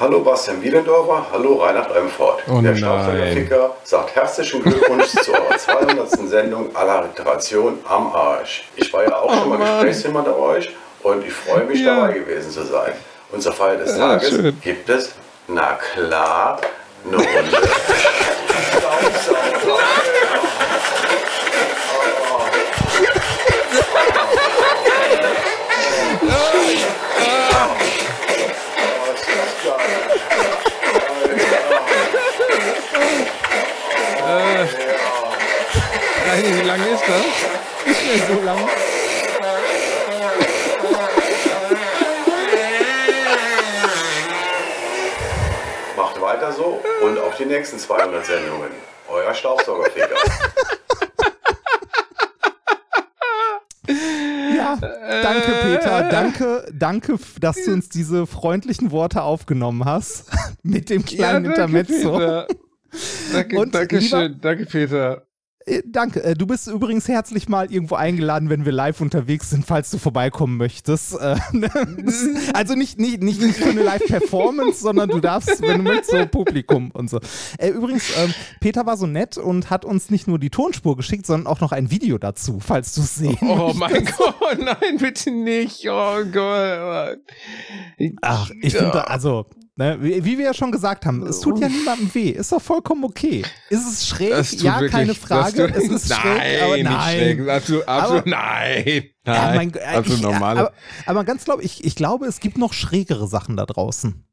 Hallo Bastian Wiedendorfer, hallo Reinhard Remford. Oh Der. Staubsaugerficker sagt herzlichen Glückwunsch zu eurer 200. Sendung aller Literation am Arsch. Ich war ja auch schon mal Mann. Gesprächsthema bei euch und ich freue mich Ja. dabei gewesen zu sein. Und zur Feier des Ja, Tages schön. gibt es, na klar, eine Runde. Lange ist das? Nicht mehr so lang. Macht weiter so und auf die nächsten 200 Sendungen. Euer Staubsaugerficker. Ja, danke Peter, danke, danke, dass du uns diese freundlichen Worte aufgenommen hast mit dem kleinen Intermezzo. Peter. Danke, Und danke lieber- schön. Danke, Peter. Äh, Danke. Äh, Du bist übrigens herzlich mal irgendwo eingeladen, wenn wir live unterwegs sind, falls du vorbeikommen möchtest. Äh, Also nicht, nicht, nicht, nicht für eine Live-Performance, sondern du darfst, wenn du möchtest, so Publikum und so. Übrigens, ähm, Peter war so nett und hat uns nicht nur die Tonspur geschickt, sondern auch noch ein Video dazu, falls du es sehen Oh möchtest. mein Gott, nein, bitte nicht. Oh Gott. Ach, ich finde, also, ne, wie, wir ja schon gesagt haben, es tut ja niemandem weh. Ist doch vollkommen okay. Ist es schräg? Ja, wirklich, keine Frage. tut- Es ist nein, schräg, aber nicht nein. schräg. Absolut, absolut Aber- nein. Nein, mein, äh, absolut ich, normal. Aber, aber ganz glaub ich, ich glaube, es gibt noch schrägere Sachen da draußen.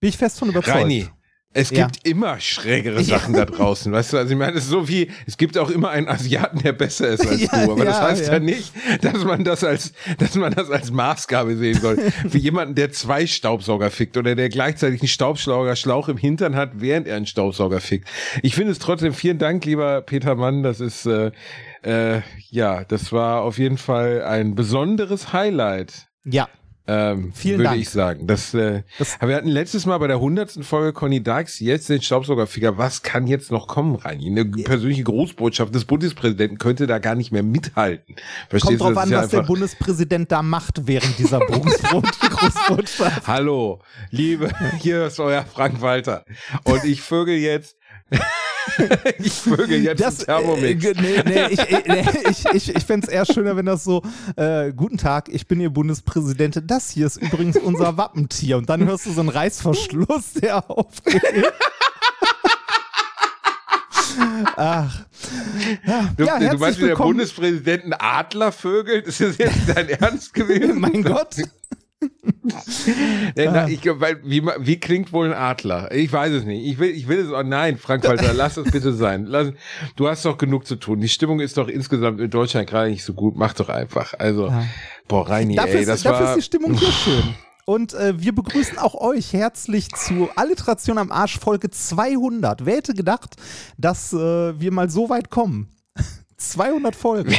Bin ich fest von überzeugt. Reini, es Ja. gibt immer schrägere Sachen da draußen, weißt du? Also ich meine, es ist so wie, es gibt auch immer einen Asiaten, der besser ist als Ja, du. Aber das ja, heißt ja. ja. nicht, dass man das als, dass man das als Maßgabe sehen soll. Für jemanden, der zwei Staubsauger fickt oder der gleichzeitig einen Staubsaugerschlauch im Hintern hat, während er einen Staubsauger fickt. Ich finde es trotzdem, vielen Dank, lieber Peter Mann, das ist, äh, äh, ja, das war auf jeden Fall ein besonderes Highlight. Ja, Ähm, Vielen würde Dank. ich sagen. Das, äh, Das- wir hatten letztes Mal bei der hundertsten Folge Conny Dykes jetzt den Staubsaugerficker. Was kann jetzt noch kommen, Reini? Eine persönliche Großbotschaft des Bundespräsidenten könnte da gar nicht mehr mithalten. Verstehst kommt drauf an, ja was der Bundespräsident da macht während dieser. Großbotschaft. Hallo, liebe, hier ist euer Frank Walter. Und ich vögel jetzt, ich vögel jetzt Das, Thermomix. äh, nee, nee, ich, nee, ich, ich, ich fände es eher schöner, wenn das so, äh, guten Tag, ich bin Ihr Bundespräsident. Das hier ist übrigens unser Wappentier. Und dann hörst du so einen Reißverschluss, der aufgeht. Ach. Ja, Du, ja, du meinst, wie der willkommen. Bundespräsident einen Adler vögelt? Ist das jetzt dein Ernst gewesen? Mein Gott. Na, ich, glaub, weil, wie, wie klingt wohl ein Adler? Ich weiß es nicht. Ich will, ich will es auch. Nein, Frank Walter, lass es bitte sein. Lass, du hast doch genug zu tun. Die Stimmung ist doch insgesamt in Deutschland gerade nicht so gut. Mach doch einfach. Also, Ja. boah, Reini, Dafür, ey, ist, das dafür war. ist die Stimmung hier schön. Und äh, wir begrüßen auch euch herzlich zu Alliteration am Arsch Folge 200. Wer hätte gedacht, dass äh, wir mal so weit kommen? 200 Folgen.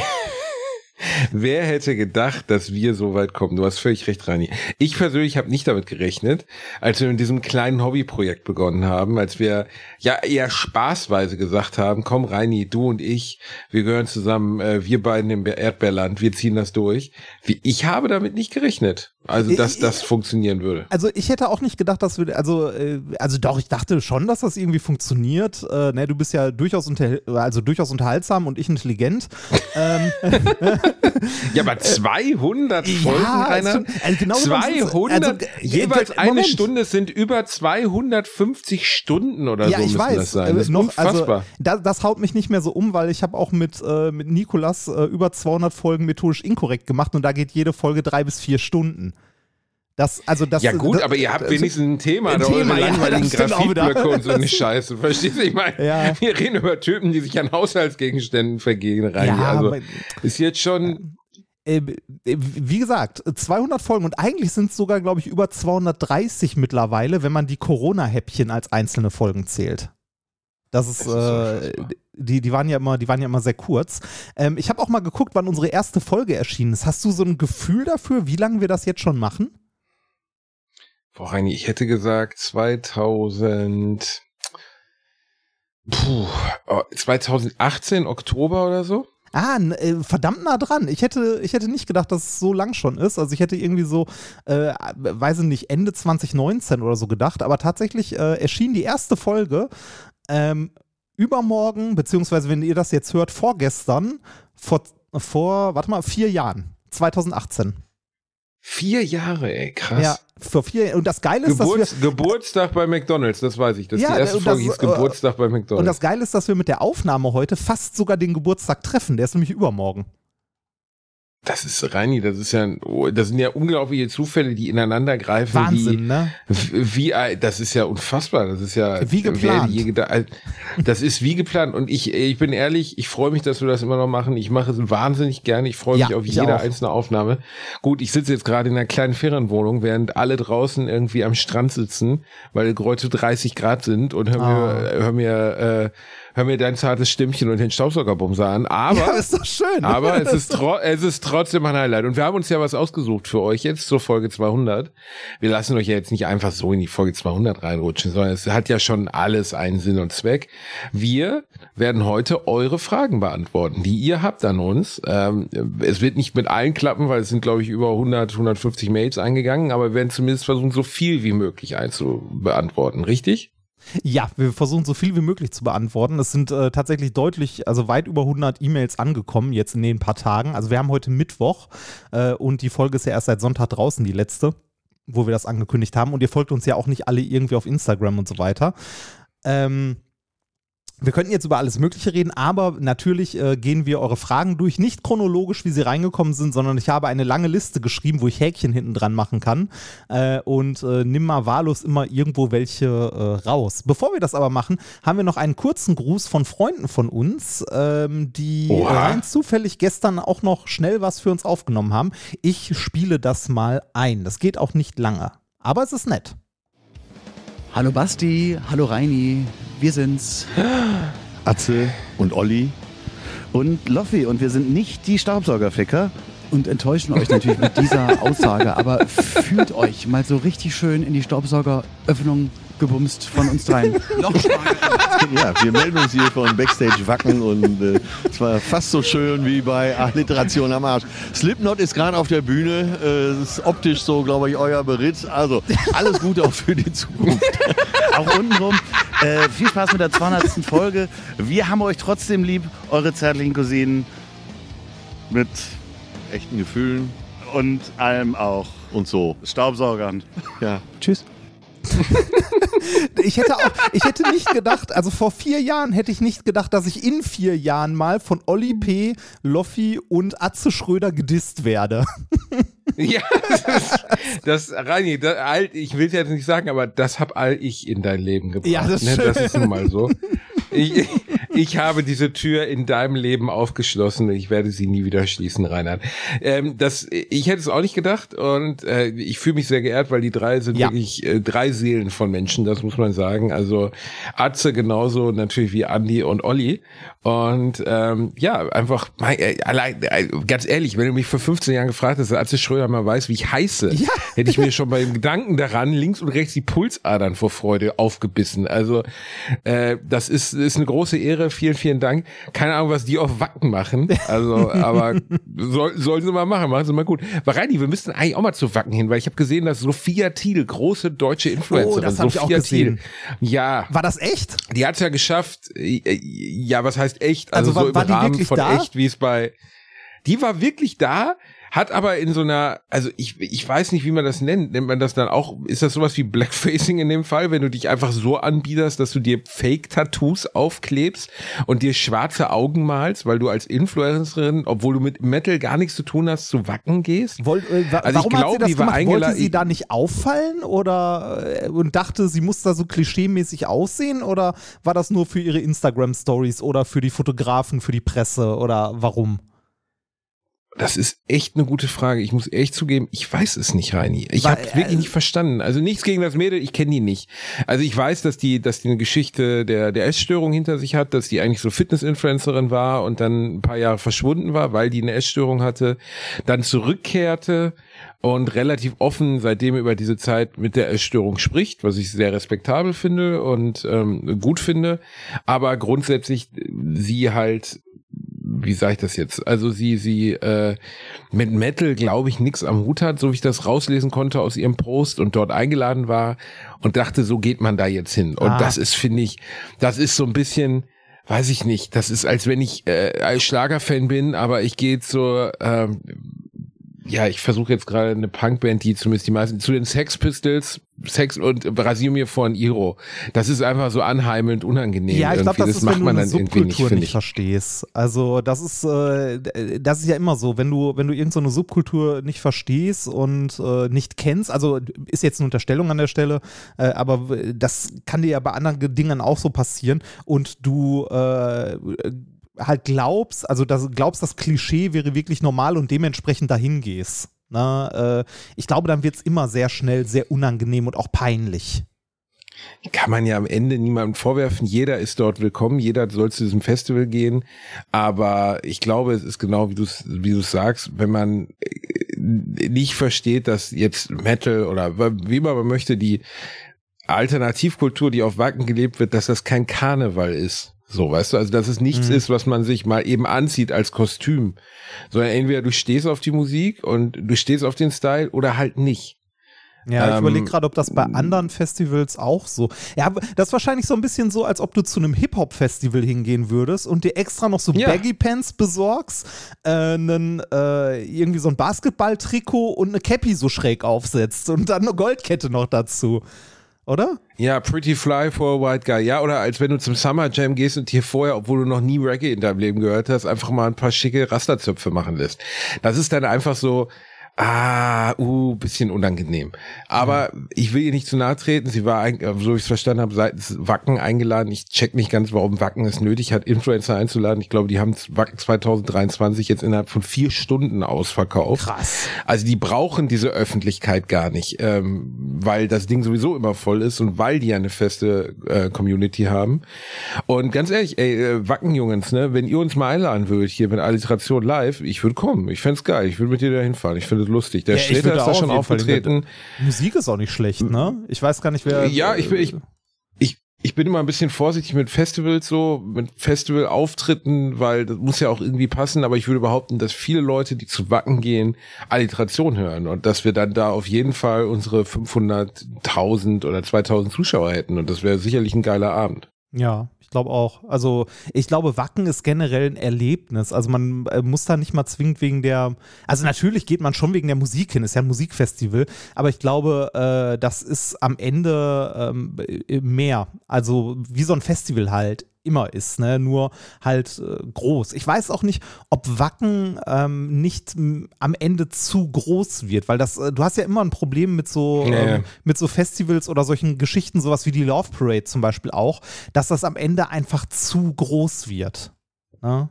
Wer hätte gedacht, dass wir so weit kommen? Du hast völlig recht, Rani. Ich persönlich habe nicht damit gerechnet, als wir mit diesem kleinen Hobbyprojekt begonnen haben, als wir ja eher spaßweise gesagt haben, komm Reini, du und ich, wir gehören zusammen, äh, wir beiden im Erdbeerland, wir ziehen das durch. Ich habe damit nicht gerechnet, also dass das funktionieren würde. Also ich hätte auch nicht gedacht, dass wir, also, äh, also doch, ich dachte schon, dass das irgendwie funktioniert. Äh, ne, du bist ja durchaus, unter, also durchaus unterhaltsam und ich intelligent. ähm, Ja, aber 200 Folgen, ja, Rainer? also genau genommen sind's- 200, also, äh, jeweils äh, eine Moment. Stunde sind über 250 Stunden oder ja, so ich müssen weiß. das sein. Das ist äh, noch, unfassbar. Also, da, das haut mich nicht mehr so um, weil ich habe auch mit, äh, mit Nikolas äh, über 200 Folgen methodisch inkorrekt gemacht und da geht jede Folge drei bis vier Stunden. Das, also das, ja gut, das, aber ihr habt also- wenigstens ein Thema, ein da Thema, ja, langweiligen das. Graphitblöcke und so eine Das- Scheiße. Verstehst du? Ich meine, Ja. wir reden über Typen, die sich an Haushaltsgegenständen vergehen rein. Ja, also aber- ist jetzt schon, Äh, äh, wie gesagt, 200 Folgen und eigentlich sind es sogar, glaube ich, über 230 mittlerweile, wenn man die Corona-Häppchen als einzelne Folgen zählt. Das ist, äh, die, die waren ja immer, die waren ja immer sehr kurz. Ähm, ich habe auch mal geguckt, wann unsere erste Folge erschienen ist. Hast du so ein Gefühl dafür, wie lange wir das jetzt schon machen? Boah, Reini, ich hätte gesagt 2000, puh, 2018 Oktober oder so. Ah, äh, verdammt nah dran. Ich hätte, ich hätte nicht gedacht, dass es so lang schon ist. Also ich hätte irgendwie so, äh, weiß ich nicht, Ende 2019 oder so gedacht. Aber tatsächlich äh, erschien die erste Folge ähm, übermorgen, beziehungsweise wenn ihr das jetzt hört, vorgestern, vor, vor, warte mal, vier Jahren, 2018. Vier Jahre, ey, krass. Ja, vor vier Und das Geile ist, Geburts, dass wir. Geburtstag bei McDonalds, das weiß ich. Das Ja, die erste Folge das, hieß Geburtstag bei McDonalds. Und das Geile ist, dass wir mit der Aufnahme heute fast sogar den Geburtstag treffen. Der ist nämlich übermorgen. Das ist Reini, das ist ja, oh, das sind ja unglaubliche Zufälle, die ineinander greifen. Wahnsinn, wie, ne? Wie, das ist ja unfassbar. Das ist ja Wie geplant. gedacht- Das ist wie geplant. Und ich, ich bin ehrlich, ich freue mich, dass wir das immer noch machen. Ich mache es wahnsinnig gerne. Ich freue mich Ja, auf jede auch. einzelne Aufnahme. Gut, ich sitze jetzt gerade in einer kleinen Ferienwohnung, während alle draußen irgendwie am Strand sitzen, weil heute 30 Grad sind und hör Ah. mir, hör mir, äh, hör mir dein zartes Stimmchen und den Staubsaugerbumser an. Aber Ja, ist doch schön. aber es ist, es ist trotzdem ein Highlight. Und wir haben uns ja was ausgesucht für euch jetzt zur Folge 200. Wir lassen euch ja jetzt nicht einfach so in die Folge 200 reinrutschen, sondern es hat ja schon alles einen Sinn und Zweck. Wir werden heute eure Fragen beantworten, die ihr habt an uns. Ähm, es wird nicht mit allen klappen, weil es sind, glaube ich, über 100, 150 Mails eingegangen, aber wir werden zumindest versuchen, so viel wie möglich einzubeantworten. Richtig? Ja, wir versuchen so viel wie möglich zu beantworten. Es sind äh, tatsächlich deutlich, also weit über 100 E-Mails angekommen jetzt in den paar Tagen. Also wir haben heute Mittwoch äh, und die Folge ist ja erst seit Sonntag draußen, die letzte, wo wir das angekündigt haben. Und ihr folgt uns ja auch nicht alle irgendwie auf Instagram und so weiter. Ähm, wir könnten jetzt über alles Mögliche reden, aber natürlich äh, gehen wir eure Fragen durch, nicht chronologisch, wie sie reingekommen sind, sondern ich habe eine lange Liste geschrieben, wo ich Häkchen hinten dran machen kann äh, und äh, nimm mal wahllos immer irgendwo welche äh, raus. Bevor wir das aber machen, haben wir noch einen kurzen Gruß von Freunden von uns, ähm, die Oha. rein zufällig gestern auch noch schnell was für uns aufgenommen haben. Ich spiele das mal ein. Das geht auch nicht lange, aber es ist nett. Hallo Basti, hallo Reini, wir sind's. Atze und Olli. Und Loffi und wir sind nicht die Staubsaugerficker und enttäuschen euch natürlich mit dieser Aussage, aber fühlt euch mal so richtig schön in die Staubsaugeröffnung gebumst von uns dreien. Ja, wir melden uns hier von Backstage Wacken und äh, es war fast so schön wie bei Alliteration am Arsch. Slipknot ist gerade auf der Bühne, äh, ist optisch so, glaube ich, euer Beritt. Also alles Gute auch für die Zukunft. Auch untenrum. Äh, viel Spaß mit der 200. Folge. Wir haben euch trotzdem lieb, eure zärtlichen Cousinen Mit echten Gefühlen und allem auch. und so. Staubsaugern. Ja. Tschüss. Ich hätte auch, ich hätte nicht gedacht, also vor vier Jahren hätte ich nicht gedacht, dass ich in vier Jahren mal von Olli P., Loffi und Atze Schröder gedisst werde. Ja, das, das Reini, das, ich will es jetzt nicht sagen, aber das hab all ich in dein Leben gebracht. Ja, das ne? das ist nun mal so. Ich, ich habe diese Tür in deinem Leben aufgeschlossen. Ich werde sie nie wieder schließen, Reinhard. Ähm, das, ich hätte es auch nicht gedacht und äh, ich fühle mich sehr geehrt, weil die drei sind Ja. wirklich äh, drei Seelen von Menschen, das muss man sagen. Also Atze genauso natürlich wie Andi und Olli. Und ähm, ja, einfach, mein, äh, allein, äh, ganz ehrlich, wenn du mich vor 15 Jahren gefragt hast, als Atze Schröder mal weiß, wie ich heiße, Ja. hätte ich mir schon beim Gedanken daran links und rechts die Pulsadern vor Freude aufgebissen. Also äh, das ist, ist eine große Ehre. Vielen, vielen Dank. Keine Ahnung, was die auf Wacken machen. Also, aber soll, sollen sie mal machen, machen sie mal gut. Reini, wir müssten eigentlich auch mal zu Wacken hin, weil ich habe gesehen, dass Sophia Thiel, große deutsche Influencerin, Oh, das hab ich Sophia auch gesehen. Thiel, ja, War das echt? die hat's ja geschafft. Ja, was heißt echt? Also, Also war- so im war die Rahmen wirklich von da? echt, wie es bei. Die war wirklich da, hat aber in so einer, also ich, ich weiß nicht, wie man das nennt. Nennt man das dann auch, ist das sowas wie Blackfacing in dem Fall, wenn du dich einfach so anbiederst, dass du dir Fake-Tattoos aufklebst und dir schwarze Augen malst, weil du als Influencerin, obwohl du mit Metal gar nichts zu tun hast, zu Wacken gehst? Wollt, äh, Also ich warum hat sie das gemacht? Wollte sie da nicht auffallen oder äh, und dachte, sie muss da so klischeemäßig aussehen oder war das nur für ihre Instagram-Stories oder für die Fotografen, für die Presse oder warum? Das ist echt eine gute Frage. Ich muss echt zugeben, ich weiß es nicht, Reini. Ich habe wirklich äh, nicht verstanden. Also nichts gegen das Mädel, ich kenne die nicht. Also ich weiß, dass die, dass die eine Geschichte der, der Essstörung hinter sich hat, dass die eigentlich so Fitness-Influencerin war und dann ein paar Jahre verschwunden war, weil die eine Essstörung hatte, dann zurückkehrte und relativ offen seitdem über diese Zeit mit der Essstörung spricht, was ich sehr respektabel finde und ähm, gut finde. Aber grundsätzlich sie halt wie sage ich das jetzt? Also sie, sie äh, mit Metal, glaube ich, nix am Hut hat, so wie ich das rauslesen konnte aus ihrem Post und dort eingeladen war und dachte, so geht man da jetzt hin. Und Ah. das ist, finde ich, das ist so ein bisschen, weiß ich nicht, das ist, als wenn ich äh, als Schlagerfan bin, aber ich gehe zur, ähm, ja, ich versuche jetzt gerade eine Punkband, die zumindest die meisten, zu den Sex Pistols, Sex und rasier mir von Iro. Das ist einfach so anheimelnd unangenehm. Ja, ich glaube, irgendwie. das, ist, wenn du eine irgendwie Subkultur nicht ich. verstehst. Also das ist, äh, das ist ja immer so, wenn du, wenn du irgendeine so eine Subkultur nicht verstehst und äh, nicht kennst, also ist jetzt eine Unterstellung an der Stelle, äh, aber das kann dir ja bei anderen Ge- Dingen auch so passieren und du äh, halt glaubst, also das, glaubst, das Klischee wäre wirklich normal und dementsprechend dahin gehst. Na, äh, ich glaube, dann wird es immer sehr schnell sehr unangenehm und auch peinlich. kann man ja am Ende niemandem vorwerfen. Jeder ist dort willkommen, jeder soll zu diesem Festival gehen. Aber ich glaube, es ist genau wie du es wie sagst, wenn man äh, nicht versteht, dass jetzt Metal oder wie man möchte, die Alternativkultur, die auf Wacken gelebt wird, dass das kein Karneval ist. So, weißt du, also dass es nichts Mhm. ist, was man sich mal eben anzieht als Kostüm, sondern entweder du stehst auf die Musik und du stehst auf den Style oder halt nicht. Ja, ich Ähm, überlege gerade, ob das bei anderen Festivals auch so. Ja, das ist wahrscheinlich so ein bisschen so, als ob du zu einem Hip-Hop-Festival hingehen würdest und dir extra noch so Ja. Baggy-Pants besorgst, äh, einen, äh, irgendwie so ein Basketball-Trikot und eine Cappy so schräg aufsetzt und dann eine Goldkette noch dazu. Oder? Ja, pretty fly for a white guy. Ja, oder als wenn du zum Summer Jam gehst und dir vorher, obwohl du noch nie Reggae in deinem Leben gehört hast, einfach mal ein paar schicke Rasterzöpfe machen lässt. Das ist dann einfach so, ah, uh, bisschen unangenehm. Aber ich will ihr nicht zu nahe treten. Sie war, eigentlich, so wie ich es verstanden habe, seitens Wacken eingeladen. Ich check nicht ganz, warum Wacken es nötig hat, Influencer einzuladen. Ich glaube, die haben Wacken 2023 jetzt innerhalb von vier Stunden ausverkauft. Krass. Also die brauchen diese Öffentlichkeit gar nicht, ähm, weil das Ding sowieso immer voll ist und weil die ja eine feste äh, Community haben. Und ganz ehrlich, ey, äh, Wackenjungens, ne, wenn ihr uns mal einladen würdet hier mit Alliteration live, ich würde kommen. Ich fänd's geil. Ich würde mit dir da hinfahren. Ich finde es lustig. Der Ja, Sträter ist da auch schon aufgetreten. Musik ist auch nicht schlecht, ne? Ich weiß gar nicht, wer. Ja, ich bin, ich, ich, ich bin immer ein bisschen vorsichtig mit Festivals so, mit Festivalauftritten, weil das muss ja auch irgendwie passen, aber ich würde behaupten, dass viele Leute, die zu Wacken gehen, Alliteration hören und dass wir dann da auf jeden Fall unsere 500.000 oder 2000 Zuschauer hätten und das wäre sicherlich ein geiler Abend. Ja, ich glaube auch. Also ich glaube, Wacken ist generell ein Erlebnis. Also man äh, muss da nicht mal zwingend wegen der, also natürlich geht man schon wegen der Musik hin, ist ja ein Musikfestival, aber ich glaube, äh, das ist am Ende ähm, äh, mehr. Also wie so ein Festival halt immer ist, ne? nur halt äh, groß. Ich weiß auch nicht, ob Wacken ähm, nicht m, am Ende zu groß wird, weil das, äh, du hast ja immer ein Problem mit so, ja. ähm, mit so Festivals oder solchen Geschichten, sowas wie die Love Parade zum Beispiel auch, dass das am Ende einfach zu groß wird. Ne?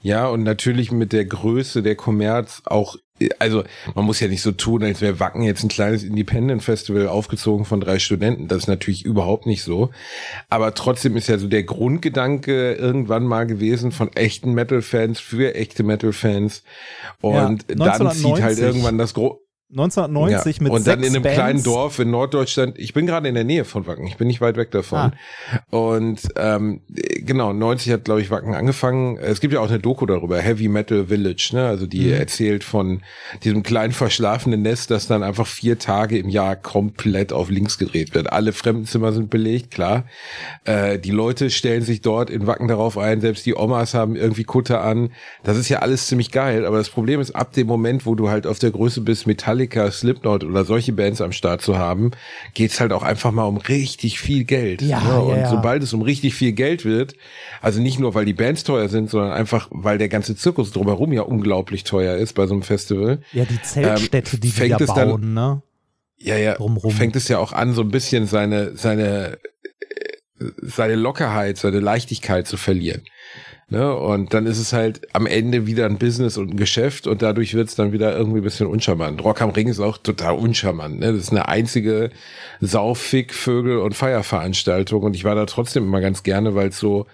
Ja, und natürlich mit der Größe der Kommerz auch, also man muss ja nicht so tun, als wäre Wacken jetzt ein kleines Independent-Festival aufgezogen von drei Studenten. Das ist natürlich überhaupt nicht so. Aber trotzdem ist ja so der Grundgedanke irgendwann mal gewesen von echten Metal-Fans für echte Metal-Fans. Und Ja, dann zieht halt 1990. irgendwann das Gro 1990 ja. mit Und dann in einem Bands. kleinen Dorf in Norddeutschland. Ich bin gerade in der Nähe von Wacken. Ich bin nicht weit weg davon. Ah. Und ähm, genau, 90 hat, glaube ich, Wacken angefangen. Es gibt ja auch eine Doku darüber, Heavy Metal Village, ne? Also die Mhm. erzählt von diesem kleinen verschlafenen Nest, das dann einfach vier Tage im Jahr komplett auf links gedreht wird. Alle Fremdenzimmer sind belegt, klar. Äh, die Leute stellen sich dort in Wacken darauf ein, selbst die Omas haben irgendwie Kutte an. Das ist ja alles ziemlich geil, aber das Problem ist, ab dem Moment, wo du halt auf der Größe bist, Metallica, Slipknot oder solche Bands am Start zu haben, geht's halt auch einfach mal um richtig viel Geld. Ja, ne? Und ja. sobald es um richtig viel Geld wird, also nicht nur, weil die Bands teuer sind, sondern einfach, weil der ganze Zirkus drumherum ja unglaublich teuer ist bei so einem Festival. Ja, die Zeltstädte, Ähm, die die fängt da es dann- bauen, ne? Ja, ja, Drumrum. fängt es ja auch an, so ein bisschen seine, seine, äh, seine Lockerheit, seine Leichtigkeit zu verlieren. Ne? Und dann ist es halt am Ende wieder ein Business und ein Geschäft und dadurch wird es dann wieder irgendwie ein bisschen uncharmant. Rock am Ring ist auch total uncharmant. Ne? Das ist eine einzige Saufick, Vögel und Feierveranstaltung und ich war da trotzdem immer ganz gerne, weil es so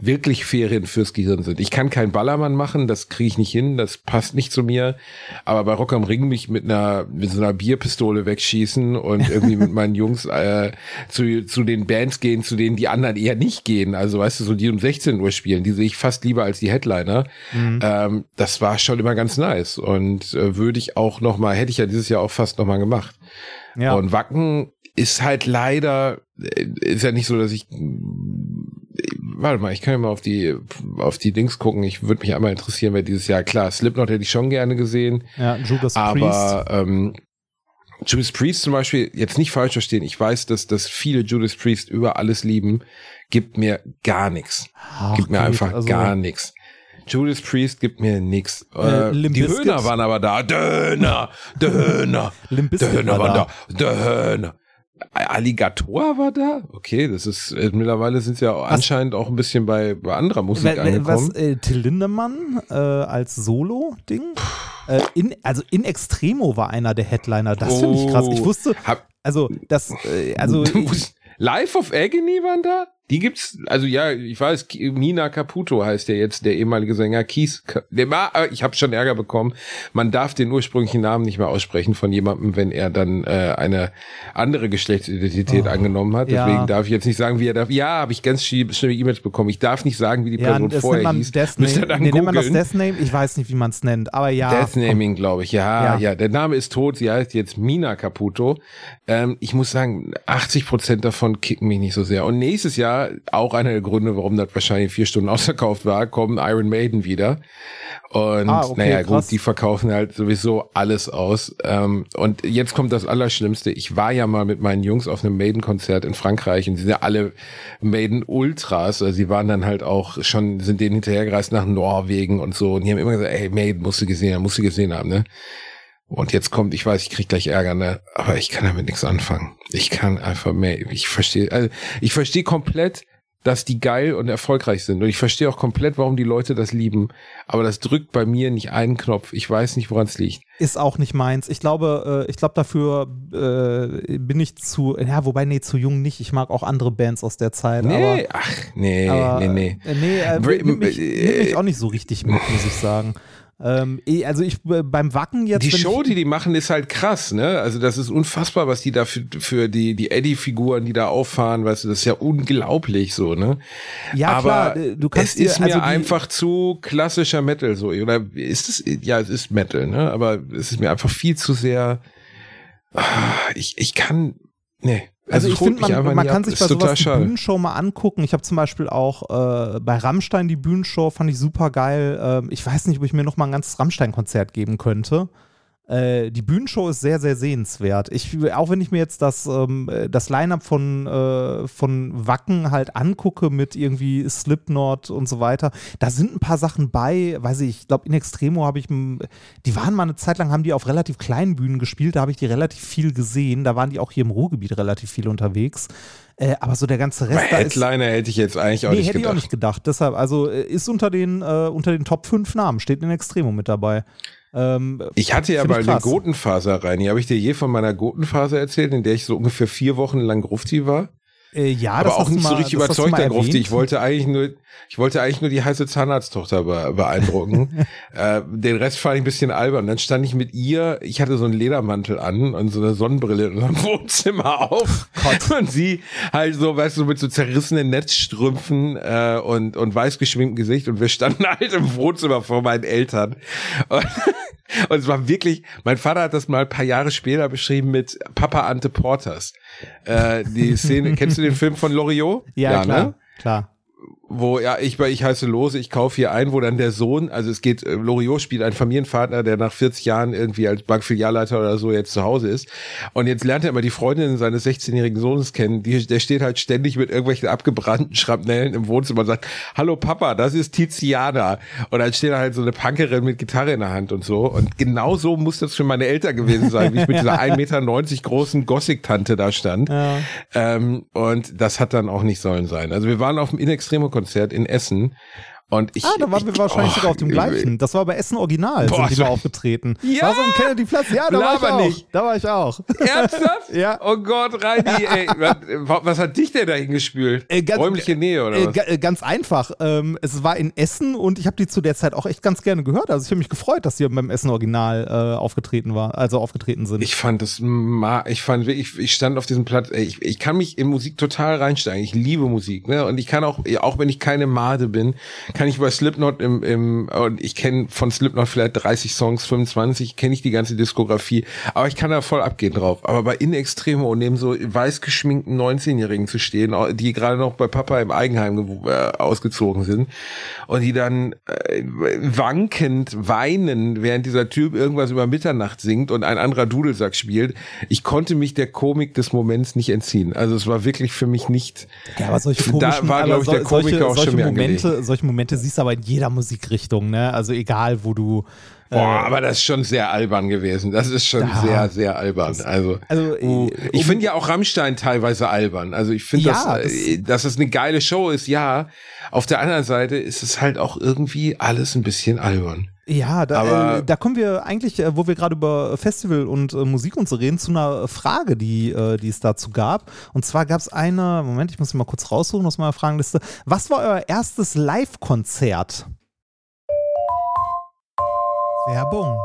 wirklich Ferien fürs Gehirn sind. Ich kann keinen Ballermann machen, das kriege ich nicht hin, das passt nicht zu mir. Aber bei Rock am Ring mich mit einer mit so einer Bierpistole wegschießen und irgendwie mit meinen Jungs äh, zu, zu den Bands gehen, zu denen die anderen eher nicht gehen. Also weißt du, so die um 16 Uhr spielen, die sehe ich fast lieber als die Headliner. Mhm. Ähm, das war schon immer ganz nice und äh, würde ich auch noch mal, hätte ich ja dieses Jahr auch fast noch mal gemacht. Ja. Und Wacken ist halt leider, äh, ist ja nicht so, dass ich warte mal, ich kann ja mal auf die, auf die Dings gucken. Ich würde mich einmal interessieren, wer dieses Jahr, klar, Slipknot hätte ich schon gerne gesehen. Ja, Judas aber, Priest. Aber, ähm, Judas Priest zum Beispiel, jetzt nicht falsch verstehen, ich weiß, dass, dass viele Judas Priest über alles lieben, gibt mir gar nichts. Gibt mir einfach also, gar nichts. Judas Priest gibt mir nix. Äh, äh, die Höhner waren aber da. Döner, Döner, Döner waren da. Döner. Alligator war da? Okay, das ist äh, mittlerweile sind sie ja was? anscheinend auch ein bisschen bei, bei anderer Musik was, angekommen. Was, äh, Till Lindemann äh, als Solo-Ding? Äh, in, also in Extremo war einer der Headliner. Das oh, finde ich krass. Ich oh. wusste, also das, äh, also Life of Agony waren da? Die gibt's, also ja, ich weiß, Mina Caputo heißt der jetzt, der ehemalige Sänger Kies. Der war, äh, ich habe schon Ärger bekommen. Man darf den ursprünglichen Namen nicht mehr aussprechen von jemandem, wenn er dann äh, eine andere Geschlechtsidentität oh, angenommen hat. Deswegen ja. darf ich jetzt nicht sagen, wie er darf. Ja, habe ich ganz schlimme E-Mails bekommen. Ich darf nicht sagen, wie die Person ja, vorher man hieß. Death Name. Dann nee, nennt man das Death Name? Ich weiß nicht, wie man es nennt, aber ja. Death Naming, glaube ich. Ja, ja, ja, Der Name ist tot. Sie heißt jetzt Mina Caputo. Ähm, ich muss sagen, 80 Prozent davon kicken mich nicht so sehr. Und nächstes Jahr auch einer der Gründe, warum das wahrscheinlich vier Stunden ausverkauft war, kommen Iron Maiden wieder. Und ah, okay, naja, krass. gut, die verkaufen halt sowieso alles aus. Ähm, und jetzt kommt das Allerschlimmste. Ich war ja mal mit meinen Jungs auf einem Maiden-Konzert in Frankreich und sie sind ja alle Maiden-Ultras. Also sie waren dann halt auch schon, sind denen hinterhergereist nach Norwegen und so. Und die haben immer gesagt, ey, Maiden musst du gesehen haben, musst du gesehen haben, ne? Und jetzt kommt, ich weiß, ich krieg gleich Ärger, ne? Aber ich kann damit nichts anfangen. Ich kann einfach mehr, ich verstehe, also ich verstehe komplett, dass die geil und erfolgreich sind. Und ich verstehe auch komplett, warum die Leute das lieben. Aber das drückt bei mir nicht einen Knopf. Ich weiß nicht, woran es liegt. Ist auch nicht meins. Ich glaube, äh, ich glaube, dafür äh, bin ich zu, ja, wobei, nee, zu jung nicht. Ich mag auch andere Bands aus der Zeit. Nee, aber, ach, nee, aber, nee, nee. Äh, nee, äh, mich, nimmt mich auch nicht so richtig mit, muss ich sagen. Ähm, eh, also ich äh, beim Wacken jetzt. Die Show, die die machen, ist halt krass, ne? Also das ist unfassbar, was die da für, für die, die Eddie-Figuren, die da auffahren, weißt du, das ist ja unglaublich so, ne? Ja, Aber klar, äh, du kannst es ist dir, mir also einfach zu klassischer Metal so. Oder ist es, ja, es ist Metal, ne? Aber es ist mir einfach viel zu sehr. Ah, ich, ich kann. Nee. Also, also ich finde, man, man kann sich bei sowas die Bühnenshow mal angucken. Ich habe zum Beispiel auch äh, bei Rammstein die Bühnenshow, fand ich super geil. Äh, ich weiß nicht, ob ich mir noch mal ein ganzes Rammstein-Konzert geben könnte. Äh, die Bühnenshow ist sehr, sehr sehenswert. Ich, auch wenn ich mir jetzt das, ähm, das Line-Up von, äh, von Wacken halt angucke mit irgendwie Slipknot und so weiter, da sind ein paar Sachen bei, weiß ich, ich glaube in Extremo habe ich, die waren mal eine Zeit lang, haben die auf relativ kleinen Bühnen gespielt, da habe ich die relativ viel gesehen, da waren die auch hier im Ruhrgebiet relativ viel unterwegs. Äh, aber so der ganze Rest. Bei Headliner hätte ich jetzt eigentlich auch nee, nicht hätte gedacht. ich auch nicht gedacht. Deshalb, also äh, ist unter den, äh, unter den Top 5 Namen, steht in Extremo mit dabei. Ähm, ich hatte ja mal eine Gotenfaser rein. Habe ich dir je von meiner Gotenfaser erzählt, in der ich so ungefähr vier Wochen lang Grufti war? Äh, ja, aber auch nicht mal, so richtig überzeugt Grufti. Ich wollte eigentlich nur, ich wollte eigentlich nur die heiße Zahnarzttochter beeindrucken. äh, den Rest fand ich ein bisschen albern. Dann stand ich mit ihr, ich hatte so einen Ledermantel an und so eine Sonnenbrille in unserem Wohnzimmer auf. Gott. Und sie halt so, weißt du, mit so zerrissenen Netzstrümpfen äh, und, und weiß geschminktem Gesicht und wir standen halt im Wohnzimmer vor meinen Eltern. Und, und es war wirklich, mein Vater hat das mal ein paar Jahre später beschrieben mit Papa Ante Porters. Äh, die Szene, kennst du den Film von Loriot? Ja, ja klar, ne? klar wo ja ich ich heiße Lose, ich kaufe hier ein, wo dann der Sohn, also es geht äh, Loriot spielt einen Familienvater, der nach 40 Jahren irgendwie als Bankfilialleiter oder so jetzt zu Hause ist und jetzt lernt er immer die Freundin seines 16-jährigen Sohnes kennen, die der steht halt ständig mit irgendwelchen abgebrannten Schrapnellen im Wohnzimmer und sagt: "Hallo Papa, das ist Tiziana." Und dann steht da halt so eine Punkerin mit Gitarre in der Hand und so und genau so muss das für meine Eltern gewesen sein, wie ich mit dieser 1,90 Meter großen Gothic-Tante da stand. Ja. Ähm, und das hat dann auch nicht sollen sein. Also wir waren auf dem Inextremo Konzert in Essen. Und ich, Ah, da waren wir ich, wahrscheinlich oh, sogar auf dem gleichen. Das war bei Essen Original, Boah, sind die mal aufgetreten. Ja! War so ein Kennedy-Platz? Ja, da war ich auch. nicht. Da war ich auch. Ernsthaft? Ja. Oh Gott, Reini, ey. Was, was hat dich denn da hingespült? Äh, ganz- Räumliche Nähe oder Äh, was? äh, ganz einfach. Ähm, es war in Essen und ich habe die zu der Zeit auch echt ganz gerne gehört. Also ich habe mich gefreut, dass die beim Essen Original äh, aufgetreten war, also aufgetreten sind. Ich fand das, ich fand, ich, ich stand auf diesem Platz, ich, ich kann mich in Musik total reinsteigen. Ich liebe Musik, ne? Und ich kann auch, auch wenn ich keine Made bin, kann ich bei Slipknot im, im und ich kenne von Slipknot vielleicht 30 Songs, 25, kenne ich die ganze Diskografie, aber ich kann da voll abgehen drauf. Aber bei In Extremo neben so weiß geschminkten 19-Jährigen zu stehen, die gerade noch bei Papa im Eigenheim äh, ausgezogen sind und die dann äh, wankend weinen, während dieser Typ irgendwas über Mitternacht singt und ein anderer Dudelsack spielt. Ich konnte mich der Komik des Moments nicht entziehen. Also es war wirklich für mich nicht. ja, aber solche Da komischen, war, aber glaub ich, der Komiker solche, auch solche schon mir Momente, solche Momente siehst du aber in jeder Musikrichtung, ne? Also egal, wo du Boah, aber das ist schon sehr albern gewesen. Das ist schon Ja. sehr, sehr albern. Also, also, uh, äh, ich um- finde ja auch Rammstein teilweise albern. Also ich finde, Ja, dass, äh, dass es eine geile Show ist, ja. Auf der anderen Seite ist es halt auch irgendwie alles ein bisschen albern. Ja, da, äh, da kommen wir eigentlich, äh, wo wir gerade über Festival und äh, Musik und so reden, zu einer Frage, die, äh, die es dazu gab. Und zwar gab es eine, Moment, ich muss sie mal kurz raussuchen aus meiner Fragenliste. Was war euer erstes Live-Konzert? Werbung.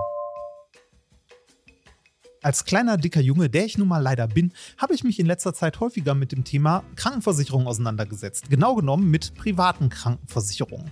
Als kleiner, dicker Junge, der ich nun mal leider bin, habe ich mich in letzter Zeit häufiger mit dem Thema Krankenversicherung auseinandergesetzt. Genau genommen mit privaten Krankenversicherungen.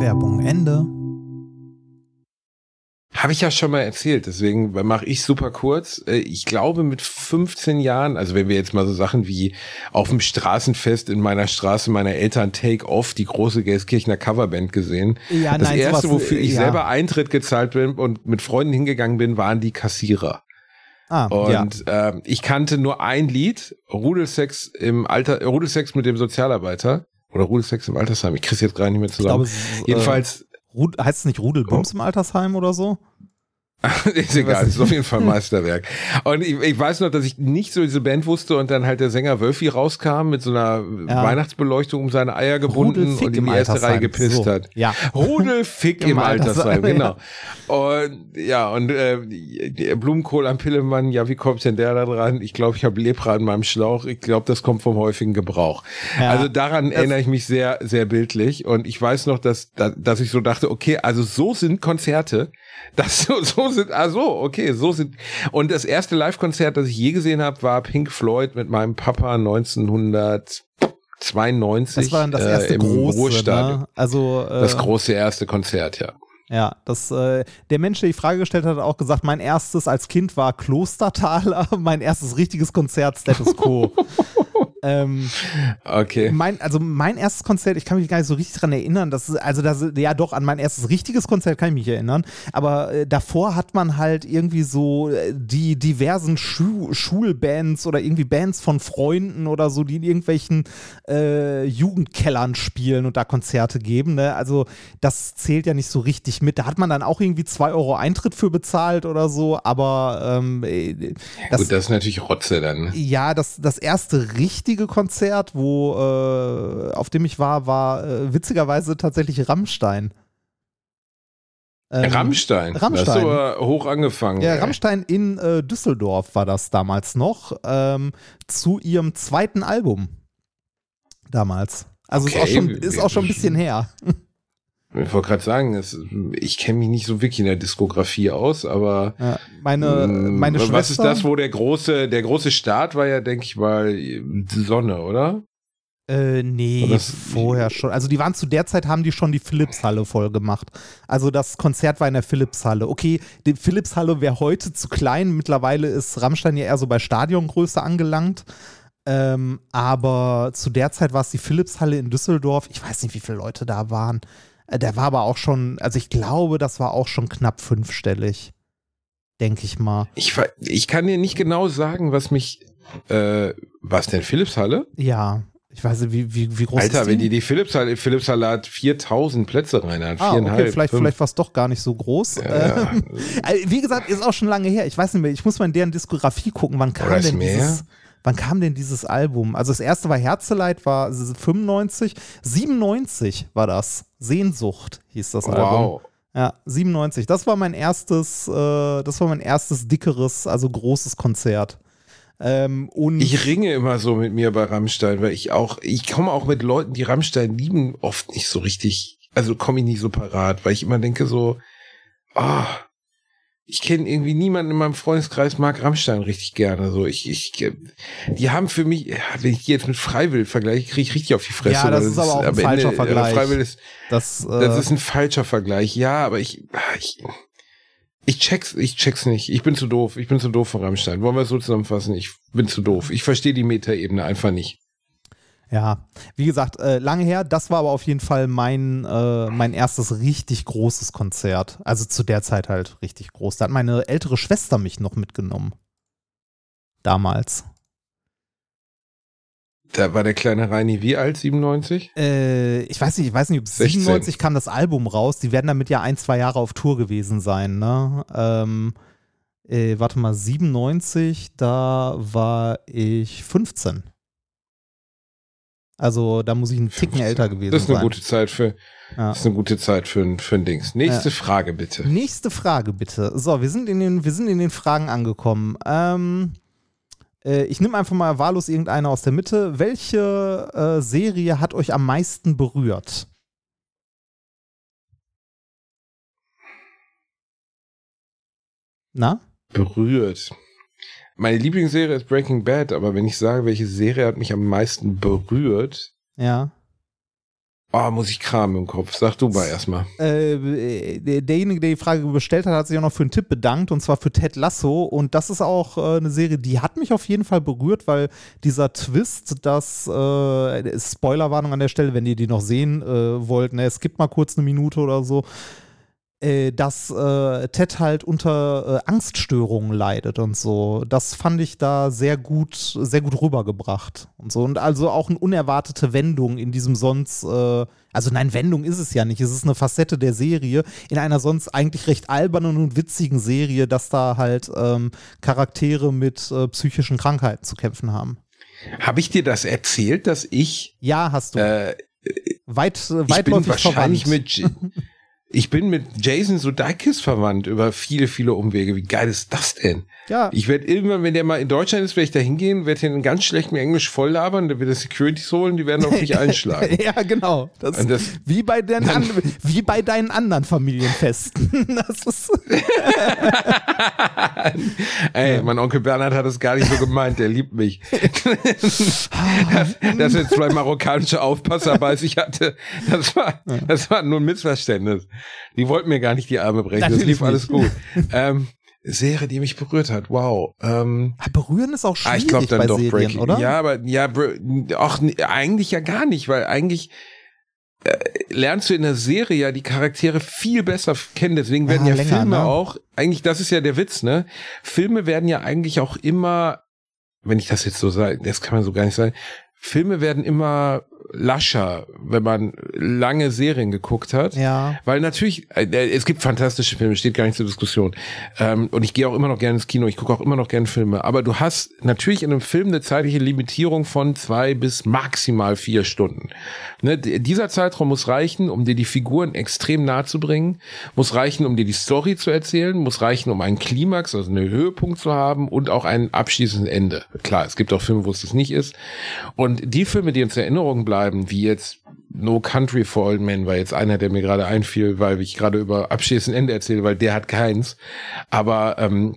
Werbung Ende. Habe ich ja schon mal erzählt, deswegen mache ich super kurz. Äh, Ich glaube mit 15 Jahren, also wenn wir jetzt mal so Sachen wie auf dem Straßenfest in meiner Straße meiner Eltern Take Off, die große Gelskirchener Coverband gesehen. Ja, das nein, erste, sowas, wofür ich ja. selber Eintritt gezahlt bin und mit Freunden hingegangen bin, waren die Kassierer. Ah, ja. Und ähm, ich kannte nur ein Lied, Rudelsex im Alter, Rudelsex mit dem Sozialarbeiter oder Rudelsex im Altersheim. Ich krieg's jetzt gerade nicht mehr glaube, zusammen. es ist, Jedenfalls Äh, heißt es nicht Rudelbums im Altersheim oder so? ist egal, ist auf jeden Fall Meisterwerk. Und ich, ich weiß noch, dass ich nicht so diese Band wusste und dann halt der Sänger Wölfi rauskam mit so einer Ja. Weihnachtsbeleuchtung um seine Eier gebunden und in die erste. Reihe gepisst So, hat. ja. Rudelfick Im im, Altersheim, genau. Und ja, und äh, Blumenkohl am Pillemann, ja, wie kommt denn der da dran? Ich glaube, ich habe Lepra in meinem Schlauch. Ich glaube, das kommt vom häufigen Gebrauch. Ja. also daran erinnere ich mich sehr, sehr bildlich. Und ich weiß noch, dass, dass ich so dachte, okay, also so sind Konzerte. Das so, so sind, ah so, okay, so sind. Und das erste Live-Konzert, das ich je gesehen habe, war Pink Floyd mit meinem Papa 1992 Das war dann das erste äh, im große, ne? Also äh, Das große erste Konzert, ja. ja, das äh, der Mensch, der die Frage gestellt hat, hat auch gesagt, mein erstes als Kind war Klostertaler, mein erstes richtiges Konzert Status Quo. ähm, Okay. mein, also mein erstes Konzert, ich kann mich gar nicht so richtig dran erinnern. Das ist, also das, ja doch, an mein erstes richtiges Konzert kann ich mich erinnern. Aber äh, davor hat man halt irgendwie so äh, die diversen Schu Schulbands oder irgendwie Bands von Freunden oder so, die in irgendwelchen äh, Jugendkellern spielen und da Konzerte geben. Ne? Also das zählt ja nicht so richtig mit. Da hat man dann auch irgendwie zwei Euro Eintritt für bezahlt oder so. Aber ähm, äh, das, Gut, das ist natürlich Rotze dann. ne? ja, das, das erste richtige Konzert, wo, äh, auf dem ich war, war äh, witzigerweise tatsächlich Rammstein. Ähm, Rammstein. Das Rammstein. du aber hoch angefangen. Ja, ey. Rammstein in äh, Düsseldorf war das damals noch, ähm, zu ihrem zweiten Album. Damals. Also ist, Okay, auch schon, ist auch schon ein bisschen her. Ich wollte gerade sagen, es, ich kenne mich nicht so wirklich in der Diskografie aus, aber Ja, meine, Mm, meine Schwester. Was ist das, wo der große, der große Start war ja, denke ich mal, die Sonne, oder? Äh, nee, Oder das- vorher schon. Also die waren zu der Zeit, haben die schon die Philips-Halle voll gemacht. Also das Konzert war in der Philips-Halle. Okay, die Philips-Halle wäre heute zu klein. Mittlerweile ist Rammstein ja eher so bei Stadiongröße angelangt. Ähm, aber zu der Zeit war es die Philips-Halle in Düsseldorf. Ich weiß nicht, wie viele Leute da waren. Äh, Der war aber auch schon, also ich glaube, das war auch schon knapp fünfstellig. Denke ich mal. Ich, ich kann dir nicht genau sagen, was mich, äh, was denn, Philips-Halle? Ja, ich weiß nicht, wie, wie, wie groß Alter, ist wenn die? die Philips-Halle, Philips-Halle hat 4000 Plätze rein, hat Ah, okay, vielleicht, vielleicht war es doch gar nicht so groß. Ja. Ähm, also, wie gesagt, ist auch schon lange her. Ich weiß nicht mehr, ich muss mal in deren Diskografie gucken, wann kam Oder denn mehr? dieses. Wann kam denn dieses Album? Also das erste war Herzeleid, war 95, 97 war das. Sehnsucht hieß das Album. Wow. Ja, 97. Das war mein erstes, äh, das war mein erstes dickeres, also großes Konzert. Ähm, und Ich ringe immer so mit mir bei Rammstein, weil ich auch, ich komme auch mit Leuten, die Rammstein lieben, oft nicht so richtig, also komme ich nicht so parat, weil ich immer denke so, ah, ich kenne irgendwie niemanden in meinem Freundeskreis mag Rammstein richtig gerne. So, ich, ich, die haben für mich, wenn ich die jetzt mit Freiwill vergleiche, kriege ich richtig auf die Fresse. Ja, das weil ist aber auch ein falscher Ende- Vergleich. Freiwill ist, das, äh, das ist ein falscher Vergleich. Ja, aber ich, ich, ich check's, ich check's nicht. Ich bin zu doof. Ich bin zu doof von Rammstein. Wollen wir es so zusammenfassen? Ich bin zu doof. Ich verstehe die Metaebene einfach nicht. Ja, wie gesagt, äh, lange her. Das war aber auf jeden Fall mein, äh, mein erstes richtig großes Konzert. Also zu der Zeit halt richtig groß. Da hat meine ältere Schwester mich noch mitgenommen. Damals. Da war der kleine Reini wie alt? 97? Äh, ich weiß nicht, ich weiß nicht, ob 16. 97 kam das Album raus. Die werden damit ja ein, zwei Jahre auf Tour gewesen sein, ne? Ähm, äh, warte mal, 97, da war ich 15. Also da muss ich einen Ticken 15. älter gewesen Das ist eine sein. gute Zeit für, Ja. das ist eine gute Zeit für, ein- für ein Dings. Nächste Frage bitte. Nächste Frage bitte. So, wir sind in den, wir sind in den Fragen angekommen. Ähm, äh, ich nehme einfach mal wahllos irgendeine aus der Mitte. Welche äh, Serie hat euch am meisten berührt? Na? Berührt. Meine Lieblingsserie ist Breaking Bad, aber wenn ich sage, welche Serie hat mich am meisten berührt, Ja. oh, muss ich kramen im Kopf. Sag du mal erstmal. Äh, der- derjenige, der die Frage bestellt hat, hat sich auch noch für einen Tipp bedankt und zwar für Ted Lasso. Und das ist auch äh, eine Serie, die hat mich auf jeden Fall berührt, weil dieser Twist, das äh, Spoilerwarnung an der Stelle, wenn ihr die noch sehen äh, wollt, ne, es gibt mal kurz eine Minute oder so, äh, dass äh, Ted halt unter äh, Angststörungen leidet und so. Das fand ich da sehr gut, sehr gut rübergebracht und so. Und also auch eine unerwartete Wendung in diesem sonst, äh, also nein, Wendung ist es ja nicht. Es ist eine Facette der Serie in einer sonst eigentlich recht albernen und witzigen Serie, dass da halt ähm, Charaktere mit äh, psychischen Krankheiten zu kämpfen haben. Habe ich dir das erzählt, dass ich, Ja, hast du. äh, weit, äh, ich bin weitläufig wahrscheinlich verwandt. mit, ich bin mit Jason Sudeikis verwandt über viele, viele Umwege. Wie geil ist das denn? Ja, Ich werde irgendwann, wenn der mal in Deutschland ist, werde ich da hingehen, werde den in ganz schlechtem Englisch voll labern, da wird er Securities holen, die werden auf mich einschlagen. ja, genau. Das, das, Wie bei, deinen an, wie bei deinen anderen Familienfesten. Das ist, ey, mein Onkel Bernhard hat es gar nicht so gemeint, der liebt mich. dass, dass er zwei marokkanische Aufpasser bei sich hatte, das war, das war nur ein Missverständnis. Die wollten mir gar nicht die Arme brechen, das lief alles nicht. gut. Ähm, Serie, die mich berührt hat, wow. Ähm, Ah, berühren ist auch Ah, schwierig ich glaube dann bei doch Serien, Breaking. oder? Ja, aber ja, nee, eigentlich ja gar nicht, weil eigentlich äh, lernst du in der Serie ja die Charaktere viel besser kennen. Deswegen werden Ah, ja länger, Filme ne? auch, eigentlich, das ist ja der Witz, ne? Filme werden ja eigentlich auch immer, wenn ich das jetzt so sage, das kann man so gar nicht sagen, Filme werden immer lascher, wenn man lange Serien geguckt hat. Ja. Weil natürlich, äh, es gibt fantastische Filme, steht gar nicht zur Diskussion. Ähm, und ich gehe auch immer noch gerne ins Kino, ich gucke auch immer noch gerne Filme. Aber du hast natürlich in einem Film eine zeitliche Limitierung von zwei bis maximal vier Stunden. Ne, dieser Zeitraum muss reichen, um dir die Figuren extrem nahe zu bringen, muss reichen, um dir die Story zu erzählen, muss reichen, um einen Klimax, also einen Höhepunkt zu haben und auch ein abschließendes Ende. Klar, es gibt auch Filme, wo es das nicht ist. Und die Filme, die uns in Erinnerung bleiben, wie jetzt No Country for Old Men, war jetzt einer, der mir gerade einfiel, weil ich gerade über abschließendes Ende erzähle, weil der hat keins. Aber ähm,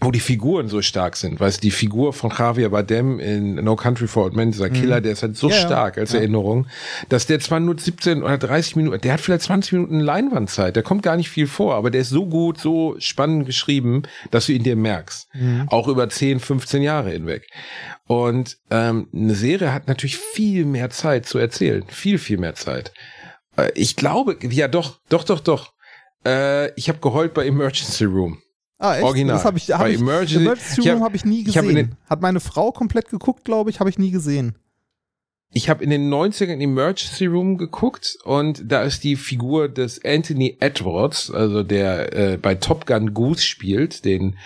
wo die Figuren so stark sind, weißt du, die Figur von Javier Bardem in No Country for Old Men, dieser Killer, der ist halt so Ja, ja. stark als Erinnerung, dass der zwar nur 17 oder 30 Minuten, der hat vielleicht 20 Minuten Leinwandzeit, der kommt gar nicht viel vor, aber der ist so gut, so spannend geschrieben, dass du ihn dir merkst. Auch über 10, 15 Jahre hinweg. Und ähm, eine Serie hat natürlich viel mehr Zeit zu erzählen, viel, viel mehr Zeit. Äh, ich glaube, ja doch, doch, doch, doch. Äh, ich habe geheult bei Emergency Room. Ah, echt? Original. Das habe ich, hab Bei ich, Emergency- Emergency ich hab- Room habe ich nie ich hab in gesehen. den- Hat meine Frau komplett geguckt, glaube ich, habe ich nie gesehen. Ich habe in den 90ern in Emergency Room geguckt und da ist die Figur des Anthony Edwards, also der äh, bei Top Gun Goose spielt, den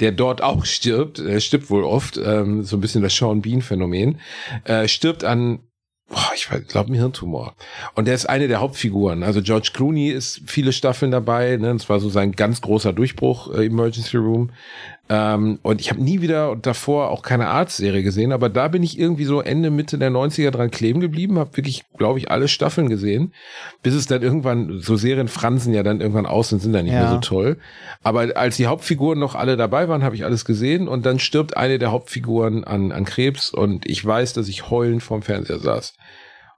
der dort auch stirbt, er stirbt wohl oft, ähm, so ein bisschen das Sean Bean Phänomen, äh, stirbt an Boah, ich glaube, ein Hirntumor. Und der ist eine der Hauptfiguren. Also George Clooney ist viele Staffeln dabei. Ne? Das war so sein ganz großer Durchbruch, äh, Emergency Room. Ähm, und ich habe nie wieder und davor auch keine Arztserie gesehen, aber da bin ich irgendwie so Ende, Mitte der 90er dran kleben geblieben, habe wirklich, glaube ich, alle Staffeln gesehen, bis es dann irgendwann, so Serien fransen ja dann irgendwann aus und sind dann nicht Ja. mehr so toll. Aber als die Hauptfiguren noch alle dabei waren, habe ich alles gesehen und dann stirbt eine der Hauptfiguren an, an Krebs und ich weiß, dass ich heulend vorm Fernseher saß.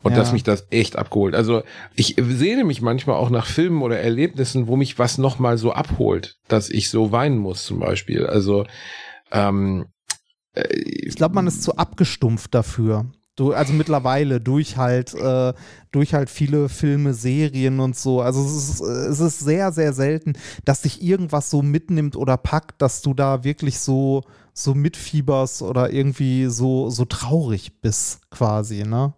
Und Ja. dass mich das echt abgeholt. Also ich sehne mich manchmal auch nach Filmen oder Erlebnissen, wo mich was nochmal so abholt, dass ich so weinen muss zum Beispiel. Also ähm, äh, Ich glaube, man ist zu abgestumpft dafür. Du, also mittlerweile durch halt, äh, durch halt viele Filme, Serien und so. Also es ist, es ist sehr, sehr selten, dass dich irgendwas so mitnimmt oder packt, dass du da wirklich so, so mitfieberst oder irgendwie so, so traurig bist, quasi, ne?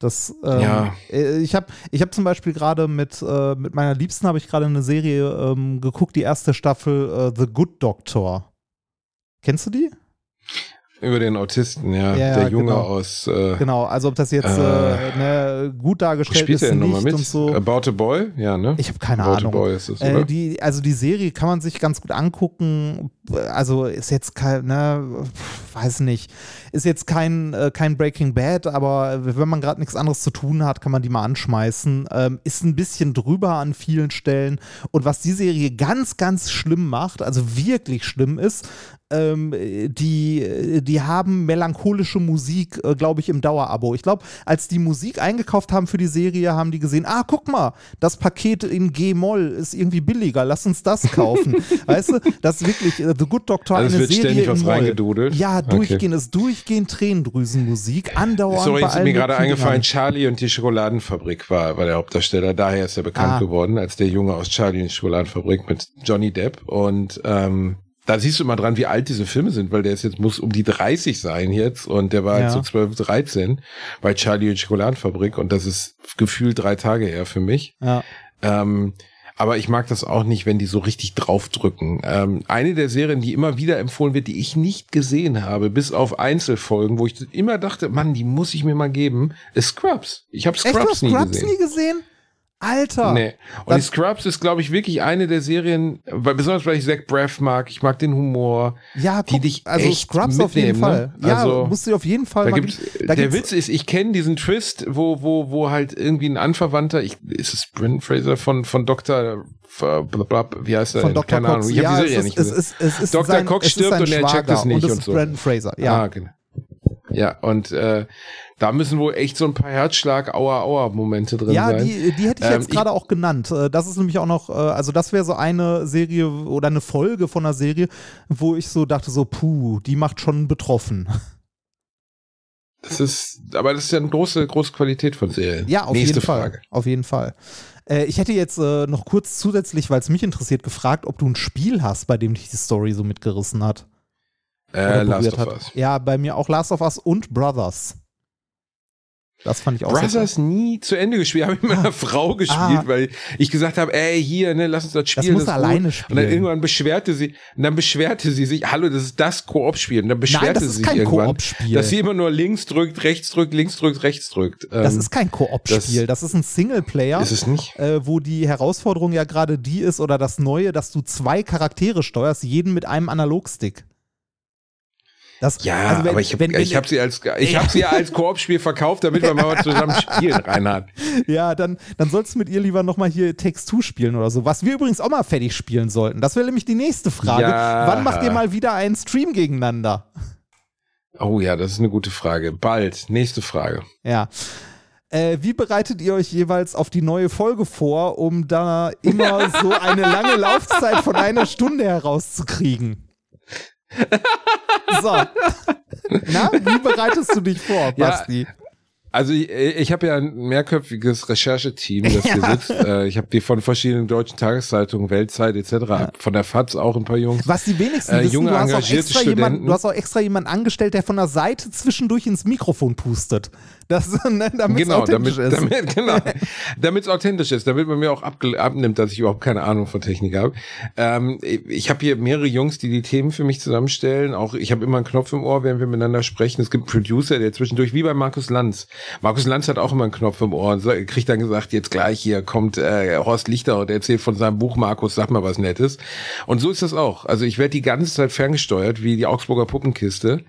Das, ähm, Ja. äh, ich habe ich hab zum Beispiel gerade mit, äh, mit meiner Liebsten habe ich gerade eine Serie ähm, geguckt, die erste Staffel äh, The Good Doctor. Kennst du die? Über den Autisten, ja, Ja, der Junge genau. aus äh, Genau, also ob das jetzt Äh, äh, ne, gut dargestellt spielt ist, nochmal nicht mit? und so. About a Boy? Ja, ne? Ich habe keine About Ahnung. a Boy ist es, Äh, oder? die, also die Serie kann man sich ganz gut angucken. Also ist jetzt kein, ne, weiß nicht, ist jetzt kein, äh, kein Breaking Bad, aber wenn man gerade nichts anderes zu tun hat, kann man die mal anschmeißen. Ähm, ist ein bisschen drüber an vielen Stellen. Und was die Serie ganz, ganz schlimm macht, also wirklich schlimm ist, ähm, die, die haben melancholische Musik, äh, glaube ich, im Dauerabo. Ich glaube, als die Musik eingekauft haben für die Serie, haben die gesehen, ah, guck mal, das Paket in G-Moll ist irgendwie billiger, lass uns das kaufen. weißt du, das ist wirklich äh, The Good Doctor, Also es eine wird Serie ständig in was reingedudelt? Ja, Okay. durchgehend, ist durchgehend Tränendrüsenmusik, andauernd Sorry, ist mir gerade eingefallen. Charlie und die Schokoladenfabrik war, war der Hauptdarsteller. Daher ist er bekannt Ah. geworden als der Junge aus Charlie und die Schokoladenfabrik mit Johnny Depp. Und ähm, da siehst du mal dran, wie alt diese Filme sind, weil der ist jetzt, muss um die 30 sein jetzt und der war Ja. halt so 12, 13 bei Charlie und Schokoladenfabrik und das ist gefühlt drei Tage her für mich. Ja. Ähm, aber ich mag das auch nicht, wenn die so richtig draufdrücken. Ähm, eine der Serien, die immer wieder empfohlen wird, die ich nicht gesehen habe, bis auf Einzelfolgen, wo ich immer dachte, Mann, die muss ich mir mal geben, ist Scrubs. Ich habe Echt, Scrubs hast nie Scrubs gesehen. nie gesehen? Alter. Nee. Und die Scrubs ist, glaube ich, wirklich eine der Serien, weil besonders weil ich Zach Braff mag, ich mag den Humor. Ja, die guck, dich also echt Scrubs auf jeden mitnehmen, Fall. ne? Ja, Also, musst du auf jeden Fall Da mal da der Witz ist, ich kenne diesen Twist, wo, wo, wo halt irgendwie ein Anverwandter, ich, ist es Brendan Fraser von, von Dr. Blablabla, wie heißt er von denn? Dr. Keine Cox. Ahnung, ich habe ja, die Serie ja es nicht ist, gesehen. es ist, es ist Dr. sein, Cox ist stirbt und er checkt es nicht und, es und ist so. Brandon Fraser, ja. Ah, genau. Ja, und äh, da müssen wohl echt so ein paar Herzschlag-Aua-Aua-Momente drin Ja, sein. die, die hätte ich Ähm, jetzt gerade auch genannt. Äh, Das ist nämlich auch noch, äh, also das wäre so eine Serie oder eine Folge von einer Serie, wo ich so dachte, so, puh, die macht schon betroffen. Das ist, aber das ist ja eine große, große Qualität von Serien. Ja, auf Nächste jeden Fall. Frage. Auf jeden Fall. Äh, ich hätte jetzt äh, noch kurz zusätzlich, weil es mich interessiert, gefragt, ob du ein Spiel hast, bei dem dich die Story so mitgerissen hat. Äh, Last of hat. Us. Ja, bei mir auch Last of Us und Brothers. Das fand ich auch sehr Brothers nie zu Ende gespielt. Habe ich mit einer Frau gespielt, Ah. weil ich gesagt habe, ey, hier, ne, lass uns das spielen. muss ist er gut. alleine Und spielen. dann irgendwann beschwerte sie, und dann beschwerte sie sich, hallo, das ist das Koop-Spiel. Und dann beschwerte das sie ist sich kein irgendwann, Koop-Spiel. dass sie immer nur links drückt, rechts drückt, links drückt, rechts drückt. Das Ähm, ist kein Koop-Spiel, das, ist ein Singleplayer. Ist es nicht? Äh, wo die Herausforderung ja gerade die ist oder das Neue, dass du zwei Charaktere steuerst, jeden mit einem Analogstick. Das, Ja, also wenn- aber ich habe wenn- wenn- ich sie als ich habe sie ja als Koop-Spiel verkauft, damit wir mal zusammen spielen, Reinhard. Ja, dann, dann sollst du mit ihr lieber nochmal hier Takes Two spielen oder so. Was wir übrigens auch mal fertig spielen sollten. Das wäre nämlich die nächste Frage. Ja. Wann macht ihr mal wieder einen Stream gegeneinander? Oh ja, das ist eine gute Frage. Bald. Nächste Frage. Ja. Äh, wie bereitet ihr euch jeweils auf die neue Folge vor, um da immer so eine lange Laufzeit von einer Stunde herauszukriegen? So. Na, wie bereitest du dich vor, Ja, Basti? Also ich, ich habe ja ein mehrköpfiges Rechercheteam, das hier Ja. sitzt. Äh, Ich habe die von verschiedenen deutschen Tageszeitungen, Weltzeit etc., von der FAZ auch ein paar Jungs. Was die wenigsten Äh, wissen, junge, du, hast auch extra jemand, du hast auch extra jemanden angestellt, der von der Seite zwischendurch ins Mikrofon pustet. Das, ne, damit es Genau, authentisch damit, ist. damit, genau, damit es authentisch ist, damit man mir auch abnimmt, dass ich überhaupt keine Ahnung von Technik habe. Ähm, ich habe hier mehrere Jungs, die die Themen für mich zusammenstellen. Auch ich habe immer einen Knopf im Ohr, während wir miteinander sprechen. Es gibt einen Producer, der zwischendurch, wie bei Markus Lanz. Markus Lanz hat auch immer einen Knopf im Ohr und kriegt dann gesagt, jetzt gleich hier kommt äh, Horst Lichter und erzählt von seinem Buch, Markus, sag mal was Nettes. Und so ist das auch. Also ich werde die ganze Zeit ferngesteuert, wie die Augsburger Puppenkiste.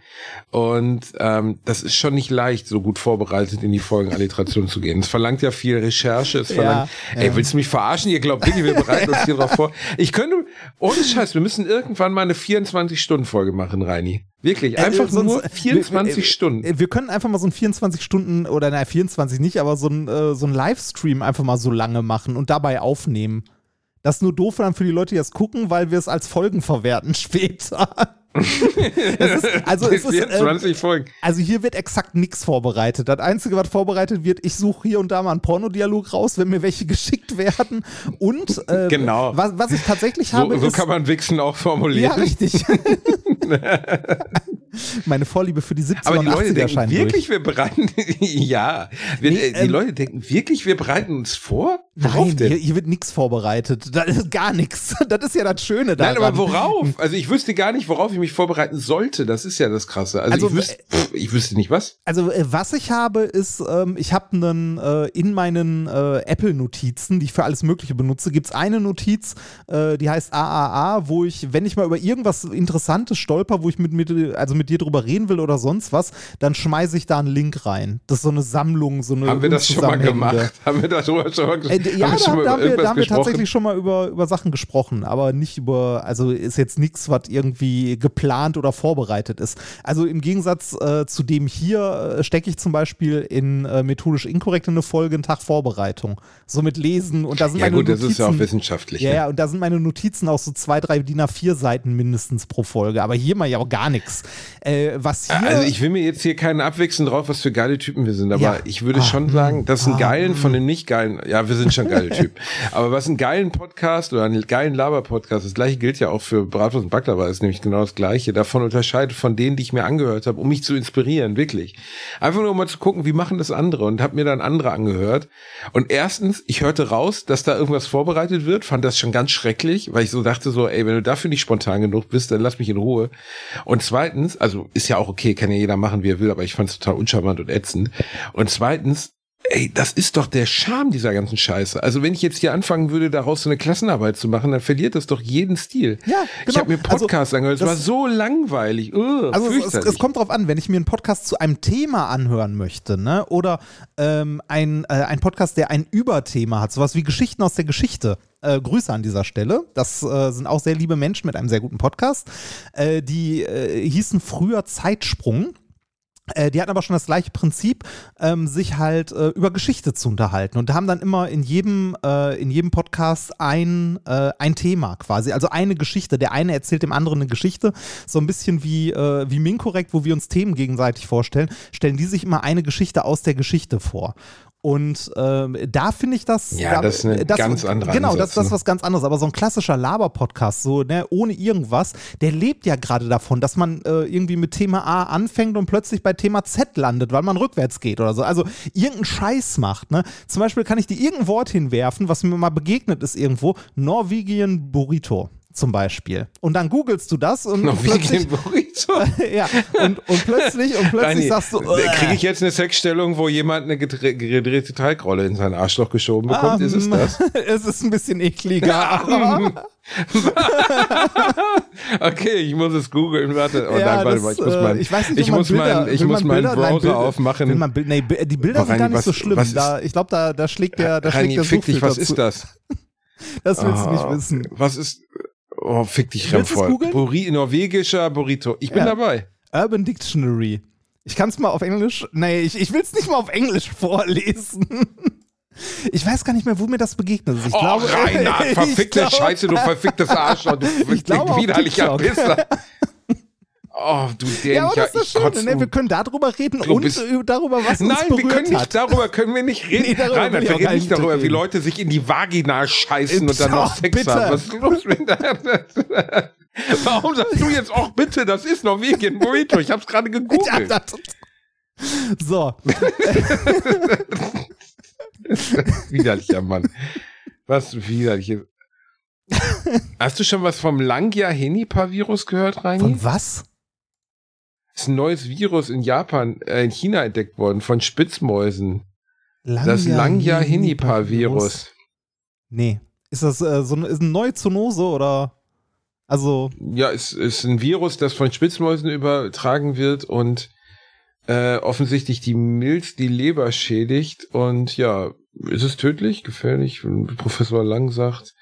Und ähm, das ist schon nicht leicht, so gut vorbereitet in die Folgenalliteration zu gehen. Es verlangt ja viel Recherche. Es verlangt, Ja, ey, ja. willst du mich verarschen? Ihr glaubt wirklich, wir bereiten uns hier drauf vor. Ich könnte, ohne Scheiß, wir müssen irgendwann mal eine 24-Stunden-Folge machen, Reini. Wirklich, einfach Äh, nur 24 wir, Stunden. äh, Wir können einfach mal so ein 24 Stunden oder naja, 24 nicht, aber so ein, äh, so ein Livestream einfach mal so lange machen und dabei aufnehmen. Das ist nur doof dann für die Leute, die das gucken, weil wir es als Folgen verwerten später. Ist, also, es ist, äh, 24 Folgen. also hier wird exakt nichts vorbereitet. Das Einzige, was vorbereitet wird, ich suche hier und da mal einen Pornodialog raus, wenn mir welche geschickt werden. Und äh, Genau. was, was ich tatsächlich So, habe, so ist, kann man Wichsen auch ja, formulieren. richtig. Meine Vorliebe für die 70er Aber die und Leute 80er denken wirklich, wir bereiten, ja, wir, Nee, äh, die ähm, Leute denken wirklich, wir bereiten uns vor? durch. Worauf Nein, denn? hier, hier wird nichts vorbereitet. Da ist gar nichts. Das ist ja das Schöne daran. Nein, aber worauf? Also ich wüsste gar nicht, worauf ich mich vorbereiten sollte. Das ist ja das Krasse. Also, Also, ich, wüsste, pff, ich wüsste nicht was. Also äh, was ich habe, ist, ähm, ich habe einen äh, in meinen äh, Apple-Notizen, die ich für alles Mögliche benutze, gibt es eine Notiz, äh, die heißt AAA, wo ich, wenn ich mal über irgendwas Interessantes stolper, wo ich mit, mit, also mit dir drüber reden will oder sonst was, dann schmeiße ich da einen Link rein. Das ist so eine Sammlung, so eine Haben wir das schon mal gemacht? Haben wir darüber schon mal, Äh, d- ja, haben da, schon da, haben wir, da haben wir gesprochen? tatsächlich schon mal über, über Sachen gesprochen, aber nicht über, also ist jetzt nichts, was irgendwie geplant oder vorbereitet ist. Also im Gegensatz äh, zu dem hier äh, stecke ich zum Beispiel in äh, methodisch inkorrekt in eine Folge einen Tag Vorbereitung. So mit Lesen und da sind Ja meine gut, das Notizen. ist ja auch wissenschaftlich. Ja, ne? ja, und da sind meine Notizen auch so zwei, drei DIN A4 Seiten mindestens pro Folge. Aber hier mal ja auch gar nichts. Äh, was hier. Also ich will mir jetzt hier keinen abwechseln drauf, was für geile Typen wir sind, aber Ja. ich würde Ah, schon sagen, dass ein ah, geilen von den nicht geilen, ja, wir sind schon geile Typen, aber was einen geilen Podcast oder einen geilen Laber-Podcast, das gleiche gilt ja auch für Bratwurst und Baklava, ist nämlich genau das gleiche, davon unterscheidet von denen, die ich mir angehört habe, um mich zu inspirieren, wirklich. Einfach nur mal zu gucken, wie machen das andere und habe mir dann andere angehört und erstens, ich hörte raus, dass da irgendwas vorbereitet wird, fand das schon ganz schrecklich, weil ich so dachte so, ey, wenn du dafür nicht spontan genug bist, dann lass mich in Ruhe. Und zweitens, also ist ja auch okay, kann ja jeder machen, wie er will, aber ich fand es total uncharmant und ätzend. Und zweitens, ey, das ist doch der Charme dieser ganzen Scheiße. Also wenn ich jetzt hier anfangen würde, daraus so eine Klassenarbeit zu machen, dann verliert das doch jeden Stil. Ja, Ich genau. habe mir Podcasts Also, angehört, es war so langweilig. Ugh, Also es, es kommt drauf an, wenn ich mir einen Podcast zu einem Thema anhören möchte, ne? Oder ähm, ein, äh, ein Podcast, der ein Überthema hat, sowas wie Geschichten aus der Geschichte. Äh, Grüße an dieser Stelle. Das äh, sind auch sehr liebe Menschen mit einem sehr guten Podcast. Äh, die äh, hießen früher Zeitsprung. Äh, die hatten aber schon das gleiche Prinzip, ähm, sich halt äh, über Geschichte zu unterhalten und haben dann immer in jedem, äh, in jedem Podcast ein, äh, ein Thema quasi, also eine Geschichte. Der eine erzählt dem anderen eine Geschichte, so ein bisschen wie, äh, wie Minkorrekt, wo wir uns Themen gegenseitig vorstellen, stellen die sich immer eine Geschichte aus der Geschichte vor. Und ähm, da finde ich das. Ja, da, das ist eine ganz andere Genau, Ansatz, das, das ist ne? was ganz anderes. Aber so ein klassischer Laber-Podcast, so ne, ohne irgendwas, der lebt ja gerade davon, dass man äh, irgendwie mit Thema A anfängt und plötzlich bei Thema Z landet, weil man rückwärts geht oder so. Also irgendeinen Scheiß macht. Ne? Zum Beispiel kann ich dir irgendein Wort hinwerfen, was mir mal begegnet ist irgendwo: Norwegian Burrito. Zum Beispiel. Und dann googelst du das und plötzlich, Norwegian Burrito. ja, und, und plötzlich, und plötzlich Reini, sagst du, kriege ich jetzt eine Sexstellung, wo jemand eine gedre- gedrehte Teigrolle in sein Arschloch geschoben bekommt? ist es Ähm, das? es ist ein bisschen ekliger. Okay, ich muss es googeln. Warte, oh Ja, nein, warte mal, ich muss äh, meinen, ich weiß nicht, ich muss Bilder- meinen, ich muss meinen Bilder- nein, Browser Bilder- aufmachen. Man, nee, die Bilder Boah, sind gar Reini, nicht so was- schlimm. was ist- Da, ich glaube, da, da schlägt der, da schlägt Reini, der fick dich, was Suchfilter ist das? Das willst du nicht Ah, wissen. Was ist, oh, fick dich du's voll. Burri, norwegischer Burrito. Ich bin Ja. dabei. Urban Dictionary. Ich kann es mal auf Englisch. Nee, ich, ich will es nicht mal auf Englisch vorlesen. Ich weiß gar nicht mehr, wo mir das begegnet ist. Ich oh, glaube, Reinhard, ich verfickte glaube- Scheiße, du verficktes Arschloch, du Ich auf widerlicher. Pisser. Oh, du Ja, aber dämlicher, das ist das Schöne, ne? Wir können darüber reden und darüber, was uns Nein, wir berührt können nicht, hat. darüber können wir nicht reden. Nee, Nein, wir reden nicht darüber, wie reden. Leute sich in die Vagina scheißen und dann noch Sex bitte. haben. Was ist los mit der? Warum sagst du jetzt auch bitte, das ist Norwegian Burrito? Ich hab's gerade Ja, gegoogelt. so, Widerlicher Mann. Was widerliches. Hast du schon was vom Langya-Henipa-Virus gehört, Reini? von was? Ist ein neues Virus in Japan, äh, in China entdeckt worden, von Spitzmäusen. das Langya-Henipa-Virus. Nee. Ist das äh, so ist eine neue Zoonose oder? Also, Ja, es ist ein Virus, das von Spitzmäusen übertragen wird und äh, offensichtlich die Milz die Leber schädigt. Und ja, ist es tödlich, gefährlich? Professor Lang sagt,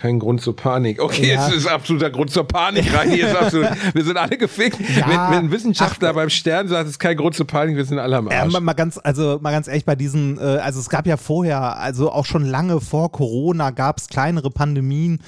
kein Grund zur Panik. Okay, Ja. es ist absoluter Grund zur Panik rein. Hier ist absolut, wir sind alle gefickt. Ja. Wenn, wenn ein Wissenschaftler beim Stern sagt, es ist kein Grund zur Panik, wir sind alle am äh, Arsch. mal, mal ganz, also mal ganz ehrlich, bei diesen, äh, also es gab ja vorher, also auch schon lange vor Corona gab es kleinere Pandemien,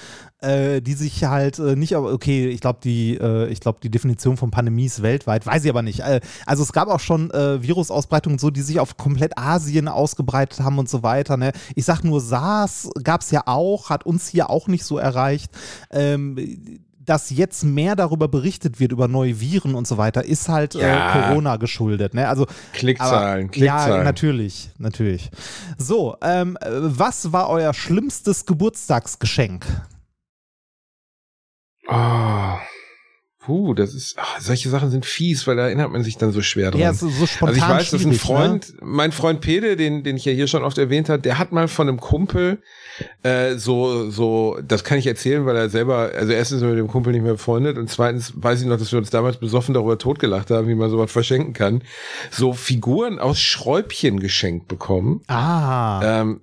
äh, die sich halt äh, nicht, aber okay, ich glaube die, äh, ich glaube die Definition von Pandemie ist weltweit, weiß ich aber nicht. Äh, also es gab auch schon äh, Virusausbreitungen so, die sich auf komplett Asien ausgebreitet haben und so weiter. Ne? Ich sag nur SARS gab es ja auch, hat uns hier auch nicht so erreicht. Ähm, dass jetzt mehr darüber berichtet wird, über neue Viren und so weiter, ist halt Ja. äh, Corona geschuldet. Ne? Also Klickzahlen, aber- Klickzahlen. Ja, natürlich, natürlich. So, ähm, äh, was war euer schlimmstes Geburtstagsgeschenk? Oh. Puh, das ist, ach, solche Sachen sind fies, weil da erinnert man sich dann so schwer dran. Ja, so, so spontan Also ich weiß, dass ein schwierig, Freund, mein Freund Pede, den, den ich ja hier schon oft erwähnt habe, der hat mal von einem Kumpel äh, so, so, das kann ich erzählen, weil er selber, also erstens sind wir mit dem Kumpel nicht mehr befreundet und zweitens weiß ich noch, dass wir uns damals besoffen darüber totgelacht haben, wie man sowas verschenken kann, so Figuren aus Schräubchen geschenkt bekommen. Ne? Ah, Ähm,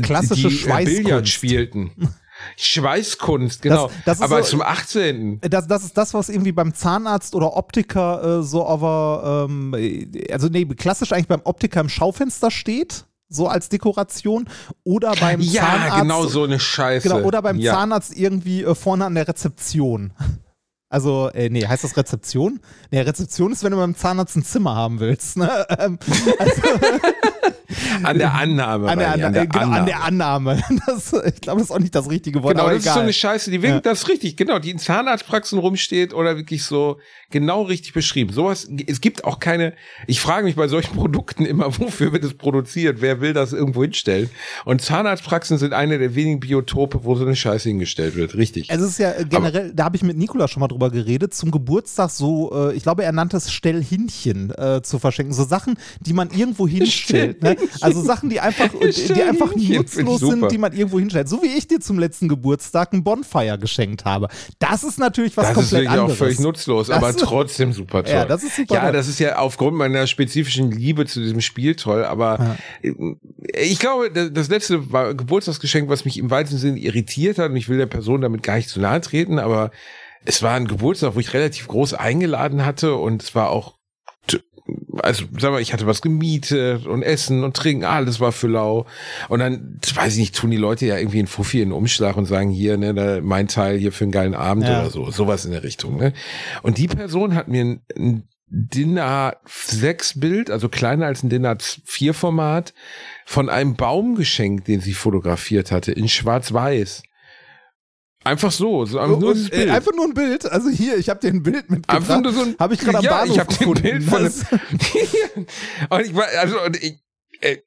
Klassische die, Schweißkunst. Billard spielten. Schweißkunst, genau. das ist Aber so- zum 18. das, das ist das, was irgendwie beim Zahnarzt oder Optiker äh, so aber, ähm, also nee, klassisch eigentlich beim Optiker im Schaufenster steht, so als Dekoration, oder beim Ja, Zahnarzt. genau so eine Scheiße. Genau, oder beim ja. Zahnarzt irgendwie äh, vorne an der Rezeption. Also, äh, nee, heißt das Rezeption? Nee, Rezeption ist, wenn du beim Zahnarzt ein Zimmer haben willst. Ne? Ähm, An der Annahme. an, der, Reini, an, der, genau, an der Annahme. Das, ich glaube, das ist auch nicht das richtige Wort, Genau, aber das ist so egal. eine Scheiße, die wirklich, Ja. das ist richtig, genau, die in Zahnarztpraxen rumsteht oder wirklich so genau richtig beschrieben. Sowas, es gibt auch keine, ich frage mich bei solchen Produkten immer, wofür wird es produziert? Wer will das irgendwo hinstellen? Und Zahnarztpraxen sind eine der wenigen Biotope, wo so eine Scheiße hingestellt wird, richtig. Es ist ja äh, generell, da habe ich mit Nikola schon mal drüber geredet, zum Geburtstag so, äh, ich glaube, er nannte es Stellhinchen äh, zu verschenken. So Sachen, die man irgendwo hinstellt. Ne? Also Sachen, die einfach, die, einfach nutzlos sind, die man irgendwo hinstellt. So wie ich dir zum letzten Geburtstag ein Bonfire geschenkt habe. Das ist natürlich was das ist komplett anderes. auch völlig nutzlos, Das aber ist- trotzdem super toll. Ja, das ist super Ja, toll. das ist ja aufgrund meiner spezifischen Liebe zu diesem Spiel toll, aber ich glaube, das das letzte war Geburtstagsgeschenk, was mich im weitesten Sinne irritiert hat, und ich will der Person damit gar nicht zu nahe treten, aber es war ein Geburtstag, wo ich relativ groß eingeladen hatte und es war auch also sag mal, ich hatte was gemietet und Essen und Trinken, alles war für lau. Und dann, weiß ich nicht, tun die Leute ja irgendwie einen Fuffi in den Umschlag und sagen, hier, ne, mein Teil hier für einen geilen Abend Ja. oder so. Sowas in der Richtung, ne? Und die Person hat mir ein, ein DIN A6 Bild, also kleiner als ein DIN A4 Format, von einem Baum geschenkt, den sie fotografiert hatte, in Schwarz-Weiß. Einfach so, so einfach nur äh, Bild. einfach nur ein Bild. Also hier, ich habe dir ein Bild mitgebracht. Einfach nur so ein, Habe ich gerade am ja, Bahnhof ich hab gefunden. Den Bild von und ich war, also, und ich, äh,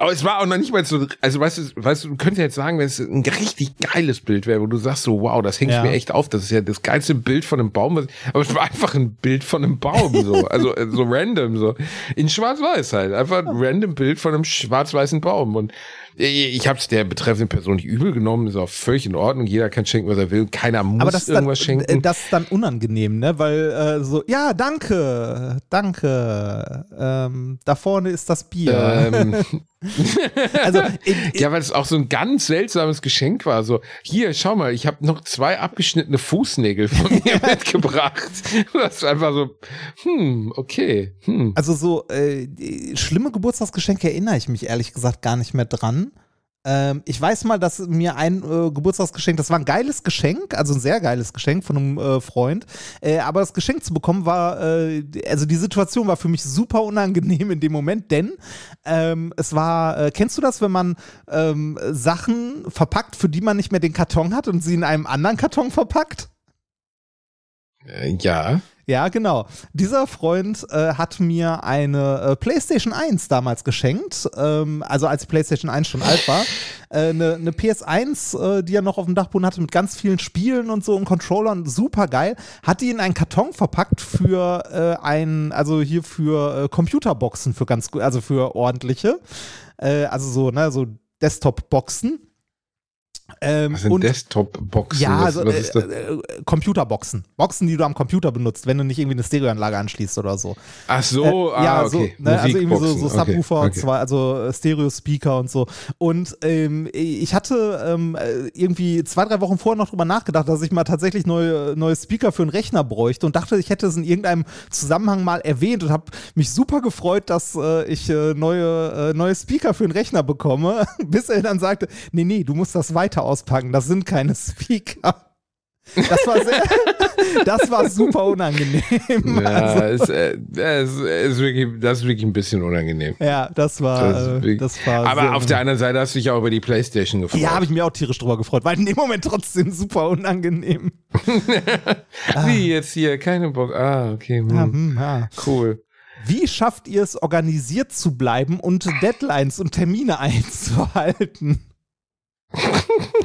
aber es war auch noch nicht mal so, also weißt du, weißt du, du könntest jetzt sagen, wenn es ein richtig geiles Bild wäre, wo du sagst so, wow, das hängt Ja. mir echt auf, das ist ja das geilste Bild von einem Baum, was- aber es war einfach ein Bild von einem Baum, so, also äh, so random, so, in schwarz-weiß halt, einfach ein random Bild von einem schwarz-weißen Baum und ich ich habe es der betreffenden Person nicht übel genommen, ist auch völlig in Ordnung, jeder kann schenken, was er will, keiner muss ist, dann, irgendwas schenken. äh, das ist dann unangenehm, ne? Weil äh, so, ja, danke, danke. Ähm, da vorne ist das Bier. ähm, also in, Ja, weil es auch so ein ganz seltsames Geschenk war. So, hier, schau mal, ich habe noch zwei abgeschnittene Fußnägel von mir mitgebracht. Das ist einfach so, hm, okay. Hm. Also so äh, schlimme Geburtstagsgeschenke erinnere ich mich ehrlich gesagt gar nicht mehr dran. Ähm, ich weiß mal, dass mir ein äh, Geburtstagsgeschenk, das war ein geiles Geschenk, also ein sehr geiles Geschenk von einem äh, Freund. Äh, aber das Geschenk zu bekommen war, äh, also die Situation war für mich super unangenehm in dem Moment, denn ähm, es war, äh, kennst du das, wenn man ähm, Sachen verpackt, für die man nicht mehr den Karton hat und sie in einem anderen Karton verpackt? Äh, ja. Ja, genau. Dieser Freund äh, hat mir eine äh, PlayStation 1 damals geschenkt, ähm, also als die PlayStation 1 schon alt war. Äh, Eine, eine PS1, äh, die er noch auf dem Dachboden hatte mit ganz vielen Spielen und so und Controllern, super geil. Hat die in einen Karton verpackt für äh, ein, also hier für äh, Computerboxen, für ganz, also für ordentliche. Äh, also so, ne, so Desktop-Boxen. Ähm, Was sind und- Desktop-Boxen? ja, also äh, das? äh, Computerboxen. Boxen, die du am Computer benutzt, wenn du nicht irgendwie eine Stereoanlage anschließt oder so. Ach so, Äh, ah, ja, okay. so, ne, also irgendwie so, so Musikboxen, okay, Subwoofer, okay. Zwei, also äh, Stereo-Speaker und so. Und ähm, ich hatte ähm, äh, irgendwie zwei, drei Wochen vorher noch drüber nachgedacht, dass ich mal tatsächlich neue, neue Speaker für einen Rechner bräuchte und dachte, ich hätte es in irgendeinem Zusammenhang mal erwähnt und habe mich super gefreut, dass äh, ich neue, neue Speaker für einen Rechner bekomme, bis er dann sagte, nee, nee, du musst das weiter auspacken, das sind keine Speaker. Das war sehr, das war super unangenehm. Ja, Also, es, äh, es ist wirklich, das ist wirklich ein bisschen unangenehm. ja, das war, Das ist wirklich- das war Aber auf der anderen Seite hast du dich auch über die Playstation gefreut. Ja, habe ich mir auch tierisch drüber gefreut, weil in dem Moment trotzdem super unangenehm. Wie jetzt hier, keine Bock. Ah, okay. Hm. Ja, hm, ja. Cool. Wie schafft ihr es, organisiert zu bleiben und Deadlines und Termine einzuhalten?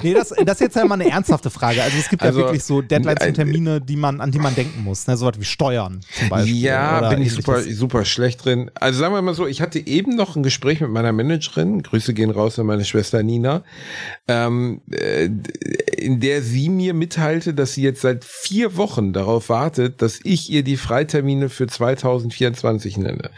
Nee, das, das ist jetzt ja mal eine ernsthafte Frage. Also es gibt Also, ja wirklich so Deadlines äh, und Termine, die man, an die man denken muss. Ne? So was wie Steuern zum Beispiel. Ja, bin ich super, super schlecht drin. Also sagen wir mal so, ich hatte eben noch ein Gespräch mit meiner Managerin, Grüße gehen raus an meine Schwester Nina, ähm, äh, in der sie mir mitteilte, dass sie jetzt seit vier Wochen darauf wartet, dass ich ihr die Freitermine für 2024 nenne.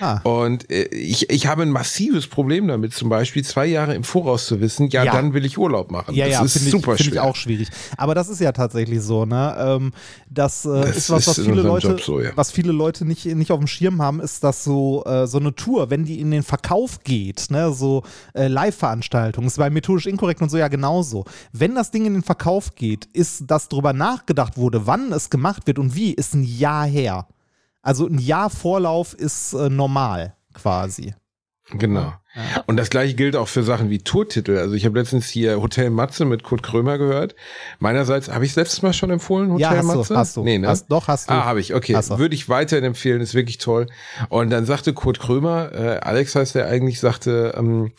Ah. Und äh, ich, ich habe ein massives Problem damit, zum Beispiel zwei Jahre im Voraus zu wissen, ja, Ja. dann will ich Urlaub machen. Ja, das ja, finde ich, find ich auch schwierig. Aber das ist ja tatsächlich so, ne? Ähm, das, äh, Das ist was, was ist viele Leute, so, ja. was viele Leute nicht, nicht auf dem Schirm haben, ist, dass so, äh, so eine Tour, wenn die in den Verkauf geht, ne, so äh, Live-Veranstaltungen, ist bei methodisch inkorrekt und so ja genauso. Wenn das Ding in den Verkauf geht, ist, dass drüber nachgedacht wurde, wann es gemacht wird und wie, ist ein Jahr her. Also ein Jahr Vorlauf ist äh, normal, quasi. Genau. Und das gleiche gilt auch für Sachen wie Tourtitel. Also ich habe letztens hier Hotel Matze mit Kurt Krömer gehört. Meinerseits habe ich letztes Mal schon empfohlen, Hotel ja, hast Matze? du, hast du. Nee, ne? Hast, doch, hast du. Ah, habe ich, okay. Würde ich weiterhin empfehlen, ist wirklich toll. Und dann sagte Kurt Krömer, äh, Alex heißt er eigentlich, sagte, ähm,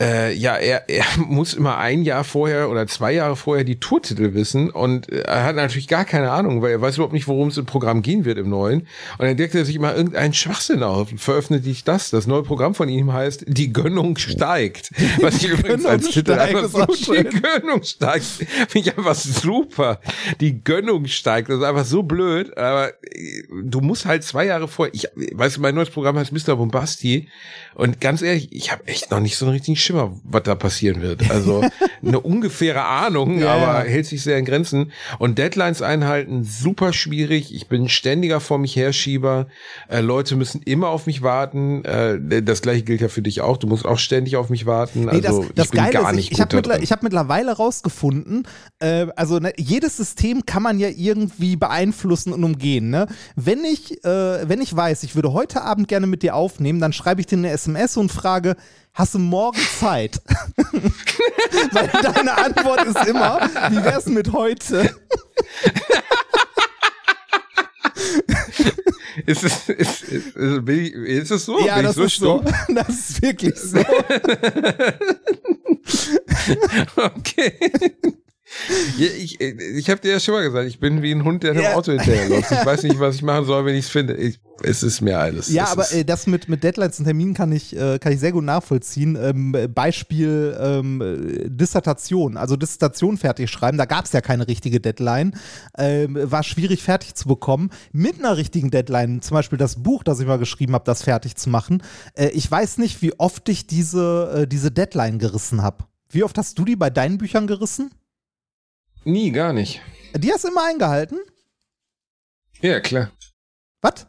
äh, ja, er, er muss immer ein Jahr vorher oder zwei Jahre vorher die Tourtitel wissen und äh, er hat natürlich gar keine Ahnung, weil er weiß überhaupt nicht, worum es im Programm gehen wird im neuen. Und dann deckt er sich immer irgendeinen Schwachsinn auf und veröffentlicht das. Das neue Programm von ihm heißt Die Gönnung steigt. Was ich übrigens Gönnung als Titel einfach so die schön. Gönnung steigt. Finde ich einfach super. Die Gönnung steigt. Das ist einfach so blöd. Aber äh, du musst halt zwei Jahre vor. Ich, weißt du, mein neues Programm heißt Mr. Bombasti. Und ganz ehrlich, ich habe echt noch nicht so einen richtigen Schimmer Schimmer, was da passieren wird. Also eine ungefähre Ahnung, Ja, aber ja. hält sich sehr in Grenzen. Und Deadlines einhalten, super schwierig. Ich bin ständiger vor mich herschieber. Äh, Leute müssen immer auf mich warten. Äh, das gleiche gilt ja für dich auch. Du musst auch ständig auf mich warten. Nee, Also das, das ich bin Geile gar nicht ich, ich gut habe mittler, hab mittlerweile rausgefunden, äh, also ne, jedes System kann man ja irgendwie beeinflussen und umgehen. Ne? Wenn, ich, äh, wenn ich weiß, ich würde heute Abend gerne mit dir aufnehmen, dann schreibe ich dir eine SMS und frage, hast du morgen Zeit? Weil deine Antwort ist immer, wie wär's mit heute? Ist es, ist, ist, ist, ich, ist es so? ja, bin das so ist so. stumm? Das ist wirklich so. Okay. Ja, ich ich habe dir ja schon mal gesagt, ich bin wie ein Hund, der dem Ja. Auto hinterherläuft. Ich weiß nicht, was ich machen soll, wenn ich es finde. Es ist mir alles. Ja, Es aber ist, äh, das mit, mit Deadlines und Terminen kann ich, äh, kann ich sehr gut nachvollziehen. Ähm, äh, Beispiel ähm, äh, Dissertation, also Dissertation fertig schreiben, da gab es ja keine richtige Deadline. Ähm, war schwierig fertig zu bekommen. Mit einer richtigen Deadline, zum Beispiel das Buch, das ich mal geschrieben habe, das fertig zu machen. Äh, ich weiß nicht, wie oft ich diese, äh, diese Deadline gerissen habe. Wie oft hast du die bei deinen Büchern gerissen? Nie, gar nicht. Die hast du immer eingehalten? Ja, klar. Was?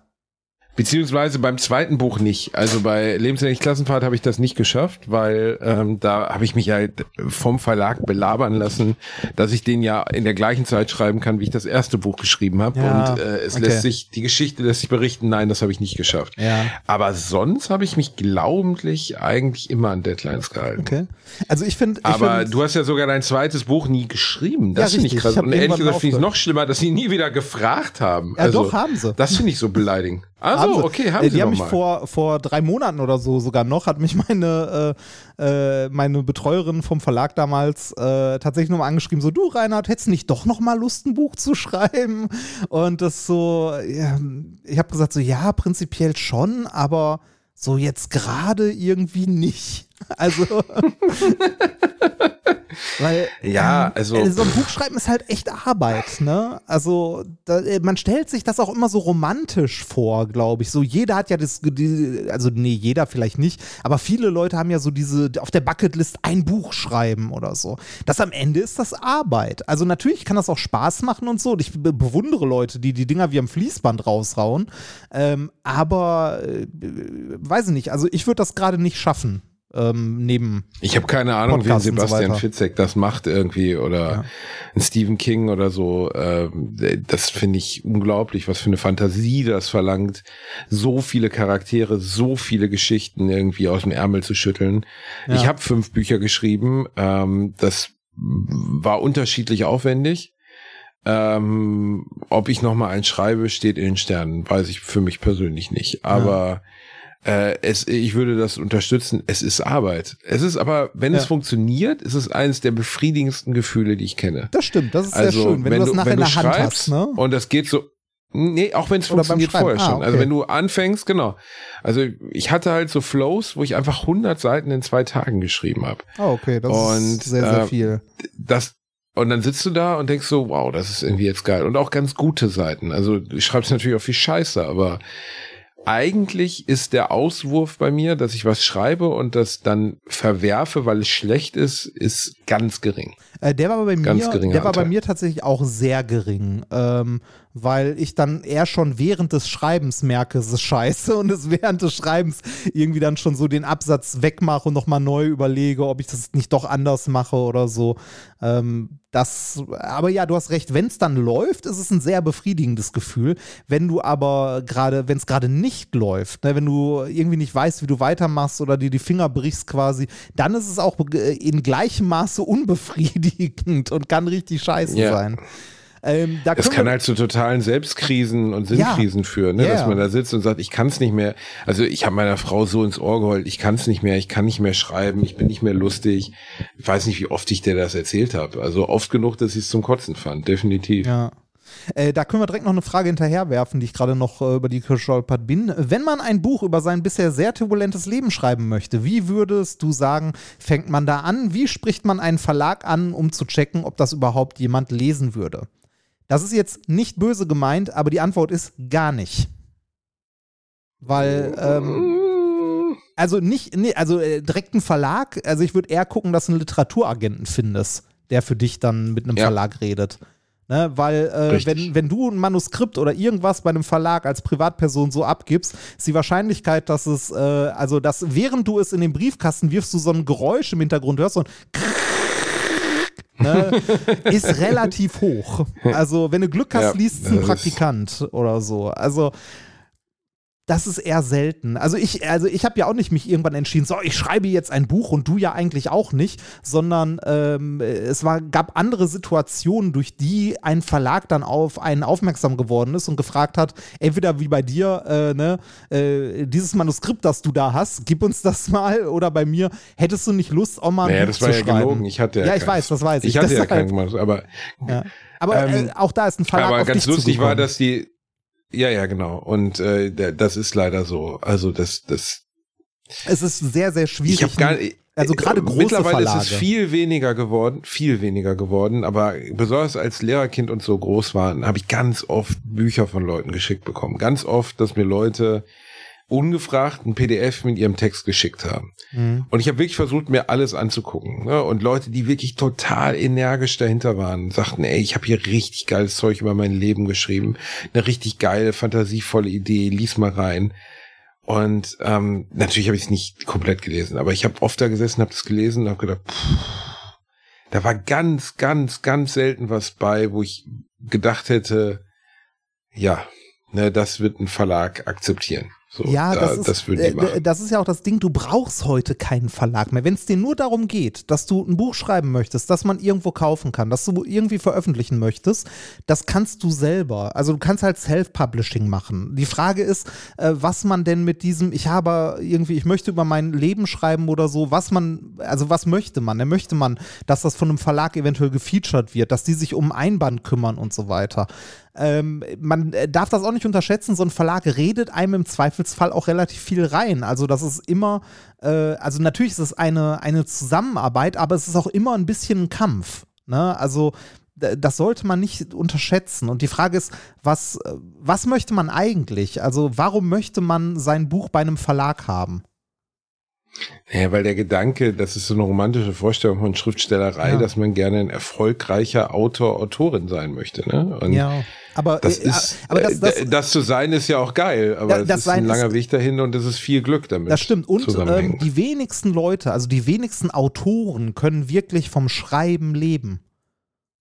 Beziehungsweise beim zweiten Buch nicht. Also bei Lebenslänglich Klassenfahrt habe ich das nicht geschafft, weil ähm, da habe ich mich halt vom Verlag belabern lassen, dass ich den ja in der gleichen Zeit schreiben kann, wie ich das erste Buch geschrieben habe. Ja, Und äh, es okay. lässt sich, die Geschichte lässt sich berichten, nein, das habe ich nicht geschafft. Ja. Aber sonst habe ich mich glaubentlich eigentlich immer an Deadlines gehalten. Okay. Also ich finde. Aber find- du hast ja sogar dein zweites Buch nie geschrieben. Das Ja, finde ich krass. Ich Und ehrlich gesagt finde ich es noch schlimmer, dass sie nie wieder gefragt haben. Ja, doch, haben sie. Das finde ich so beleidigend. Also, okay, haben Äh, Die haben mich mal. vor, vor drei Monaten oder so sogar noch, hat mich meine, äh, äh, meine Betreuerin vom Verlag damals äh, tatsächlich nochmal angeschrieben, so, du Reinhard, hättest du nicht doch nochmal Lust, ein Buch zu schreiben? Und das so, ja, ich habe gesagt, so, ja, prinzipiell schon, aber so jetzt gerade irgendwie nicht. Also, weil Ja, ähm, also- äh, so ein Buch schreiben ist halt echt Arbeit, ne? Also da, äh, man stellt sich das auch immer so romantisch vor, glaube ich. So jeder hat ja das, die, also nee, jeder vielleicht nicht, aber viele Leute haben ja so diese auf der Bucketlist ein Buch schreiben oder so. Das am Ende ist das Arbeit. Also natürlich kann das auch Spaß machen und so. Und ich be bewundere Leute, die die Dinger wie am Fließband rausrauen. Ähm, aber äh, weiß ich nicht. Also ich würde das gerade nicht schaffen. Ähm, neben Ich habe keine Ahnung, wie so Sebastian weiter. Fitzek das macht irgendwie oder ein Stephen King oder so. Ähm, das finde ich unglaublich, was für eine Fantasie das verlangt, so viele Charaktere, so viele Geschichten irgendwie aus dem Ärmel zu schütteln. Ja. Ich habe fünf Bücher geschrieben. Ähm, das war unterschiedlich aufwendig. Ähm, ob ich noch mal eins schreibe, steht in den Sternen, weiß ich für mich persönlich nicht. Aber äh, es, ich würde das unterstützen. Es ist Arbeit. Es ist aber, wenn es Ja. funktioniert, ist es eines der befriedigendsten Gefühle, die ich kenne. Das stimmt, das ist Also, sehr schön, wenn, du das nachher wenn in der Hand schreibst hast, ne? und das geht so, nee, auch wenn es funktioniert vorher Ah, schon. Also okay. wenn du anfängst, genau. Also ich hatte halt so Flows, wo ich einfach 100 Seiten in zwei Tagen geschrieben habe. Oh, okay, das Und, ist sehr, sehr äh, viel. Das und dann sitzt du da und denkst so, wow, das ist irgendwie jetzt geil. Und auch ganz gute Seiten. Also du schreibst natürlich auch viel Scheiße, aber eigentlich ist der Auswurf bei mir, dass ich was schreibe und das dann verwerfe, weil es schlecht ist, ist ganz gering. Äh, der war bei Ganz mir, der war bei mir tatsächlich auch sehr gering, ähm, weil ich dann eher schon während des Schreibens merke, es ist scheiße und es während des Schreibens irgendwie dann schon so den Absatz wegmache und nochmal neu überlege, ob ich das nicht doch anders mache oder so. Ähm, das, aber ja, du hast recht, wenn es dann läuft, ist es ein sehr befriedigendes Gefühl. Wenn du aber gerade, wenn es gerade nicht läuft, ne, wenn du irgendwie nicht weißt, wie du weitermachst oder dir die Finger brichst quasi, dann ist es auch äh, in gleichem Maße unbefriedigend und kann richtig scheiße Ja. sein. Ähm, da können kann halt zu totalen Selbstkrisen und Sinnkrisen führen, ne? Ja, dass ja. man da sitzt und sagt, ich kann es nicht mehr. Also ich habe meiner Frau so ins Ohr geheult, ich kann es nicht mehr, ich kann nicht mehr schreiben, ich bin nicht mehr lustig. Ich weiß nicht, wie oft ich dir das erzählt habe. Also oft genug, dass ich es zum Kotzen fand, definitiv. Ja. Äh, da können wir direkt noch eine Frage hinterherwerfen, die ich gerade noch äh, über die gestolpert bin. Wenn man ein Buch über sein bisher sehr turbulentes Leben schreiben möchte, wie würdest du sagen, fängt man da an? Wie spricht man einen Verlag an, um zu checken, ob das überhaupt jemand lesen würde? Das ist jetzt nicht böse gemeint, aber die Antwort ist gar nicht. Weil, ähm, Also nicht, nee, also äh, direkt ein Verlag. Also ich würde eher gucken, dass du einen Literaturagenten findest, der für dich dann mit einem Ja. Verlag redet. Ne, weil äh, wenn, wenn du ein Manuskript oder irgendwas bei einem Verlag als Privatperson so abgibst, ist die Wahrscheinlichkeit, dass es, äh, also dass während du es in den Briefkasten wirfst, du so ein Geräusch im Hintergrund hörst, so ein ne, ist relativ hoch. Also wenn du Glück hast, Ja, liest es ein Praktikant oder so. Also das ist eher selten. Also ich, also ich habe ja auch nicht mich irgendwann entschieden, so, ich schreibe jetzt ein Buch und du ja eigentlich auch nicht, sondern ähm, es war, gab andere Situationen, durch die ein Verlag dann auf einen aufmerksam geworden ist und gefragt hat, entweder wie bei dir, äh, ne, äh, dieses Manuskript, das du da hast, gib uns das mal, oder bei mir, hättest du nicht Lust, auch mal ein Naja, Buch das war zu ja schreiben? gelogen. Ich hatte ja, Ja, ich keins. weiß, das weiß ich. Ich hatte ja Deshalb- keinen gemacht, aber, Ja. Aber Ähm, äh, auch da ist ein Verlag aber auf ganz lustig war, dass die, ja, ja, genau. Und äh, das ist leider so. Also das, das, Es ist sehr, sehr schwierig. ich habe gar nicht. also gerade große Mittlerweile Verlage. ist es viel weniger geworden, viel weniger geworden, aber besonders als Lehrerkind und so groß waren, habe ich ganz oft Bücher von Leuten geschickt bekommen. Ganz oft, dass mir Leute ungefragt ein PDF mit ihrem Text geschickt haben. Mhm. Und ich habe wirklich versucht, mir alles anzugucken. Ne? Und Leute, die wirklich total energisch dahinter waren, sagten, ey, ich habe hier richtig geiles Zeug über mein Leben geschrieben. Eine richtig geile, fantasievolle Idee, lies mal rein. Und ähm, natürlich habe ich es nicht komplett gelesen, aber ich habe oft da gesessen, habe das gelesen und habe gedacht, pff, da war ganz, ganz, ganz selten was bei, wo ich gedacht hätte, ja, ne, das wird ein Verlag akzeptieren. So, Ja, da, das, ist, das äh, das ist ja auch das Ding, du brauchst heute keinen Verlag mehr. Wenn es dir nur darum geht, dass du ein Buch schreiben möchtest, das man irgendwo kaufen kann, dass du irgendwie veröffentlichen möchtest, das kannst du selber. Also du kannst halt Self-Publishing machen. Die Frage ist, äh, was man denn mit diesem, ich habe irgendwie, ich möchte über mein Leben schreiben oder so, was man, also was möchte man? Möchte man, dass das von einem Verlag eventuell gefeatured wird, dass die sich um Einband kümmern und so weiter. Ähm, man äh, darf das auch nicht unterschätzen, so ein Verlag redet einem im Zweifelsfall auch relativ viel rein. Also das ist immer, äh, also natürlich ist es eine, eine Zusammenarbeit, aber es ist auch immer ein bisschen ein Kampf. Ne? Also das sollte man nicht unterschätzen. Und die Frage ist, was, äh, was möchte man eigentlich? Also warum möchte man sein Buch bei einem Verlag haben? Ja, weil der Gedanke, das ist so eine romantische Vorstellung von Schriftstellerei, Ja. dass man gerne ein erfolgreicher Autor, Autorin sein möchte. Ne? Und ja, aber, das äh, ist, aber das, das, äh, das zu sein ist ja auch geil, aber es das ist ein langer ist- Weg dahin und es ist viel Glück damit. Das stimmt. Und ähm, die wenigsten Leute, also die wenigsten Autoren können wirklich vom Schreiben leben.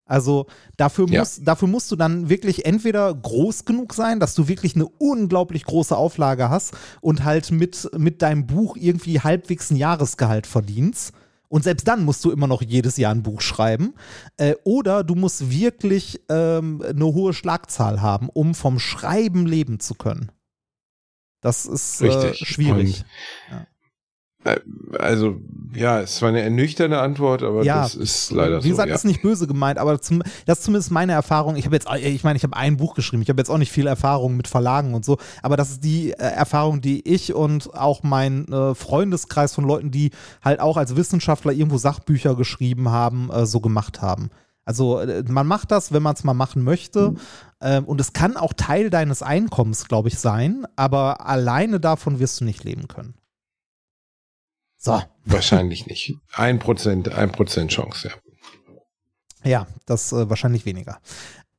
Also dafür, Ja. muss, dafür musst du dann wirklich entweder groß genug sein, dass du wirklich eine unglaublich große Auflage hast und halt mit, mit deinem Buch irgendwie halbwegs ein Jahresgehalt verdienst. Und selbst dann musst du immer noch jedes Jahr ein Buch schreiben. Äh, oder du musst wirklich ähm, eine hohe Schlagzahl haben, um vom Schreiben leben zu können. Das ist äh, schwierig. Äh, Also, ja, es war eine ernüchternde Antwort, aber Ja, das ist leider Wie gesagt, so. Ja. ist nicht böse gemeint, aber zum, das ist zumindest meine Erfahrung. Ich habe jetzt, ich meine, ich habe ein Buch geschrieben. Ich habe jetzt auch nicht viel Erfahrung mit Verlagen und so, aber das ist die äh, Erfahrung, die ich und auch mein äh, Freundeskreis von Leuten, die halt auch als Wissenschaftler irgendwo Sachbücher geschrieben haben, äh, so gemacht haben. Also äh, man macht das, wenn man es mal machen möchte. Ähm, und es kann auch Teil deines Einkommens, glaube ich, sein, aber alleine davon wirst du nicht leben können. So. Wahrscheinlich nicht. Ein Prozent, ein Prozent Chance, ja. Ja, das äh, wahrscheinlich weniger.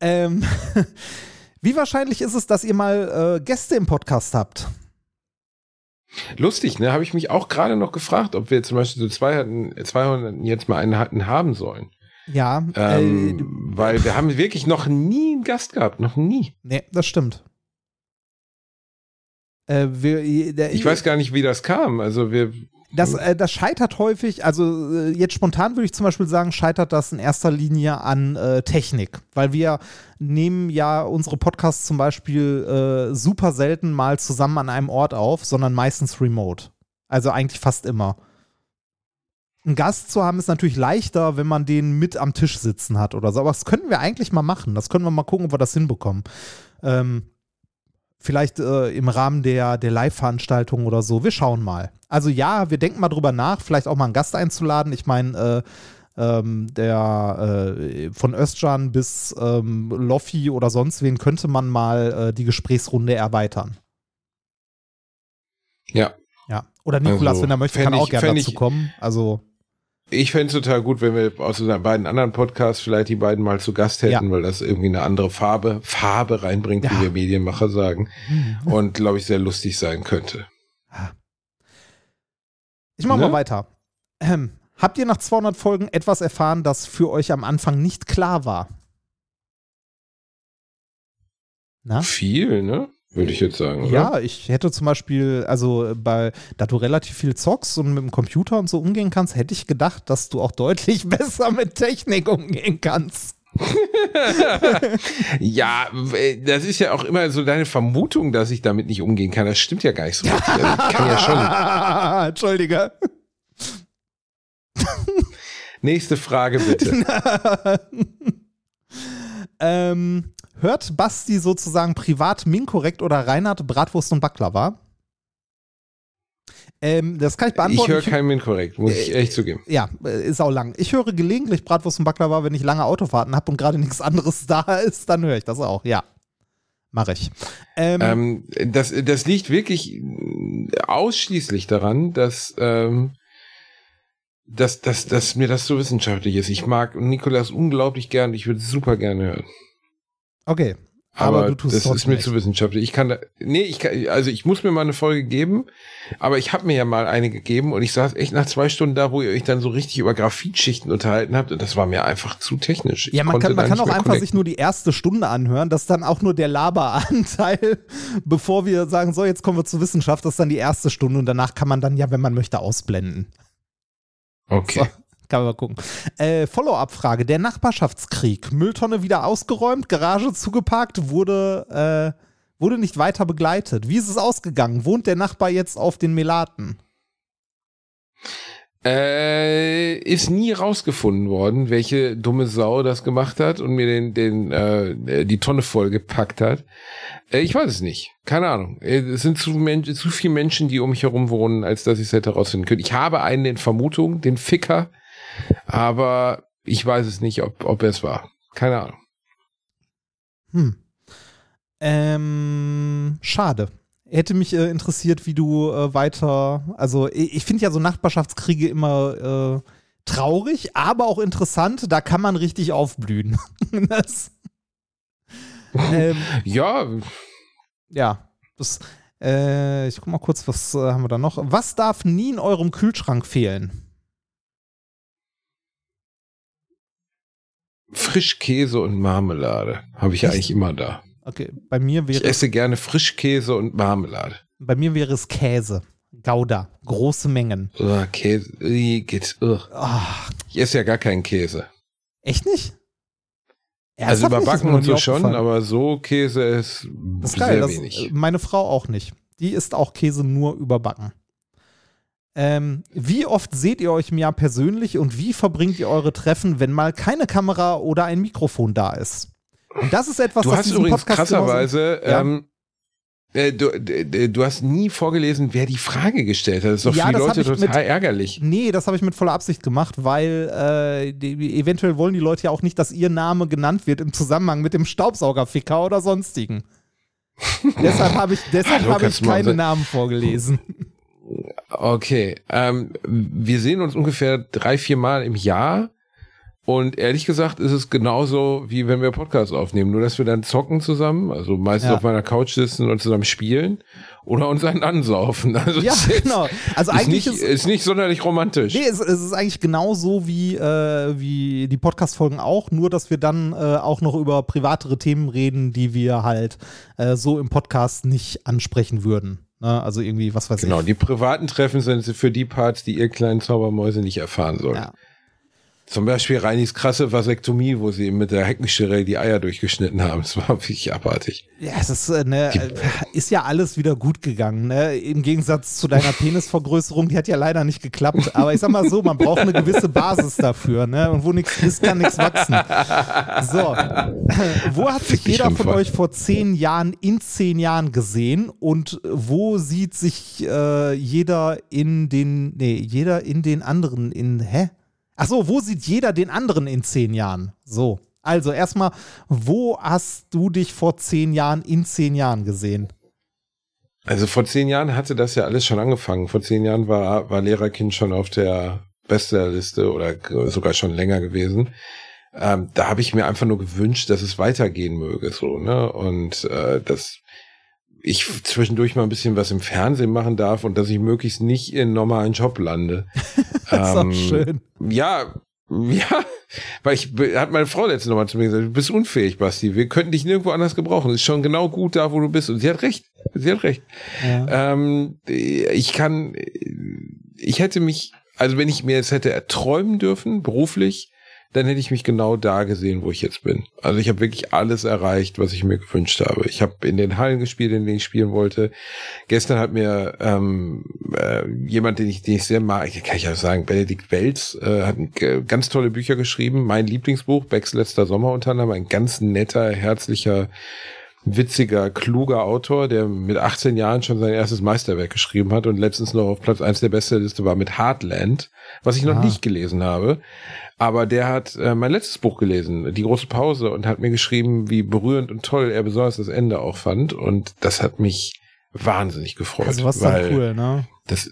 Ähm, wie wahrscheinlich ist es, dass ihr mal äh, Gäste im Podcast habt? Lustig, ne? Habe ich mich auch gerade noch gefragt, ob wir zum Beispiel so 200, 200 jetzt mal einen hatten haben sollen. Ja, Ähm, äh, weil wir haben wirklich noch nie einen Gast gehabt, noch nie. nee, das stimmt. Äh, wir, der, Ich weiß gar nicht, wie das kam. Also wir, Das, äh, das scheitert häufig, also äh, jetzt spontan würde ich zum Beispiel sagen, scheitert das in erster Linie an äh, Technik, weil wir nehmen ja unsere Podcasts zum Beispiel äh, super selten mal zusammen an einem Ort auf, sondern meistens remote. Also eigentlich fast immer. Einen Gast zu haben ist natürlich leichter, wenn man den mit am Tisch sitzen hat oder so, aber das könnten wir eigentlich mal machen. Das können wir mal gucken, ob wir das hinbekommen. Ähm, Vielleicht äh, im Rahmen der, der Live-Veranstaltung oder so. Wir schauen mal. Also ja, wir denken mal drüber nach, vielleicht auch mal einen Gast einzuladen. Ich meine, äh, ähm, der äh, von Özcan bis ähm, Loffi oder sonst wen könnte man mal äh, die Gesprächsrunde erweitern. ja, Ja. Oder Nikolas, Also, wenn er möchte, kann auch ich- gerne fänd dazu ich- kommen. Also, Ich fände es total gut, wenn wir aus den beiden anderen Podcasts vielleicht die beiden mal zu Gast hätten, Ja. weil das irgendwie eine andere Farbe, Farbe reinbringt, Ja. wie wir Medienmacher sagen. Und glaube ich, sehr lustig sein könnte. ich mache Ne? mal weiter. Ähm, habt ihr nach 200 Folgen etwas erfahren, das für euch am Anfang nicht klar war? Na? Viel, ne? Würde ich jetzt sagen. Oder? Ja, ich hätte zum Beispiel, also bei, da du relativ viel zockst und mit dem Computer und so umgehen kannst, hätte ich gedacht, dass du auch deutlich besser mit Technik umgehen kannst. Ja, w- das ist ja auch immer so deine Vermutung, dass ich damit nicht umgehen kann. Das stimmt ja gar nicht so richtig. Also ich kann ja schon. Entschuldige. Nächste Frage bitte. ähm, hört Basti sozusagen privat Minkorrekt oder Reinhard Bratwurst und Baklava? Ähm, das kann ich Ich beantworten. höre kein Inkorrekt, muss ich echt zugeben. Ja, äh, ist auch lang. Ich höre gelegentlich Bratwurst und Baklava, wenn ich lange Autofahrten habe und gerade nichts anderes da ist, dann höre ich das auch. Ja, mache ich. Ähm, Ähm, das, das liegt wirklich ausschließlich daran, dass, ähm, dass, dass, dass mir das so wissenschaftlich ist. Ich mag Nikolas unglaublich gern, ich würde super gerne hören. Okay, aber, Aber, du tust es das ist mir zu wissenschaftlich. Ich kann da, nee, ich kann, also ich muss mir mal eine Folge geben, aber ich habe mir ja mal eine gegeben und ich saß echt nach zwei Stunden da, wo ihr euch dann so richtig über Graphitschichten unterhalten habt und das war mir einfach zu technisch. Ich Ja, man kann, man kann auch einfach connecten. sich nur die erste Stunde anhören. Das ist dann auch nur der Laberanteil, bevor wir sagen, so, jetzt kommen wir zur Wissenschaft. Das ist dann die erste Stunde und danach kann man dann ja, wenn man möchte, ausblenden. Okay. So, kann man mal gucken. Äh, Follow-up-Frage. Der Nachbarschaftskrieg. Mülltonne wieder ausgeräumt, Garage zugeparkt, wurde, äh, wurde nicht weiter begleitet. Wie ist es ausgegangen? Wohnt der Nachbar jetzt auf den Melaten? Äh, ist nie rausgefunden worden, welche dumme Sau das gemacht hat und mir den, den, äh, die Tonne vollgepackt hat. Äh, ich weiß es nicht. Keine Ahnung. Äh, Es sind zu, zu viele Menschen, die um mich herum wohnen, als dass ich es hätte rausfinden können. Ich habe einen in Vermutung, den Ficker, aber ich weiß es nicht, ob, ob es war. Keine Ahnung. Hm. Ähm, schade. Hätte mich äh, interessiert, wie du äh, weiter. Also, ich, ich finde ja so Nachbarschaftskriege immer äh, traurig, aber auch interessant. Da kann man richtig aufblühen. das, ähm, Ja, ja, das. Äh, ich guck mal kurz, was äh, haben wir da noch? Was darf nie in eurem Kühlschrank fehlen? Frischkäse und Marmelade habe ich ja Echt? eigentlich immer da. Okay, bei mir Ich wäre esse gerne Frischkäse und Marmelade. bei mir wäre es Käse. Gouda, große Mengen. Ugh, Käse, geht, ugh. Ah, Ich esse ja gar keinen Käse. echt nicht? Also? Das ist überbacken und so schon, aber so Käse ist Das ist sehr geil. Das, wenig. äh, meine Frau auch nicht. Die isst auch Käse nur überbacken. Ähm, wie oft seht ihr euch im Jahr persönlich und wie verbringt ihr eure Treffen, wenn mal keine Kamera oder ein Mikrofon da ist? Und das ist etwas, Du was hast übrigens Podcast krasserweise, Ja. ähm, äh, du, du hast nie vorgelesen, wer die Frage gestellt hat. Das ist doch Ja, für die Leute total mit- ärgerlich. Nee, das habe ich mit voller Absicht gemacht, weil äh, die, eventuell wollen die Leute ja auch nicht, dass ihr Name genannt wird im Zusammenhang mit dem Staubsaugerficker oder sonstigen. deshalb habe ich, deshalb hab ich keine Namen vorgelesen. Okay, ähm, wir sehen uns ungefähr drei, vier Mal im Jahr. Und ehrlich gesagt ist es genauso, wie wenn wir Podcasts aufnehmen. Nur, dass wir dann zocken zusammen, also meistens Ja. auf meiner Couch sitzen und zusammen spielen oder uns einen ansaufen. Also Ja, ist, genau. Also ist, eigentlich nicht, ist, ist nicht sonderlich romantisch. Nee, es, es ist eigentlich genauso wie, äh, wie die Podcast-Folgen auch, nur dass wir dann äh, auch noch über privatere Themen reden, die wir halt äh, so im Podcast nicht ansprechen würden. Ne? Also irgendwie, was weiß Genau, ich. die privaten Treffen sind für die Parts, die ihr kleinen Zaubermäuse nicht erfahren sollen. Ja. Zum Beispiel Reinis krasse Vasektomie, wo sie ihm mit der Heckenschere die Eier durchgeschnitten haben. Das war wirklich abartig. Ja, es ist, äh, ne, äh, ist ja alles wieder gut gegangen. Ne? Im Gegensatz zu deiner Penisvergrößerung, die hat ja leider nicht geklappt. Aber ich sag mal so, man braucht eine gewisse Basis dafür. Ne? Und wo nichts ist, kann nichts wachsen. So, wo hat sich jeder von euch vor zehn Jahren in zehn Jahren gesehen? Und wo sieht sich äh, jeder in den, nee, jeder in den anderen in, hä? Ach so, wo sieht jeder den anderen in zehn Jahren? So. Also erstmal, wo hast du dich vor zehn Jahren in zehn Jahren gesehen? Also vor zehn Jahren hatte das ja alles schon angefangen. Vor zehn Jahren war, war Lehrerkind schon auf der Bestsellerliste oder sogar schon länger gewesen. Ähm, da habe ich mir einfach nur gewünscht, dass es weitergehen möge, so, ne? Und äh, dass ich zwischendurch mal ein bisschen was im Fernsehen machen darf und dass ich möglichst nicht in normalen Job lande. das ist Ähm, auch schön. Ja, ja, weil ich hat meine Frau letzte nochmal zu mir gesagt, du bist unfähig, Basti. Wir könnten dich nirgendwo anders gebrauchen. Es ist schon genau gut da, wo du bist. Und sie hat recht. Sie hat recht. Ja. Ähm, ich kann, ich hätte mich, also wenn ich mir jetzt hätte erträumen dürfen, beruflich, dann hätte ich mich genau da gesehen, wo ich jetzt bin. Also ich habe wirklich alles erreicht, was ich mir gewünscht habe. Ich habe in den Hallen gespielt, in denen ich spielen wollte. Gestern hat mir ähm, äh, jemand, den ich, den ich sehr mag, kann ich auch sagen, Benedikt Welz, äh, hat ganz tolle Bücher geschrieben. Mein Lieblingsbuch, Becks letzter Sommer unter anderem, ein ganz netter, herzlicher, witziger, kluger Autor, der mit 18 Jahren schon sein erstes Meisterwerk geschrieben hat und letztens noch auf Platz eins der Bestsellerliste war mit Heartland, was ich noch Ah. nicht gelesen habe. Aber der hat äh, mein letztes Buch gelesen, Die große Pause, und hat mir geschrieben, wie berührend und toll er besonders das Ende auch fand. Und das hat mich wahnsinnig gefreut. Also was weil dann cool, ne? Das,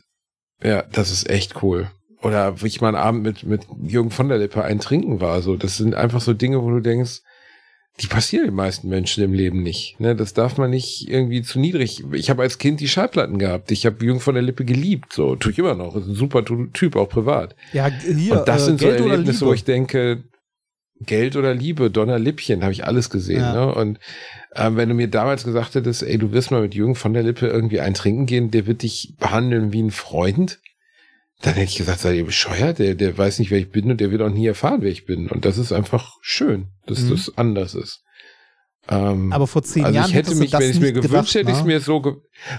ja, das ist echt cool. Oder wie ich mal einen Abend mit, mit Jürgen von der Lippe ein Trinken war. So, das sind einfach so Dinge, wo du denkst, die passieren den meisten Menschen im Leben nicht. Ne, das darf man nicht irgendwie zu niedrig. Ich habe als Kind die Schallplatten gehabt. Ich habe Jürgen von der Lippe geliebt. So, tue ich immer noch. Ist ein super Typ, auch privat. Ja, hier, Und das äh, sind so Geld oder Erlebnisse, wo ich denke, Geld oder Liebe, Donner Lippchen, habe ich alles gesehen. Ja. Ne? Und ähm, wenn du mir damals gesagt hättest, ey, du wirst mal mit Jürgen von der Lippe irgendwie ein Trinken gehen, der wird dich behandeln wie ein Freund, dann hätte ich gesagt, seid ihr bescheuert? Der, der weiß nicht, wer ich bin und der wird auch nie erfahren, wer ich bin. Und das ist einfach schön, dass Mhm. das anders ist. Ähm, Aber vor zehn also Jahren ich hätte mich, wenn ich mir gewünscht gedacht, hätte, ich ne? mir so, ge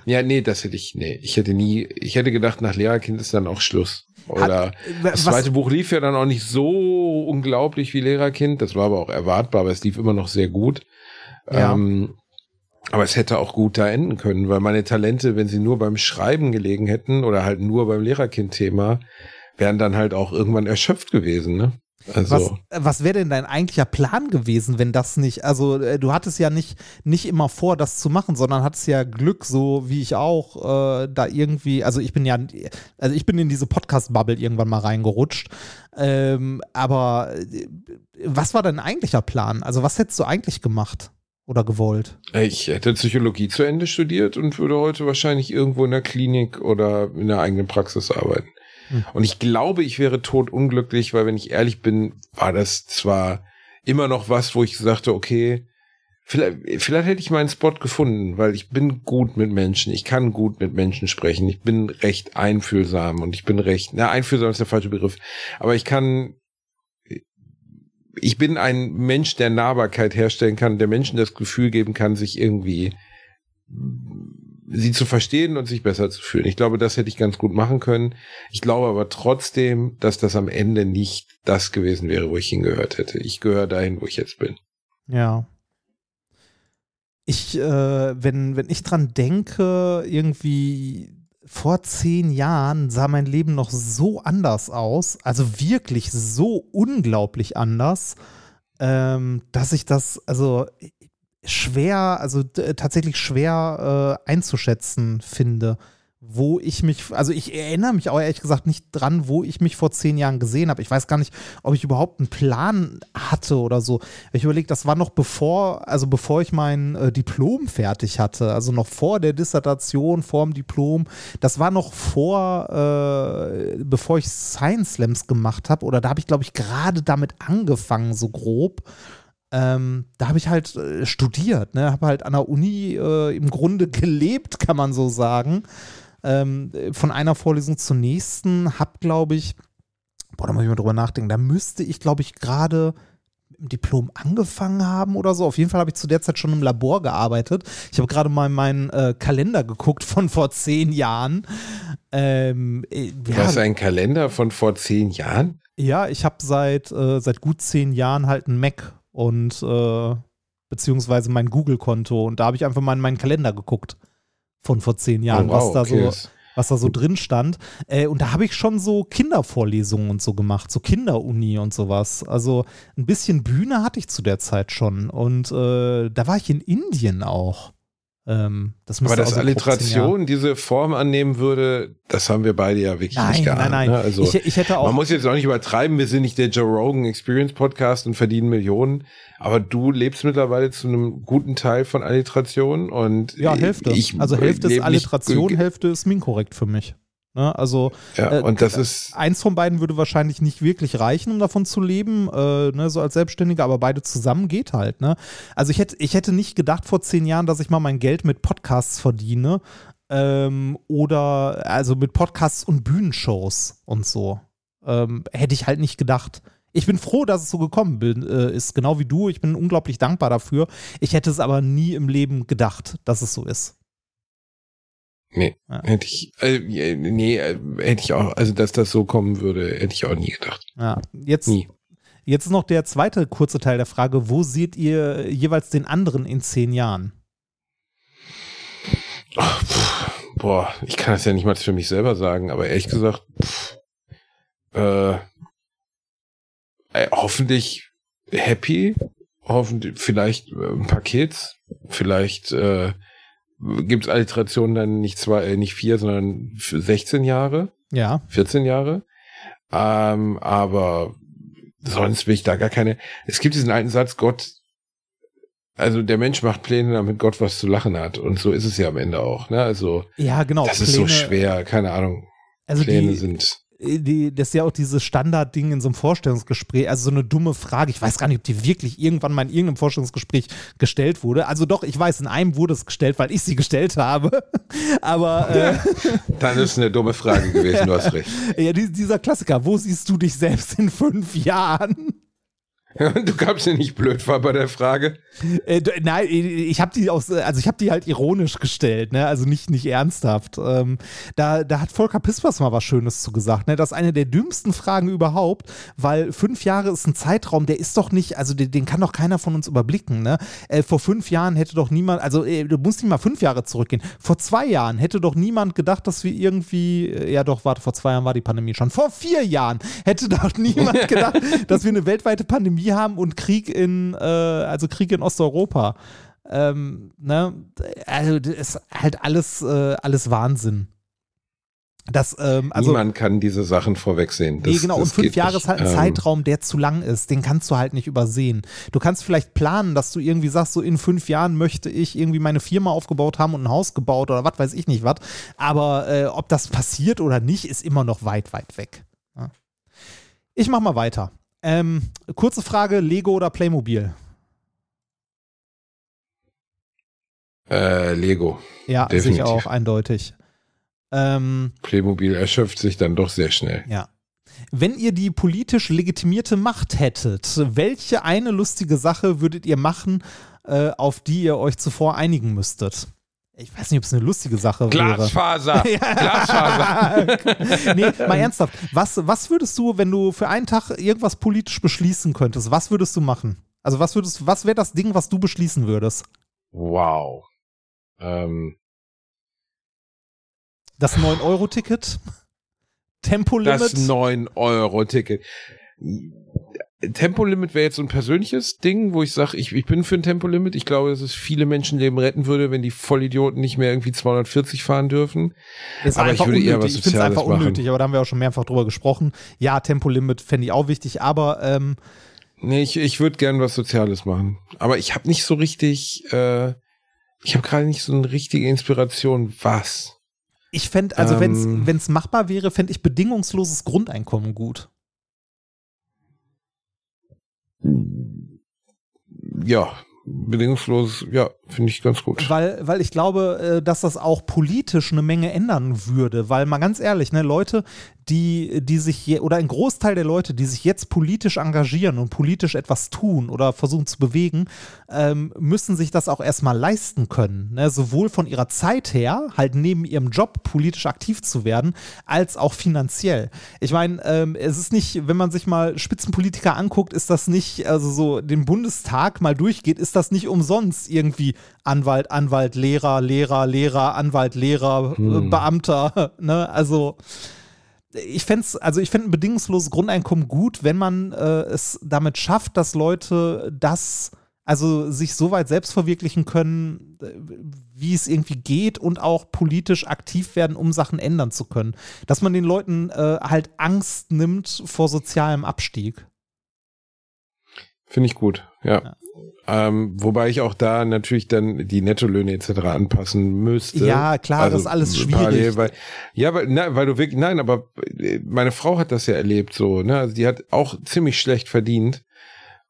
ja, nee, das hätte ich, nee, ich hätte nie, ich hätte gedacht, nach Lehrerkind ist dann auch Schluss. Oder Hat- das zweite Buch lief ja dann auch nicht so unglaublich wie Lehrerkind, das war aber auch erwartbar, aber es lief immer noch sehr gut. Ja. Ähm, aber es hätte auch gut da enden können, weil meine Talente, wenn sie nur beim Schreiben gelegen hätten oder halt nur beim Lehrerkind-Thema, wären dann halt auch irgendwann erschöpft gewesen, ne? Also, Was, was wäre denn dein eigentlicher Plan gewesen, wenn das nicht, also äh, du hattest ja nicht, nicht immer vor, das zu machen, sondern hattest ja Glück, so wie ich auch, äh, da irgendwie, also ich bin ja, also ich bin in diese Podcast-Bubble irgendwann mal reingerutscht, ähm, aber äh, was war dein eigentlicher Plan? Also was hättest du eigentlich gemacht oder gewollt? Ich hätte Psychologie zu Ende studiert und würde heute wahrscheinlich irgendwo in der Klinik oder in der eigenen Praxis arbeiten. Hm. Und ich glaube, ich wäre totunglücklich, weil wenn ich ehrlich bin, war das zwar immer noch was, wo ich sagte, okay, vielleicht, vielleicht hätte ich meinen Spot gefunden, weil ich bin gut mit Menschen, ich kann gut mit Menschen sprechen, ich bin recht einfühlsam und ich bin recht, na, einfühlsam ist der falsche Begriff, aber ich kann ich bin ein Mensch, der Nahbarkeit herstellen kann, der Menschen das Gefühl geben kann, sich irgendwie sie zu verstehen und sich besser zu fühlen. Ich glaube, das hätte ich ganz gut machen können. Ich glaube aber trotzdem, dass das am Ende nicht das gewesen wäre, wo ich hingehört hätte. Ich gehöre dahin, wo ich jetzt bin. Ja. Ich, äh, wenn, wenn ich dran denke, irgendwie vor zehn Jahren sah mein Leben noch so anders aus, also wirklich so unglaublich anders, ähm, dass ich das, also schwer, also d- tatsächlich schwer äh, einzuschätzen finde, wo ich mich, also ich erinnere mich auch ehrlich gesagt nicht dran, wo ich mich vor zehn Jahren gesehen habe. Ich weiß gar nicht, ob ich überhaupt einen Plan hatte oder so. Ich überlege, das war noch bevor, also bevor ich mein äh, Diplom fertig hatte, also noch vor der Dissertation, vor dem Diplom. Das war noch vor, äh, bevor ich Science Slams gemacht habe, oder da habe ich, glaube ich, gerade damit angefangen, so grob ähm, da habe ich halt äh, studiert, ne? habe halt an der Uni äh, im Grunde gelebt, kann man so sagen. Ähm, äh, von einer Vorlesung zur nächsten, habe, glaube ich, boah, da muss ich mal drüber nachdenken, da müsste ich, glaube ich, gerade mit dem Diplom angefangen haben oder so. Auf jeden Fall habe ich zu der Zeit schon im Labor gearbeitet. Ich habe gerade mal in meinen äh, Kalender geguckt von vor zehn Jahren. Ähm, äh, Du ja, hast einen Kalender von vor zehn Jahren? ja, ich habe seit, äh, seit gut zehn Jahren halt einen Mac und äh, beziehungsweise mein Google-Konto und da habe ich einfach mal in meinen Kalender geguckt von vor zehn Jahren, Oh, wow, was da okay, so was da so drin stand. Äh, und da habe ich schon so Kindervorlesungen und so gemacht, so Kinderuni und sowas. Also ein bisschen Bühne hatte ich zu der Zeit schon. Und äh, da war ich in Indien auch. Ähm, das Aber dass auch so 15 Jahre- Alliteration diese Form annehmen würde, das haben wir beide ja wirklich Nein, nicht geahnt. nein, nein. Ne? Also, ich, ich hätte auch. man muss jetzt auch nicht übertreiben, wir sind nicht der Joe Rogan Experience Podcast und verdienen Millionen, aber du lebst mittlerweile zu einem guten Teil von Alliteration und ja, Hälfte. Ich also Hälfte ist Alliteration, nicht, Hälfte ist minkorrekt für mich. Ne? Also Ja, äh, und das ist eins von beiden würde wahrscheinlich nicht wirklich reichen, um davon zu leben, äh, ne, so als Selbstständiger, aber beide zusammen geht halt. Ne? Also ich hätte, ich hätte nicht gedacht vor zehn Jahren, dass ich mal mein Geld mit Podcasts verdiene ähm, oder also mit Podcasts und Bühnenshows und so. Ähm, hätte ich halt nicht gedacht. Ich bin froh, dass es so gekommen bin, äh, ist, genau wie du. Ich bin unglaublich dankbar dafür. Ich hätte es aber nie im Leben gedacht, dass es so ist. Nee, Ja. hätte ich, äh, nee, äh, hätte ich auch, also dass das so kommen würde, hätte ich auch nie gedacht. Ja, jetzt, Nie. jetzt noch der zweite kurze Teil der Frage. Wo seht ihr jeweils den anderen in zehn Jahren? Ach, pff, boah, ich kann das ja nicht mal für mich selber sagen, aber ehrlich gesagt, pff, äh, äh, hoffentlich happy, hoffentlich vielleicht äh, ein paar Kids, vielleicht äh, gibt es Alliterationen dann nicht zwei, äh, nicht vier, sondern für 16 Jahre. Ja, 14 Jahre. Ähm, aber sonst will ich da gar keine. Es gibt diesen alten Satz, Gott, also der Mensch macht Pläne, damit Gott was zu lachen hat. Und so ist es ja am Ende auch. Ne? Also ja, genau. das ist so schwer, keine Ahnung. Also Pläne die, sind. Die, das ist ja auch dieses Standardding in so einem Vorstellungsgespräch, also so eine dumme Frage. Ich weiß gar nicht, ob die wirklich irgendwann mal in irgendeinem Vorstellungsgespräch gestellt wurde. Also doch, ich weiß, in einem wurde es gestellt, weil ich sie gestellt habe. Aber äh, Dann ist es eine dumme Frage gewesen, du hast recht. ja, die, dieser Klassiker, wo siehst du dich selbst in fünf Jahren? Du kamst dir nicht blöd vor bei der Frage. Äh, nein, ich habe die aus, also ich habe die halt ironisch gestellt, ne? Also nicht nicht ernsthaft. Ähm, da, da hat Volker Pispers mal was Schönes zu gesagt, ne? Das ist eine der dümmsten Fragen überhaupt, weil fünf Jahre ist ein Zeitraum, der ist doch nicht, also den, den kann doch keiner von uns überblicken, ne? Äh, vor fünf Jahren hätte doch niemand, also äh, du musst nicht mal fünf Jahre zurückgehen. Vor zwei Jahren hätte doch niemand gedacht, dass wir irgendwie, äh, ja doch, warte, vor zwei Jahren war die Pandemie schon. Vor vier Jahren hätte doch niemand gedacht, dass wir eine weltweite Pandemie haben und Krieg in, äh, also Krieg in Osteuropa. Ähm, ne? Also das ist halt alles, äh, alles Wahnsinn. Das, ähm, also, Niemand kann diese Sachen vorwegsehen. Das, nee, genau, und fünf Jahre ist halt ein Ähm, Zeitraum, der zu lang ist. Den kannst du halt nicht übersehen. Du kannst vielleicht planen, dass du irgendwie sagst, so in fünf Jahren möchte ich irgendwie meine Firma aufgebaut haben und ein Haus gebaut oder was weiß ich nicht was. Aber äh, ob das passiert oder nicht, ist immer noch weit, weit weg. Ja. Ich mach mal weiter. Ähm, kurze Frage: Lego oder Playmobil? Äh, Lego. Ja, Definitiv. sicher auch eindeutig. Ähm, Playmobil erschöpft sich dann doch sehr schnell. Ja. Wenn ihr die politisch legitimierte Macht hättet, welche eine lustige Sache würdet ihr machen, äh, auf die ihr euch zuvor einigen müsstet? Ich weiß nicht, ob es eine lustige Sache wäre. Glasfaser! Glasfaser! nee, mal ernsthaft. Was, was würdest du, wenn du für einen Tag irgendwas politisch beschließen könntest, was würdest du machen? Also was würdest, was wäre das Ding, was du beschließen würdest? Wow. Ähm, Das 9-Euro-Ticket? Tempolimit? das 9-Euro-Ticket. Tempolimit wäre jetzt so ein persönliches Ding, wo ich sage, ich, ich bin für ein Tempolimit. Ich glaube, dass es viele Menschenleben retten würde, wenn die Vollidioten nicht mehr irgendwie 240 fahren dürfen. Ist Aber ich würde eher unnötig. was ich finde es Soziales einfach machen. unnötig, aber da haben wir auch schon mehrfach drüber gesprochen. Ja, Tempolimit fände ich auch wichtig, aber ähm, Nee, ich, ich würde gern was Soziales machen. Aber ich habe nicht so richtig, äh, ich habe gerade nicht so eine richtige Inspiration, was. ich fände, also Ähm. wenn es machbar wäre, fände ich bedingungsloses Grundeinkommen gut. Ja, bedingungslos, ja, finde ich ganz gut. Weil, weil ich glaube, äh, dass das auch politisch eine Menge ändern würde. Weil mal ganz ehrlich, ne, Leute, die, die sich je, oder ein Großteil der Leute, die sich jetzt politisch engagieren und politisch etwas tun oder versuchen zu bewegen, ähm, müssen sich das auch erstmal leisten können. Ne? Sowohl von ihrer Zeit her, halt neben ihrem Job politisch aktiv zu werden, als auch finanziell. Ich meine, ähm, es ist nicht, wenn man sich mal Spitzenpolitiker anguckt, ist das nicht, also so den Bundestag mal durchgeht, ist das nicht umsonst irgendwie Anwalt, Anwalt, Lehrer, Lehrer, Lehrer, Anwalt, Lehrer, äh, Beamter, ne? Also ich fände also ich fände ein bedingungsloses Grundeinkommen gut, wenn man äh, es damit schafft, dass Leute das Also sich so weit selbst verwirklichen können, äh, wie es irgendwie geht und auch politisch aktiv werden, um Sachen ändern zu können. Dass man den Leuten äh, halt Angst nimmt vor sozialem Abstieg. Finde ich gut, ja. ja. Ähm, wobei ich auch da natürlich dann die Nettolöhne etc. anpassen müsste. Ja, klar, also, das ist alles schwierig. Parallel, weil, ja, weil, na, weil du wirklich, nein, aber äh, meine Frau hat das ja erlebt so, ne? Also die hat auch ziemlich schlecht verdient.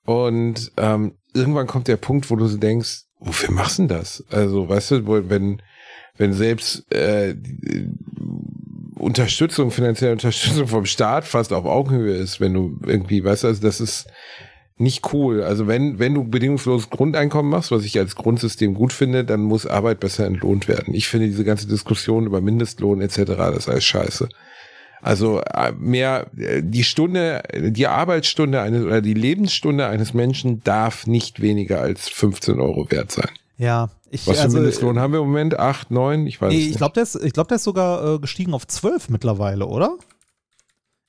Und ähm, irgendwann kommt der Punkt, wo du so denkst, wofür machst du denn das? Also, weißt du, wenn, wenn selbst äh, Unterstützung, finanzielle Unterstützung vom Staat fast auf Augenhöhe ist, wenn du irgendwie, weißt du, also das ist nicht cool. Also wenn, wenn du bedingungsloses Grundeinkommen machst, was ich als Grundsystem gut finde, dann muss Arbeit besser entlohnt werden. Ich finde diese ganze Diskussion über Mindestlohn etc., das ist alles scheiße. Also äh, mehr äh, die Stunde, die Arbeitsstunde eines oder die Lebensstunde eines Menschen darf nicht weniger als 15 Euro wert sein. Ja, ich, Was für also, Mindestlohn haben wir im Moment? 8, 9? Ich weiß nee, nicht. Ich glaube, der, ist, glaub, der ist sogar äh, gestiegen auf 12 mittlerweile, oder?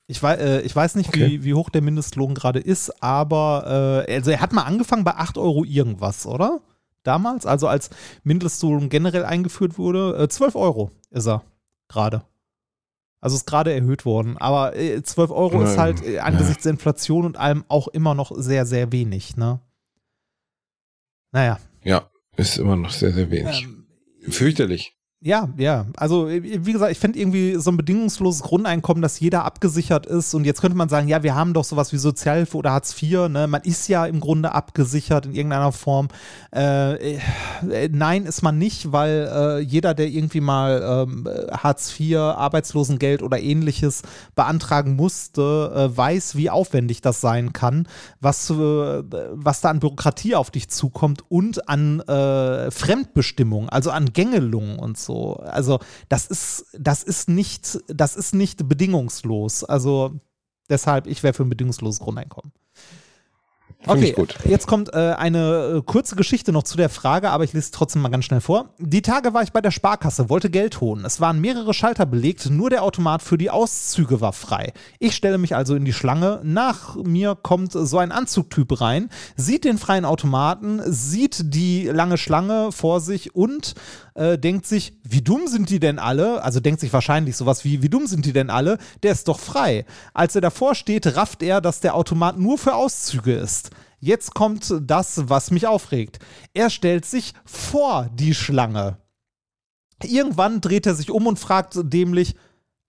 Ich weiß, äh, ich weiß nicht, okay. wie, wie hoch der Mindestlohn gerade ist, aber äh, also er hat mal angefangen bei 8 Euro irgendwas, oder? Damals, also als Mindestlohn generell eingeführt wurde, äh, 12 Euro ist er gerade. Also ist gerade erhöht worden. Aber äh, 12 Euro ja, ist halt äh, angesichts ja. der Inflation und allem auch immer noch sehr, sehr wenig, ne? Naja. Ja, ist immer noch sehr, sehr wenig. Ähm, Fürchterlich. Ja, ja. Also, wie gesagt, ich fände irgendwie so ein bedingungsloses Grundeinkommen, dass jeder abgesichert ist. Und jetzt könnte man sagen, ja, wir haben doch sowas wie Sozialhilfe oder Hartz IV. Ne? Man ist ja im Grunde abgesichert in irgendeiner Form. Äh, äh, nein, ist man nicht, weil äh, jeder, der irgendwie mal ähm, Hartz IV, Arbeitslosengeld oder ähnliches beantragen musste, äh, weiß, wie aufwendig das sein kann, was, äh, was da an Bürokratie auf dich zukommt und an äh, Fremdbestimmung, also an Gängelungen und so so. Also das ist, das ist nicht, das ist nicht bedingungslos. Also deshalb, ich wäre für ein bedingungsloses Grundeinkommen. Okay, jetzt kommt äh, eine äh, kurze Geschichte noch zu der Frage, aber ich lese trotzdem mal ganz schnell vor. Die Tage war ich bei der Sparkasse, wollte Geld holen. Es waren mehrere Schalter belegt, nur der Automat für die Auszüge war frei. Ich stelle mich also in die Schlange. Nach mir kommt so ein Anzugtyp rein, sieht den freien Automaten, sieht die lange Schlange vor sich und äh, denkt sich, wie dumm sind die denn alle? Also denkt sich wahrscheinlich sowas wie, wie dumm sind die denn alle? Der ist doch frei. Als er davor steht, rafft er, dass der Automat nur für Auszüge ist. Jetzt kommt das, was mich aufregt. Er stellt sich vor die Schlange. Irgendwann dreht er sich um und fragt dämlich,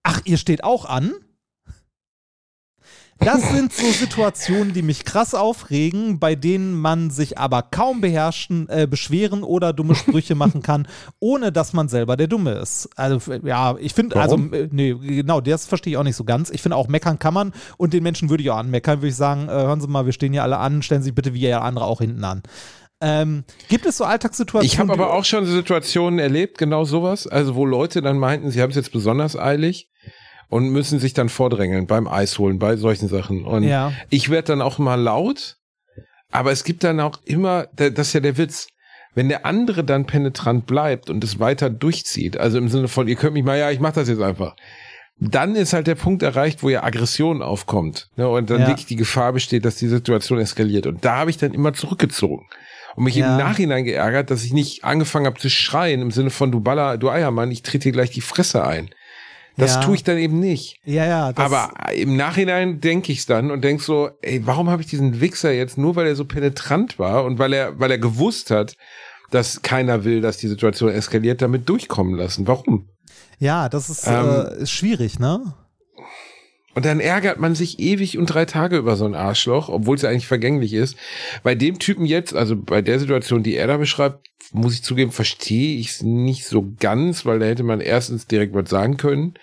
ach, ihr steht auch an? Das sind so Situationen, die mich krass aufregen, bei denen man sich aber kaum beherrschen, äh, beschweren oder dumme Sprüche machen kann, ohne dass man selber der Dumme ist. Also ja, ich finde, also äh, nee, genau, das verstehe ich auch nicht so ganz. Ich finde auch meckern kann man und den Menschen würde ich auch anmeckern, würde ich sagen, äh, hören Sie mal, wir stehen hier alle an, stellen Sie bitte wie ja andere auch hinten an. Ähm, gibt es so Alltagssituationen? Ich habe aber auch schon Situationen erlebt, genau sowas, also wo Leute dann meinten, sie haben es jetzt besonders eilig und müssen sich dann vordrängeln beim Eis holen, bei solchen Sachen. Und ja. ich werde dann auch mal laut, aber es gibt dann auch immer, das ist ja der Witz, wenn der andere dann penetrant bleibt und es weiter durchzieht, also im Sinne von, ihr könnt mich mal, ja, ich mach das jetzt einfach, dann ist halt der Punkt erreicht, wo ja Aggression aufkommt. Ne? Und dann ja. wirklich die Gefahr besteht, dass die Situation eskaliert. Und da habe ich dann immer zurückgezogen und mich ja. im Nachhinein geärgert, dass ich nicht angefangen habe zu schreien im Sinne von du Baller, du Eiermann, ich trete dir gleich die Fresse ein. Das ja. tue ich dann eben nicht. Ja, ja. Aber im Nachhinein denke ich es dann und denk so, ey, warum habe ich diesen Wichser jetzt nur, weil er so penetrant war und weil er, weil er gewusst hat, dass keiner will, dass die Situation eskaliert, damit durchkommen lassen. Warum? Ja, das ist, ähm, äh, ist schwierig, ne? Und dann ärgert man sich ewig und drei Tage über so ein Arschloch, obwohl es ja eigentlich vergänglich ist. Bei dem Typen jetzt, also bei der Situation, die er da beschreibt, muss ich zugeben, verstehe ich es nicht so ganz, weil da hätte man erstens direkt was sagen können.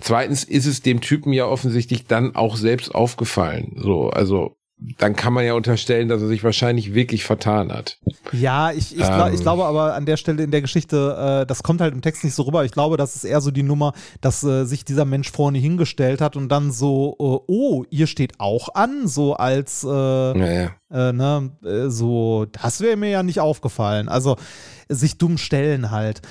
Zweitens ist es dem Typen ja offensichtlich dann auch selbst aufgefallen. So, also dann kann man ja unterstellen, dass er sich wahrscheinlich wirklich vertan hat. Ja, ich, ich, glaub, ich ähm. glaube aber an der Stelle in der Geschichte, äh, das kommt halt im Text nicht so rüber. Ich glaube, das ist eher so die Nummer, dass äh, sich dieser Mensch vorne hingestellt hat und dann so, äh, oh, ihr steht auch an, so als, äh, ja, äh, ne, äh, so, das wäre mir ja nicht aufgefallen. Also sich dumm stellen halt.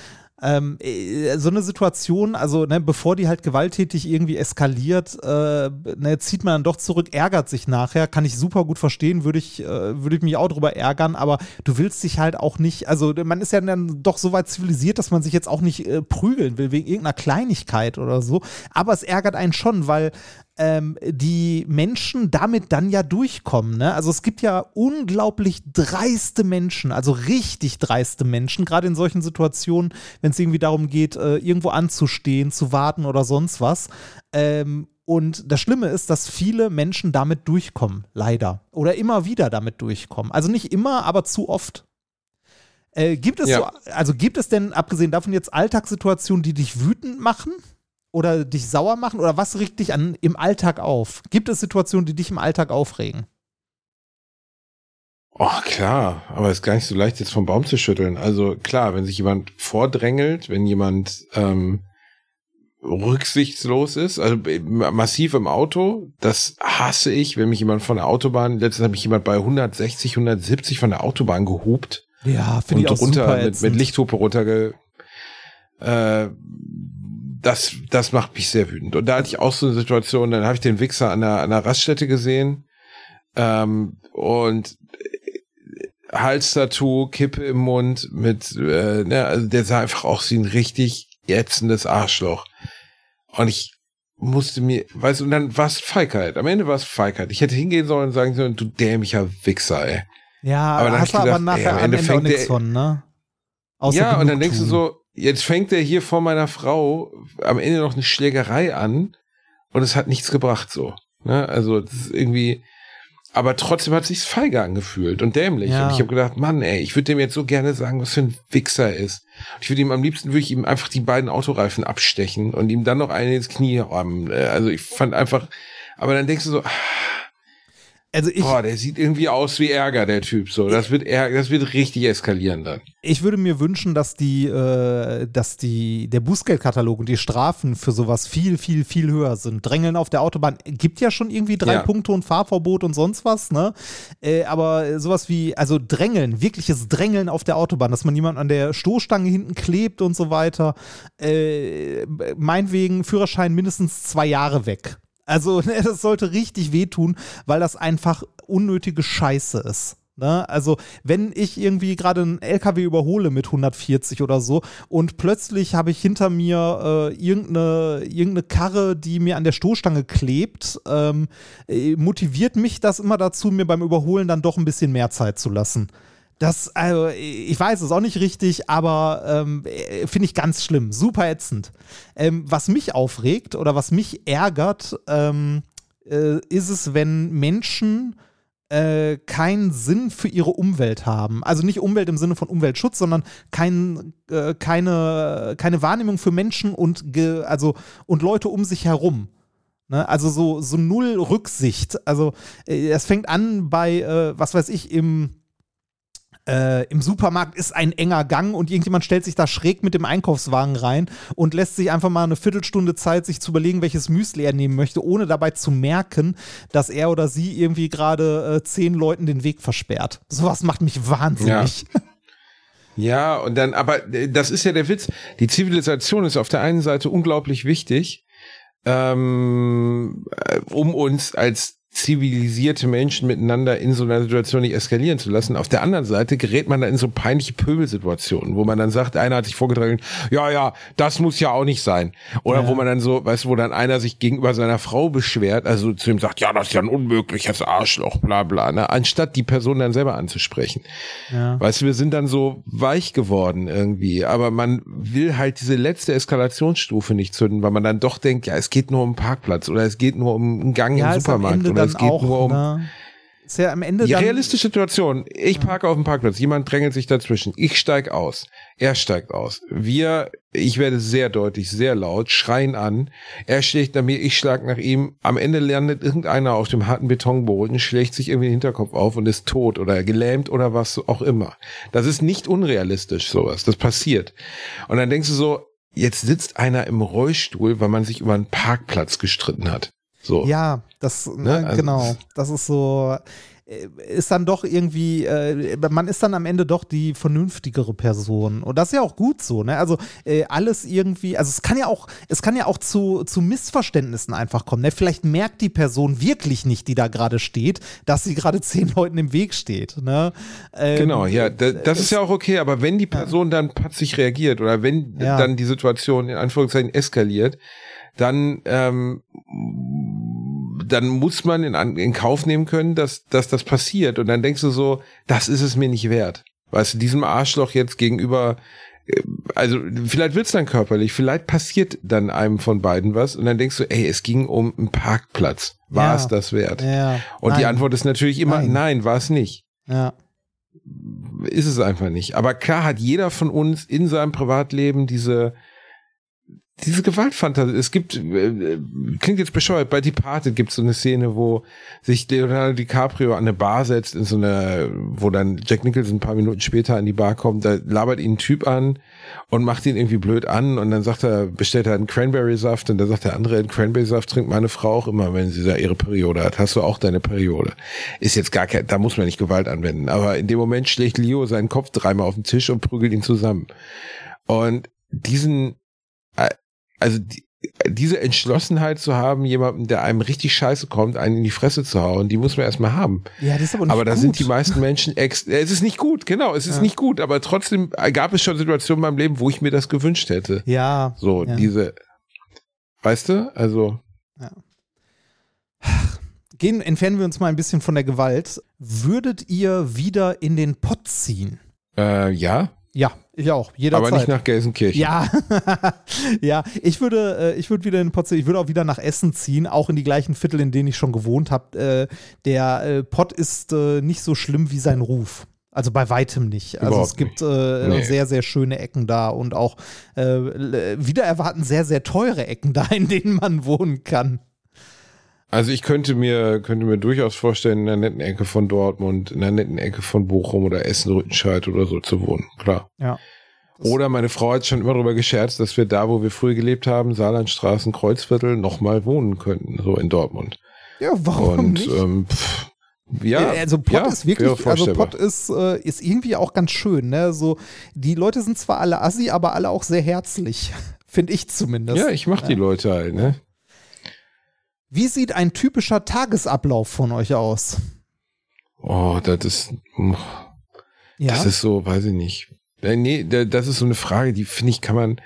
Ähm, äh, so eine Situation, also ne, bevor die halt gewalttätig irgendwie eskaliert, äh, ne, zieht man dann doch zurück, ärgert sich nachher, kann ich super gut verstehen, würde ich, äh, würde ich mich auch drüber ärgern, aber du willst dich halt auch nicht, also man ist ja dann doch so weit zivilisiert, dass man sich jetzt auch nicht äh, prügeln will wegen irgendeiner Kleinigkeit oder so, aber es ärgert einen schon, weil ähm, die Menschen damit dann ja durchkommen. Ne? Also es gibt ja unglaublich dreiste Menschen, also richtig dreiste Menschen, gerade in solchen Situationen, wenn es irgendwie darum geht, äh, irgendwo anzustehen, zu warten oder sonst was. Ähm, und das Schlimme ist, dass viele Menschen damit durchkommen, leider. Oder immer wieder damit durchkommen. Also nicht immer, aber zu oft. Äh, gibt es Ja. so, also gibt es denn, abgesehen davon jetzt Alltagssituationen, die dich wütend machen? Oder dich sauer machen? Oder was regt dich an im Alltag auf? Gibt es Situationen, die dich im Alltag aufregen? Oh, klar, aber ist gar nicht so leicht, jetzt vom Baum zu schütteln. Also klar, wenn sich jemand vordrängelt, wenn jemand ähm, rücksichtslos ist, also äh, massiv im Auto, das hasse ich, wenn mich jemand von der Autobahn, letztens hat mich jemand bei 160, 170 von der Autobahn gehupt Ja, und runter mit, mit Lichthupe runterge. Äh, das, das macht mich sehr wütend. Und da hatte ich auch so eine Situation, dann habe ich den Wichser an der, an der Raststätte gesehen ähm, und äh, Halstattoo, Kippe im Mund mit, äh, ne, also der sah einfach auch wie ein richtig ätzendes Arschloch. Und ich musste mir, weißt du, und dann war es Feigheit. Am Ende war es Feigheit. Ich hätte hingehen sollen und sagen sollen, du dämlicher Wichser, ey. Ja, Aber dann hast du ich aber gedacht, ey, nachher am am Ende Ende auch nichts von, ne? Außer ja, und dann denkst du so, jetzt fängt er hier vor meiner Frau am Ende noch eine Schlägerei an und es hat nichts gebracht so. Ne? Also das ist irgendwie, aber trotzdem hat sich's feige angefühlt und dämlich. Ja. Und ich habe gedacht, Mann, ey, ich würde dem jetzt so gerne sagen, was für ein Wichser er ist. Und ich würde ihm am liebsten würde ich ihm einfach die beiden Autoreifen abstechen und ihm dann noch einen ins Knie rammen. Also ich fand einfach, aber dann denkst du so, ah, Also ich, boah, der sieht irgendwie aus wie Ärger, der Typ. So, das wird Ärger, das wird richtig eskalieren dann. ich würde mir wünschen, dass die, äh, dass die, der Bußgeldkatalog und die Strafen für sowas viel, viel, viel höher sind. Drängeln auf der Autobahn gibt ja schon irgendwie drei Ja. Punkte und Fahrverbot und sonst was, ne? Äh, aber sowas wie, also Drängeln, wirkliches Drängeln auf der Autobahn, dass man jemanden an der Stoßstange hinten klebt und so weiter, äh, meinetwegen Führerschein mindestens zwei Jahre weg. Also, ne, das sollte richtig wehtun, weil das einfach unnötige Scheiße ist. Ne? Also, wenn ich irgendwie gerade einen LKW überhole mit 140 oder so und plötzlich habe ich hinter mir äh, irgendeine, irgendeine Karre, die mir an der Stoßstange klebt, ähm, äh, motiviert mich das immer dazu, mir beim Überholen dann doch ein bisschen mehr Zeit zu lassen. Das, also, ich weiß, es auch nicht richtig, aber ähm, äh, finde ich ganz schlimm, super ätzend. Ähm, was mich aufregt oder was mich ärgert, ähm, äh, ist es, wenn Menschen äh, keinen Sinn für ihre Umwelt haben. Also nicht Umwelt im Sinne von Umweltschutz, sondern kein, äh, keine, keine Wahrnehmung für Menschen und, ge, also, und Leute um sich herum. Ne? Also so, so null Rücksicht. Also äh, es fängt an bei, äh, was weiß ich, im äh, im Supermarkt ist ein enger Gang und irgendjemand stellt sich da schräg mit dem Einkaufswagen rein und lässt sich einfach mal eine Viertelstunde Zeit, sich zu überlegen, welches Müsli er nehmen möchte, ohne dabei zu merken, dass er oder sie irgendwie gerade äh, zehn Leuten den Weg versperrt. Sowas macht mich wahnsinnig. Ja, und dann, aber äh, das ist ja der Witz. Die Zivilisation ist auf der einen Seite unglaublich wichtig, ähm, äh, um uns als zivilisierte Menschen miteinander in so einer Situation nicht eskalieren zu lassen. Auf der anderen Seite gerät man dann in so peinliche Pöbelsituationen, wo man dann sagt, einer hat sich vorgetragen, ja, ja, das muss ja auch nicht sein. Oder Ja. wo man dann so, weißt du, wo dann einer sich gegenüber seiner Frau beschwert, also zu ihm sagt, ja, das ist ja ein unmögliches Arschloch, bla bla, ne? anstatt die Person dann selber anzusprechen. Ja. Weißt du, wir sind dann so weich geworden irgendwie, aber man will halt diese letzte Eskalationsstufe nicht zünden, weil man dann doch denkt, ja, es geht nur um einen Parkplatz oder es geht nur um einen Gang Ja, im Supermarkt dann geht auch, nur um ne? Ist ja am Ende die realistische Situation. Ich parke auf dem Parkplatz, jemand drängelt sich dazwischen. Ich steig aus, er steigt aus. Wir, ich werde sehr deutlich, sehr laut, schreien an. Er schlägt nach mir, ich schlag nach ihm. Am Ende landet irgendeiner auf dem harten Betonboden, schlägt sich irgendwie den Hinterkopf auf und ist tot oder gelähmt oder was auch immer. Das ist nicht unrealistisch, sowas. Das passiert. Und dann denkst du so, jetzt sitzt einer im Rollstuhl, weil man sich über einen Parkplatz gestritten hat. So. Ja, das, Ne? ne, Also- genau. Das ist so. äh, ist dann doch irgendwie, äh, man ist dann am Ende doch die vernünftigere Person. Und das ist ja auch gut so, ne? Also äh, alles irgendwie, also es kann ja auch, es kann ja auch zu, zu Missverständnissen einfach kommen. Ne? Vielleicht merkt die Person wirklich nicht, die da gerade steht, dass sie gerade zehn Leuten im Weg steht. Ne? Ähm, Genau, ja, da, das ist ja auch okay, aber wenn die Person dann patzig reagiert oder wenn Ja. dann die Situation in Anführungszeichen eskaliert, dann ähm, dann muss man in, in Kauf nehmen können, dass, dass das passiert und dann denkst du so, das ist es mir nicht wert. Weißt du, diesem Arschloch jetzt gegenüber äh, also vielleicht wird's dann körperlich, vielleicht passiert dann einem von beiden was und dann denkst du, ey, es ging um einen Parkplatz. War Ja. es das wert? Ja, Und die nein. Antwort ist natürlich immer, Nein. nein, war es nicht Ja. ist es einfach nicht. Aber klar hat jeder von uns in seinem Privatleben diese diese Gewaltfantasie. Es gibt, äh, klingt jetzt bescheuert, bei Departed gibt es so eine Szene, wo sich Leonardo DiCaprio an eine Bar setzt, in so eine, wo dann Jack Nicholson ein paar Minuten später an die Bar kommt, da labert ihn ein Typ an und macht ihn irgendwie blöd an und dann sagt er, bestellt er einen Cranberry-Saft und dann sagt der andere, einen Cranberry-Saft trinkt meine Frau auch immer, wenn sie da ihre Periode hat. Hast du auch deine Periode? Ist jetzt gar kein, da muss man nicht Gewalt anwenden. Aber in dem Moment schlägt Leo seinen Kopf dreimal auf den Tisch und prügelt ihn zusammen. Und diesen, also die, diese Entschlossenheit zu haben, jemandem, der einem richtig scheiße kommt, einen in die Fresse zu hauen, die muss man erstmal haben. ja, das ist aber nicht Aber da sind die meisten Menschen ex es ist nicht gut, genau, es ist Ja. nicht gut, aber trotzdem gab es schon Situationen in meinem Leben, wo ich mir das gewünscht hätte. Ja. So, ja. diese, weißt du, also, Gehen, entfernen wir uns mal ein bisschen von der Gewalt. Würdet ihr wieder in den Pott ziehen? äh, ja, Ja, ich auch. Jederzeit. aber nicht nach Gelsenkirchen. Ja, ja, ich würde, äh, ich würde wieder in ziehen. Ich würde auch wieder nach Essen ziehen, auch in die gleichen Viertel, in denen ich schon gewohnt habe. Äh, der äh, Pott ist nicht so schlimm wie sein Ruf. Also bei weitem nicht. Also Überhaupt es gibt äh, Nee. sehr, sehr schöne Ecken da und auch äh, wieder erwarten sehr, sehr teure Ecken da, in denen man wohnen kann. Also ich könnte mir, könnte mir durchaus vorstellen, in einer netten Ecke von Dortmund, in einer netten Ecke von Bochum oder Essen-Rüttenscheid oder so zu wohnen, klar. Ja. Oder meine Frau hat schon immer darüber gescherzt, dass wir da, wo wir früher gelebt haben, Saarlandstraßen, Kreuzviertel, nochmal wohnen könnten, so in Dortmund. Ja, warum Und nicht? ähm, pff, ja, Ja, also Pott ja, ist wirklich, also. Pott ist, äh, ist irgendwie auch ganz schön, ne? So, die Leute sind zwar alle assi, aber alle auch sehr herzlich. Finde ich zumindest. Ja, ich mach die Leute halt, ne? Wie sieht ein typischer Tagesablauf von euch aus? Oh, das ist, Ja. das ist so, weiß ich nicht. Äh, Nee, da- das ist so eine Frage, die finde ich, kann man,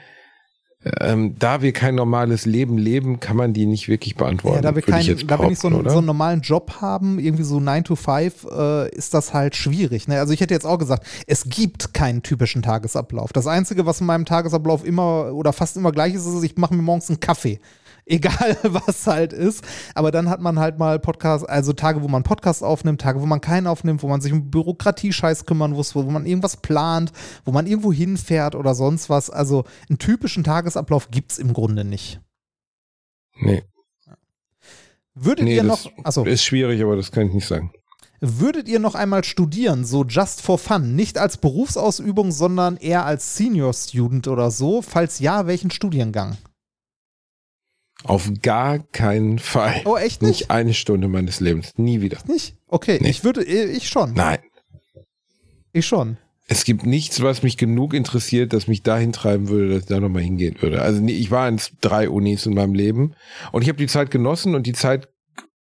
ähm, da wir kein normales Leben leben, kann man die nicht wirklich beantworten. ja, da wir, kein, da wir nicht so, einen- so einen normalen Job haben, irgendwie so 9 to 5, äh, ist das halt schwierig. Ne? Also ich hätte jetzt auch gesagt, es gibt keinen typischen Tagesablauf. Das Einzige, was in meinem Tagesablauf immer oder fast immer gleich ist, ist, ich mache mir morgens einen Kaffee. Egal, was halt ist. Aber dann hat man halt mal Podcast, also Tage, wo man Podcast aufnimmt, Tage, wo man keinen aufnimmt, wo man sich um Bürokratie-Scheiß kümmern muss, wo man irgendwas plant, wo man irgendwo hinfährt oder sonst was. Also einen typischen Tagesablauf gibt es im Grunde nicht. Nee, Würdet nee ihr noch, achso, ist schwierig, aber das kann ich nicht sagen. würdet ihr noch einmal studieren, so just for fun, nicht als Berufsausübung, sondern eher als Senior Student oder so? Falls ja, welchen Studiengang? Auf gar keinen Fall. Oh, echt nicht? Nicht eine Stunde meines Lebens. Nie wieder. Nicht? Okay, Nee. ich würde, ich schon. Nein. Ich schon. Es gibt nichts, was mich genug interessiert, das mich dahin treiben würde, dass ich da nochmal hingehen würde. Also nee, ich war in drei Unis in meinem Leben und ich habe die Zeit genossen und die Zeit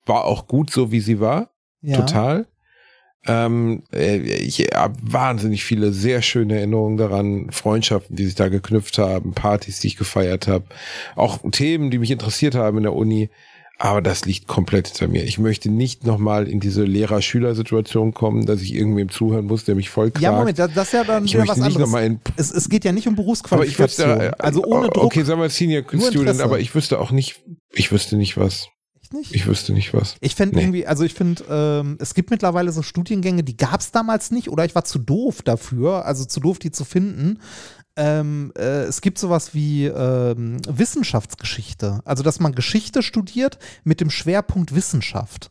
war auch gut, so wie sie war. Ja. Total. Ähm, äh, ich habe wahnsinnig viele sehr schöne Erinnerungen daran, Freundschaften, die sich da geknüpft haben, Partys, die ich gefeiert habe, auch Themen, die mich interessiert haben in der Uni. Aber das liegt komplett hinter mir. Ich möchte nicht nochmal in diese Lehrer-Schüler-Situation kommen, dass ich irgendwem zuhören muss, der mich voll Ja, quakt. Moment, das ist ja dann ich wieder was anderes. in Es, es geht ja nicht um aber ich Berufsqualifikation. wüsste, äh, also ohne Druck. Okay, sagen wir Senior Student, aber ich wüsste auch nicht, ich wüsste nicht was. Nicht? Ich wüsste nicht was. Ich fände Nee. irgendwie, also ich finde, ähm, es gibt mittlerweile so Studiengänge, die gab es damals nicht oder ich war zu doof dafür, also zu doof, die zu finden. Ähm, äh, es gibt sowas wie ähm, Wissenschaftsgeschichte, also dass man Geschichte studiert mit dem Schwerpunkt Wissenschaft.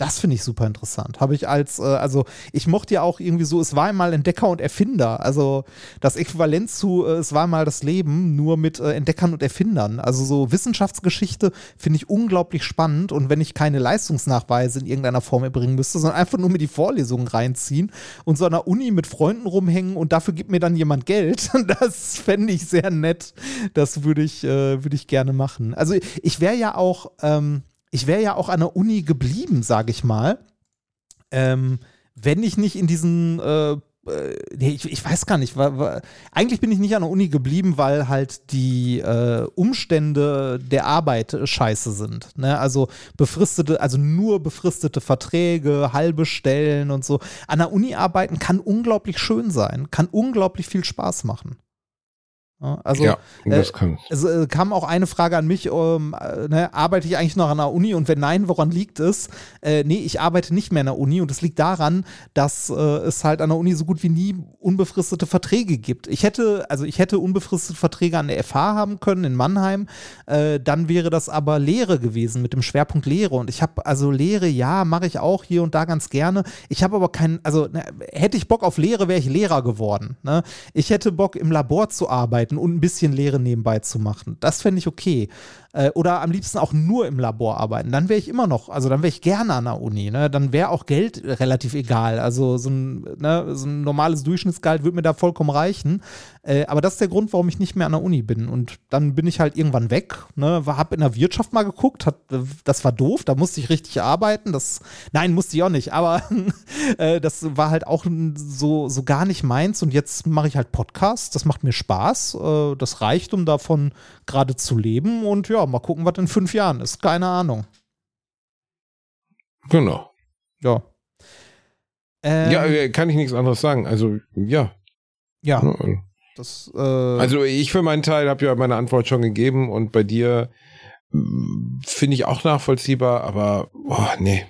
Das finde ich super interessant. Habe ich als, äh, also ich mochte ja auch irgendwie so, es war einmal Entdecker und Erfinder. Also das Äquivalent zu, äh, es war mal das Leben, nur mit äh, Entdeckern und Erfindern. Also so Wissenschaftsgeschichte finde ich unglaublich spannend und wenn ich keine Leistungsnachweise in irgendeiner Form erbringen müsste, sondern einfach nur mir die Vorlesungen reinziehen und so an der Uni mit Freunden rumhängen und dafür gibt mir dann jemand Geld, das fände ich sehr nett. Das würde ich, äh, würde ich gerne machen. Also ich wäre ja auch, ähm, ich wäre ja auch an der Uni geblieben, sage ich mal, ähm, wenn ich nicht in diesen äh, äh, nee, ich, ich, weiß gar nicht. War, war, eigentlich bin ich nicht an der Uni geblieben, weil halt die äh, Umstände der Arbeit scheiße sind. Ne? Also befristete, also nur befristete Verträge, halbe Stellen und so. An der Uni arbeiten kann unglaublich schön sein, kann unglaublich viel Spaß machen. Also, ja, das kann. Äh, es äh, kam auch eine Frage an mich, ähm, äh, ne, arbeite ich eigentlich noch an der Uni und wenn nein, woran liegt es? Äh, nee, ich arbeite nicht mehr an der Uni und es liegt daran, dass äh, es halt an der Uni so gut wie nie unbefristete Verträge gibt. Ich hätte, also ich hätte unbefristete Verträge an der FH haben können in Mannheim, äh, dann wäre das aber Lehre gewesen mit dem Schwerpunkt Lehre und ich habe, also Lehre, ja, mache ich auch hier und da ganz gerne. Ich habe aber keinen, also ne, hätte ich Bock auf Lehre, wäre ich Lehrer geworden. Ne? Ich hätte Bock im Labor zu arbeiten arbeiten und ein bisschen Lehre nebenbei zu machen. Das fände ich okay. Äh, oder am liebsten auch nur im Labor arbeiten. Dann wäre ich immer noch, also dann wäre ich gerne an der Uni. Ne? Dann wäre auch Geld relativ egal. Also so ein, ne, so ein normales Durchschnittsgehalt würde mir da vollkommen reichen. Äh, aber das ist der Grund, warum ich nicht mehr an der Uni bin. Und dann bin ich halt irgendwann weg. Ne? Hab in der Wirtschaft mal geguckt, hat, das war doof, da musste ich richtig arbeiten. Das, nein, musste ich auch nicht, aber äh, das war halt auch so, so gar nicht meins. Und jetzt mache ich halt Podcasts, das macht mir Spaß. Äh, das reicht, um davon gerade zu leben. Und ja, mal gucken, was in fünf Jahren ist. Keine Ahnung. Genau. Ja. Ähm, ja, äh, kann ich nichts anderes sagen. Also, ja. Ja. Das, äh also, ich für meinen Teil habe ja meine Antwort schon gegeben und bei dir mm, finde ich auch nachvollziehbar, aber, oh, nee.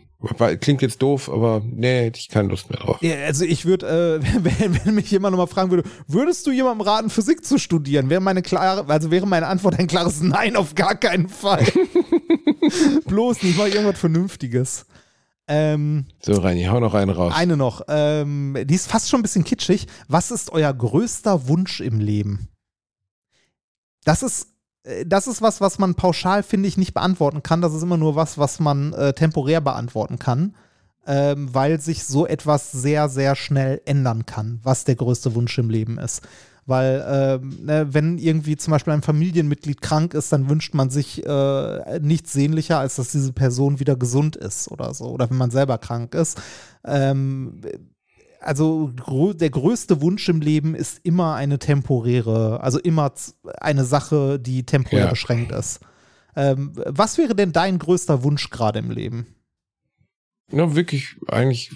Klingt jetzt doof, aber nee, hätte ich keine Lust mehr drauf. Ja, also ich würde, äh, wenn, wenn, mich jemand nochmal fragen würde, würdest du jemandem raten, Physik zu studieren? Wäre meine klare, also wäre meine Antwort ein klares Nein, auf gar keinen Fall. Bloß nicht, mal irgendwas Vernünftiges. Ähm, so, Reini, hau noch einen raus. Eine noch. Ähm, die ist fast schon ein bisschen kitschig. Was ist euer größter Wunsch im Leben? Das ist das ist was, was man pauschal, finde ich, nicht beantworten kann. Das ist immer nur was, was man äh, temporär beantworten kann, ähm, weil sich so etwas sehr, sehr schnell ändern kann, was der größte Wunsch im Leben ist. Weil, ähm, ne, wenn irgendwie zum Beispiel ein Familienmitglied krank ist, dann wünscht man sich äh, nichts sehnlicher, als dass diese Person wieder gesund ist oder so. Oder wenn man selber krank ist. Ähm, also der größte Wunsch im Leben ist immer eine temporäre, also immer eine Sache, die temporär ja. beschränkt ist. Ähm, was wäre denn dein größter Wunsch gerade im Leben? Ja, wirklich eigentlich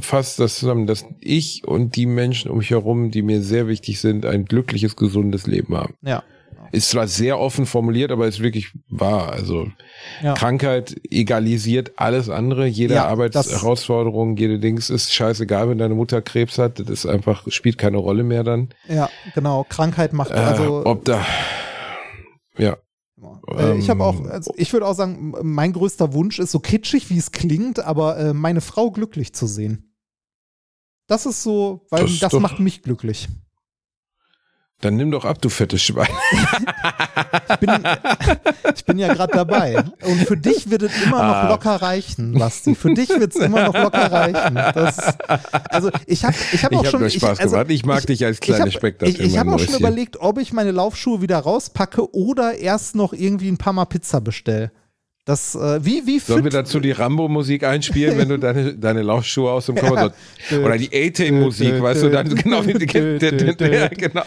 fast das zusammen, dass ich und die Menschen um mich herum, die mir sehr wichtig sind, ein glückliches, gesundes Leben haben. Ja. Ist zwar sehr offen formuliert, aber ist wirklich wahr. Also ja. Krankheit egalisiert alles andere. Jede ja, Arbeitsherausforderung, jede Dings ist scheißegal, wenn deine Mutter Krebs hat. Das ist einfach, spielt keine Rolle mehr dann. Ja, genau. Krankheit macht also. Äh, ob da. Ja. Äh, ich habe auch, also ich würde auch sagen, mein größter Wunsch ist so kitschig, wie es klingt, aber äh, meine Frau glücklich zu sehen. Das ist so, weil das, das macht mich glücklich. Dann nimm doch ab, du fettes Schwein. ich, bin, ich bin ja gerade dabei. Und für dich wird es immer noch ah. locker reichen, Basti. Für dich wird es immer noch locker reichen. Das, also ich habe ich hab auch ich schon... Mir Spaß ich, also, gemacht. Ich mag ich, dich als kleine Spektakel. Ich, ich habe auch schon überlegt, ob ich meine Laufschuhe wieder rauspacke oder erst noch irgendwie ein paar Mal Pizza bestelle. Das, äh, wie, wie Sollen wir dazu die Rambo-Musik einspielen, wenn du deine, deine Laufschuhe aus dem Kopf ja. Oder die A-Team-Musik, weißt du, dann genau wie die genau.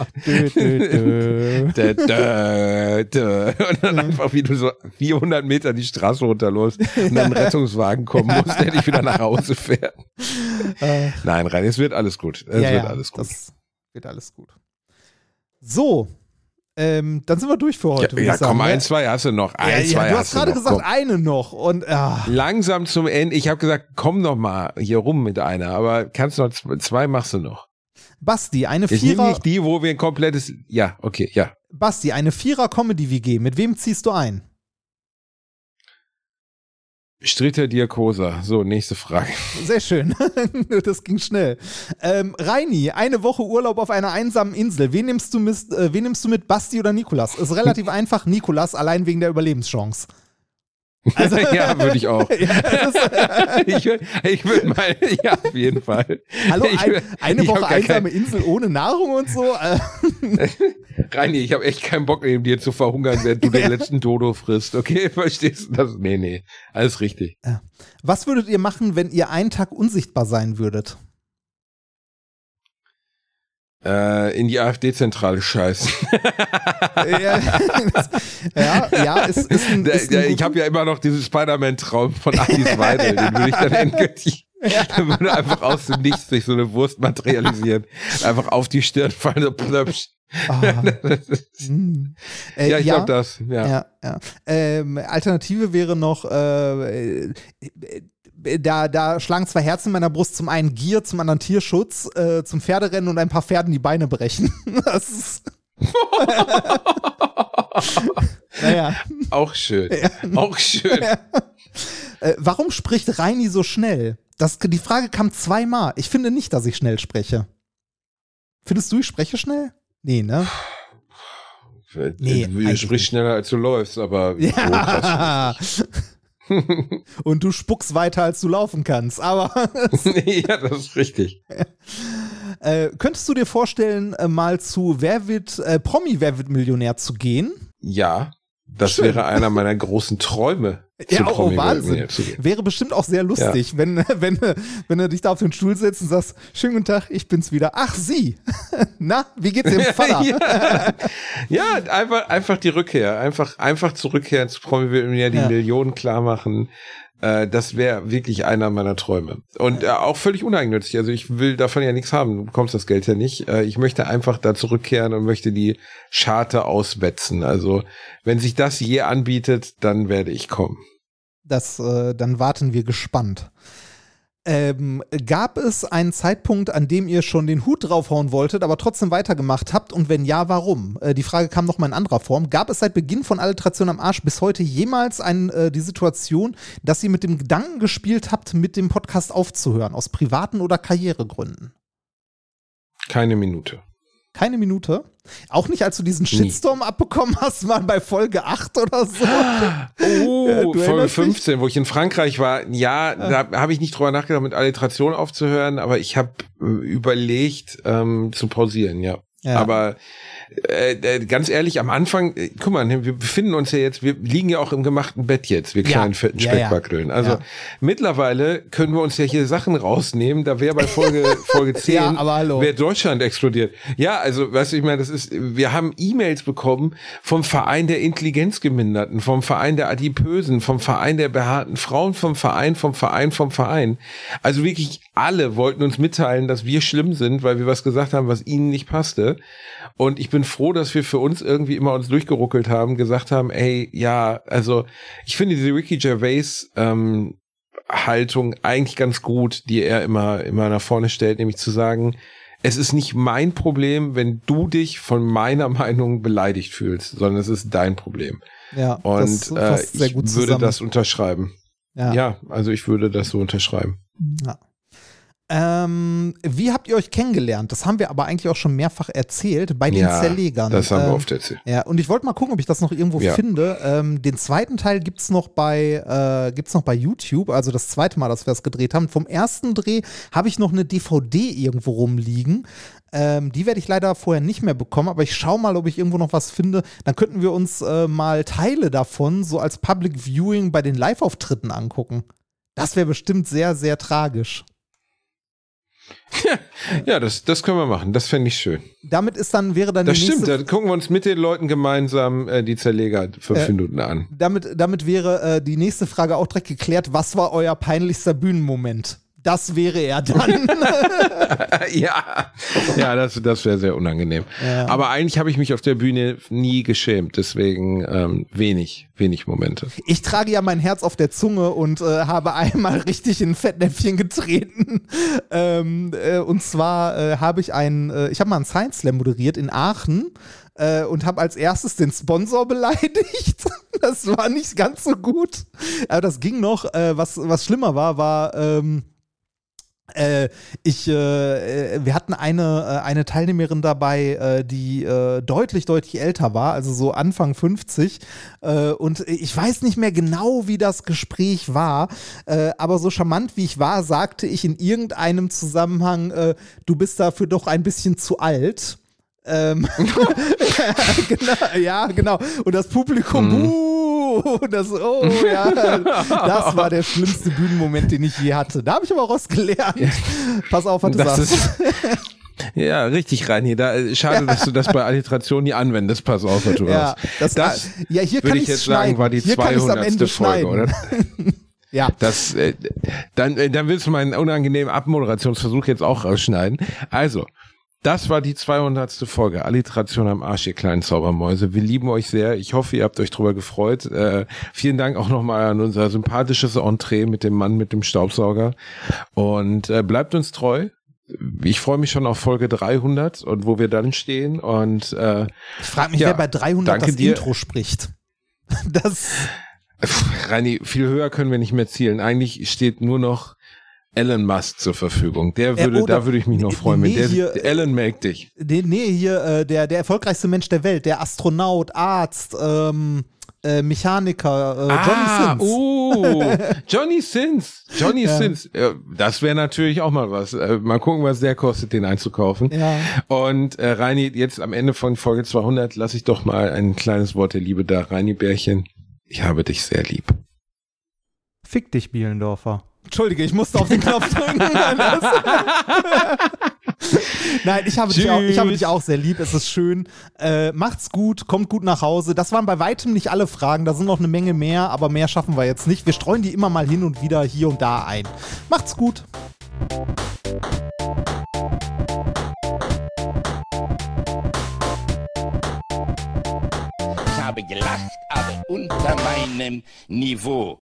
Und dann einfach, wie du so 400 Meter die Straße runterläufst und dann ein Rettungswagen kommen muss, der dich wieder nach Hause fährt. Nein, rein, es wird alles gut. Es ja, wird alles gut. Das wird alles gut. So, ähm, dann sind wir durch für heute. Ja, ja komm, sagen, ein, ne? zwei hast du noch. Ein, ja, zwei ja, du hast gerade gesagt, komm. eine noch. Und, ah. Langsam zum Ende. Ich habe gesagt, komm noch mal hier rum mit einer. Aber kannst noch zwei machst du noch. Basti, eine Vierer. Ich nehme nicht die, wo wir ein komplettes. Ja, okay, ja. Basti, eine Vierer Comedy WG. Mit wem ziehst du ein? Stritter Diakosa. So, nächste Frage. Sehr schön. das ging schnell. Ähm, Reini, eine Woche Urlaub auf einer einsamen Insel. Wen nimmst du mit, äh, wen nimmst du mit Basti oder Nikolas? Ist relativ einfach. Nikolas, allein wegen der Überlebenschance. Also, ja, würde ich auch. ich würde ich würd mal, ja, auf jeden Fall. Hallo, ein, eine ich Woche einsame kein- Insel ohne Nahrung und so. Äh, Reini, ich habe echt keinen Bock, neben dir zu verhungern, während du den letzten Dodo frisst. Okay, verstehst du das? Nee, nee, alles richtig. was würdet ihr machen, wenn ihr einen Tag unsichtbar sein würdet? Äh, in die AfD-Zentrale scheißen. ja, ja, ja, ist, ist ein, ist ein ich habe ja immer noch diesen Spider-Man-Traum von Alice Weidel. Den würde ich dann endgültig, der würde einfach aus dem Nichts sich so eine Wurst materialisieren. Einfach auf die Stirn fallen, so plöpsch. Äh, Ja, ich glaube das. Ja. Ja, ja. Ähm, Alternative wäre noch, äh, äh, da, da schlagen zwei Herzen in meiner Brust, zum einen Gier, zum anderen Tierschutz, äh, zum Pferderennen und ein paar Pferden die Beine brechen. Das ist. naja. Auch schön. Auch schön. Äh, warum spricht Reini so schnell? Das, die Frage kam zweimal. Ich finde nicht, dass ich schnell spreche. Findest du, ich spreche schnell? Nee, ne? Nee, du sprichst schneller als du läufst, aber oh. Ja. Und du spuckst weiter, als du laufen kannst. Aber ja, das ist richtig. Äh, könntest du dir vorstellen, äh, mal zu Wer wird äh, Promi Wer wird Millionär zu gehen? Ja, das Schön. wäre einer meiner großen Träume. Ja, oh, Promi Wahnsinn. Wäre bestimmt auch sehr lustig, wenn, wenn, wenn du dich da auf den Stuhl setzt und sagst, schönen guten Tag, ich bin's wieder. Ach, Sie. Na, wie geht's Ihrem Vater? ja, ja einfach, einfach die Rückkehr. Einfach, einfach zurückkehren zu Promi Millionär, die Ja. Millionen klar machen. Äh, das wäre wirklich einer meiner Träume. Und äh, auch völlig uneigennützig. Also ich will davon ja nichts haben. Du bekommst das Geld ja nicht. Äh, ich möchte einfach da zurückkehren und möchte die Scharte auswetzen. Also wenn sich das je anbietet, dann werde ich kommen. Das, äh, dann warten wir gespannt. Ähm, gab es einen Zeitpunkt, an dem ihr schon den Hut draufhauen wolltet, aber trotzdem weitergemacht habt? Und wenn ja, warum? Äh, die Frage kam nochmal in anderer Form. Gab es seit Beginn von Alliteration am Arsch bis heute jemals ein, äh, die Situation, dass ihr mit dem Gedanken gespielt habt, mit dem Podcast aufzuhören, aus privaten oder Karrieregründen? Keine Minute. Keine Minute? Auch nicht, als du diesen Shitstorm abbekommen hast, mal bei Folge 8 oder so? Oh, Ja, Folge erinnerst dich? 15, wo ich in Frankreich war. Ja, da habe ich nicht drüber nachgedacht, mit Alliteration aufzuhören, aber ich habe äh, überlegt, ähm, zu pausieren, ja. Ja. Aber äh, äh, ganz ehrlich, am Anfang, äh, guck mal, wir befinden uns ja jetzt, wir liegen ja auch im gemachten Bett jetzt, wir Ja. kleinen fetten Ja, ja. Speckbackeln. Also Ja. mittlerweile können wir uns ja hier Sachen rausnehmen, da wäre bei Folge, Folge 10 Ja, aber hallo. wäre Deutschland explodiert. Ja, also, weißt du, ich meine, das ist, wir haben E-Mails bekommen vom Verein der Intelligenzgeminderten, vom Verein der Adipösen, vom Verein der behaarten Frauen, vom Verein, vom Verein, vom Verein. Also wirklich alle wollten uns mitteilen, dass wir schlimm sind, weil wir was gesagt haben, was ihnen nicht passte. Und ich bin froh, dass wir für uns irgendwie immer uns durchgeruckelt haben, gesagt haben, ey, ja, also ich finde diese Ricky Gervais ähm, Haltung eigentlich ganz gut, die er immer, immer nach vorne stellt, nämlich zu sagen, es ist nicht mein Problem, wenn du dich von meiner Meinung beleidigt fühlst, sondern es ist dein Problem. Ja, Und das äh, ich würde das unterschreiben. Ja. Ja. also ich würde das so unterschreiben. Ja. Ähm, wie habt ihr euch kennengelernt? Das haben wir aber eigentlich auch schon mehrfach erzählt bei den ja, Zerlegern. Das haben wir Ähm, oft erzählt. Ja, und ich wollte mal gucken, ob ich das noch irgendwo Ja. finde. Ähm, den zweiten Teil gibt's noch bei äh, gibt's noch bei YouTube, also das zweite Mal, dass wir das gedreht haben. Vom ersten Dreh habe ich noch eine DVD irgendwo rumliegen. Ähm, die werde ich leider vorher nicht mehr bekommen, aber ich schaue mal, ob ich irgendwo noch was finde. Dann könnten wir uns äh, mal Teile davon so als Public Viewing bei den Live-Auftritten angucken. Das wäre bestimmt sehr, sehr tragisch. Ja, das, das können wir machen. Das fände ich schön. Damit ist dann, wäre dann Das die stimmt. nächste Dann gucken wir uns mit den Leuten gemeinsam äh, die Zerleger fünf Äh, Minuten an. damit, damit wäre äh, die nächste Frage auch direkt geklärt. Was war euer peinlichster Bühnenmoment? Das wäre er dann. ja, ja, das, das wäre sehr unangenehm. Ja. Aber eigentlich habe ich mich auf der Bühne nie geschämt, deswegen ähm, wenig, wenig Momente. Ich trage ja mein Herz auf der Zunge und äh, habe einmal richtig in ein Fettnäpfchen getreten. Ähm, äh, und zwar äh, habe ich einen, äh, ich habe mal einen Science Slam moderiert in Aachen äh, und habe als erstes den Sponsor beleidigt. Das war nicht ganz so gut. Aber das ging noch. Äh, was, was schlimmer war, war. Ähm, äh, ich, äh, äh, wir hatten eine, äh, eine Teilnehmerin dabei, äh, die äh, deutlich, deutlich älter war, also so Anfang 50. Äh, und ich weiß nicht mehr genau, wie das Gespräch war, aber so charmant wie ich war, sagte ich in irgendeinem Zusammenhang, du bist dafür doch ein bisschen zu alt. Ähm, genau, ja, genau. Und das Publikum, Mhm. buh, das, oh ja, das war der schlimmste Bühnenmoment, den ich je hatte. Da habe ich aber rausgelernt. Pass auf, was du Das sagst. ja, richtig, Reini. Da, äh, schade, dass du das bei Alliteration nie anwendest. Pass auf, was du Ja, hast. das, ja, hier würde ich jetzt schneiden. sagen, war die hier kann ich's am 200. Ende Folge, oder? Ja, Das, äh, dann, äh, dann willst du meinen unangenehmen Abmoderationsversuch jetzt auch rausschneiden. Also, das war die 200. Folge. Alliteration am Arsch, ihr kleinen Zaubermäuse. Wir lieben euch sehr. Ich hoffe, ihr habt euch drüber gefreut. Äh, vielen Dank auch nochmal an unser sympathisches Entree mit dem Mann mit dem Staubsauger. Und äh, bleibt uns treu. Ich freue mich schon auf Folge 300 und wo wir dann stehen. Und äh, ich frage mich, Ja, wer bei 300 danke das dir. Intro spricht. Das, Reini, viel höher können wir nicht mehr zielen. Eigentlich steht nur noch Elon Musk zur Verfügung. Der Äh, würde, oder- da würde ich mich noch freuen. wenn nee, der, hier- Elon melkt dich. nee, nee, hier, äh, der, der erfolgreichste Mensch der Welt, der Astronaut, Arzt, ähm, äh, Mechaniker, äh, Johnny Sins. oh, Johnny Sins. Johnny Ja. Sins. Ja, das wäre natürlich auch mal was. Äh, mal gucken, was der kostet, den einzukaufen. Ja. Und äh, Reini, jetzt am Ende von Folge 200 lasse ich doch mal ein kleines Wort der Liebe da. Reini Bärchen, ich habe dich sehr lieb. Fick dich, Bielendorfer. Entschuldige, ich musste auf den Knopf drücken. Nein, ich habe, dich auch, ich habe dich auch sehr lieb. Es ist schön. Äh, macht's gut, kommt gut nach Hause. Das waren bei weitem nicht alle Fragen. Da sind noch eine Menge mehr, aber mehr schaffen wir jetzt nicht. Wir streuen die immer mal hin und wieder hier und da ein. Macht's gut. Ich habe gelacht, aber unter meinem Niveau.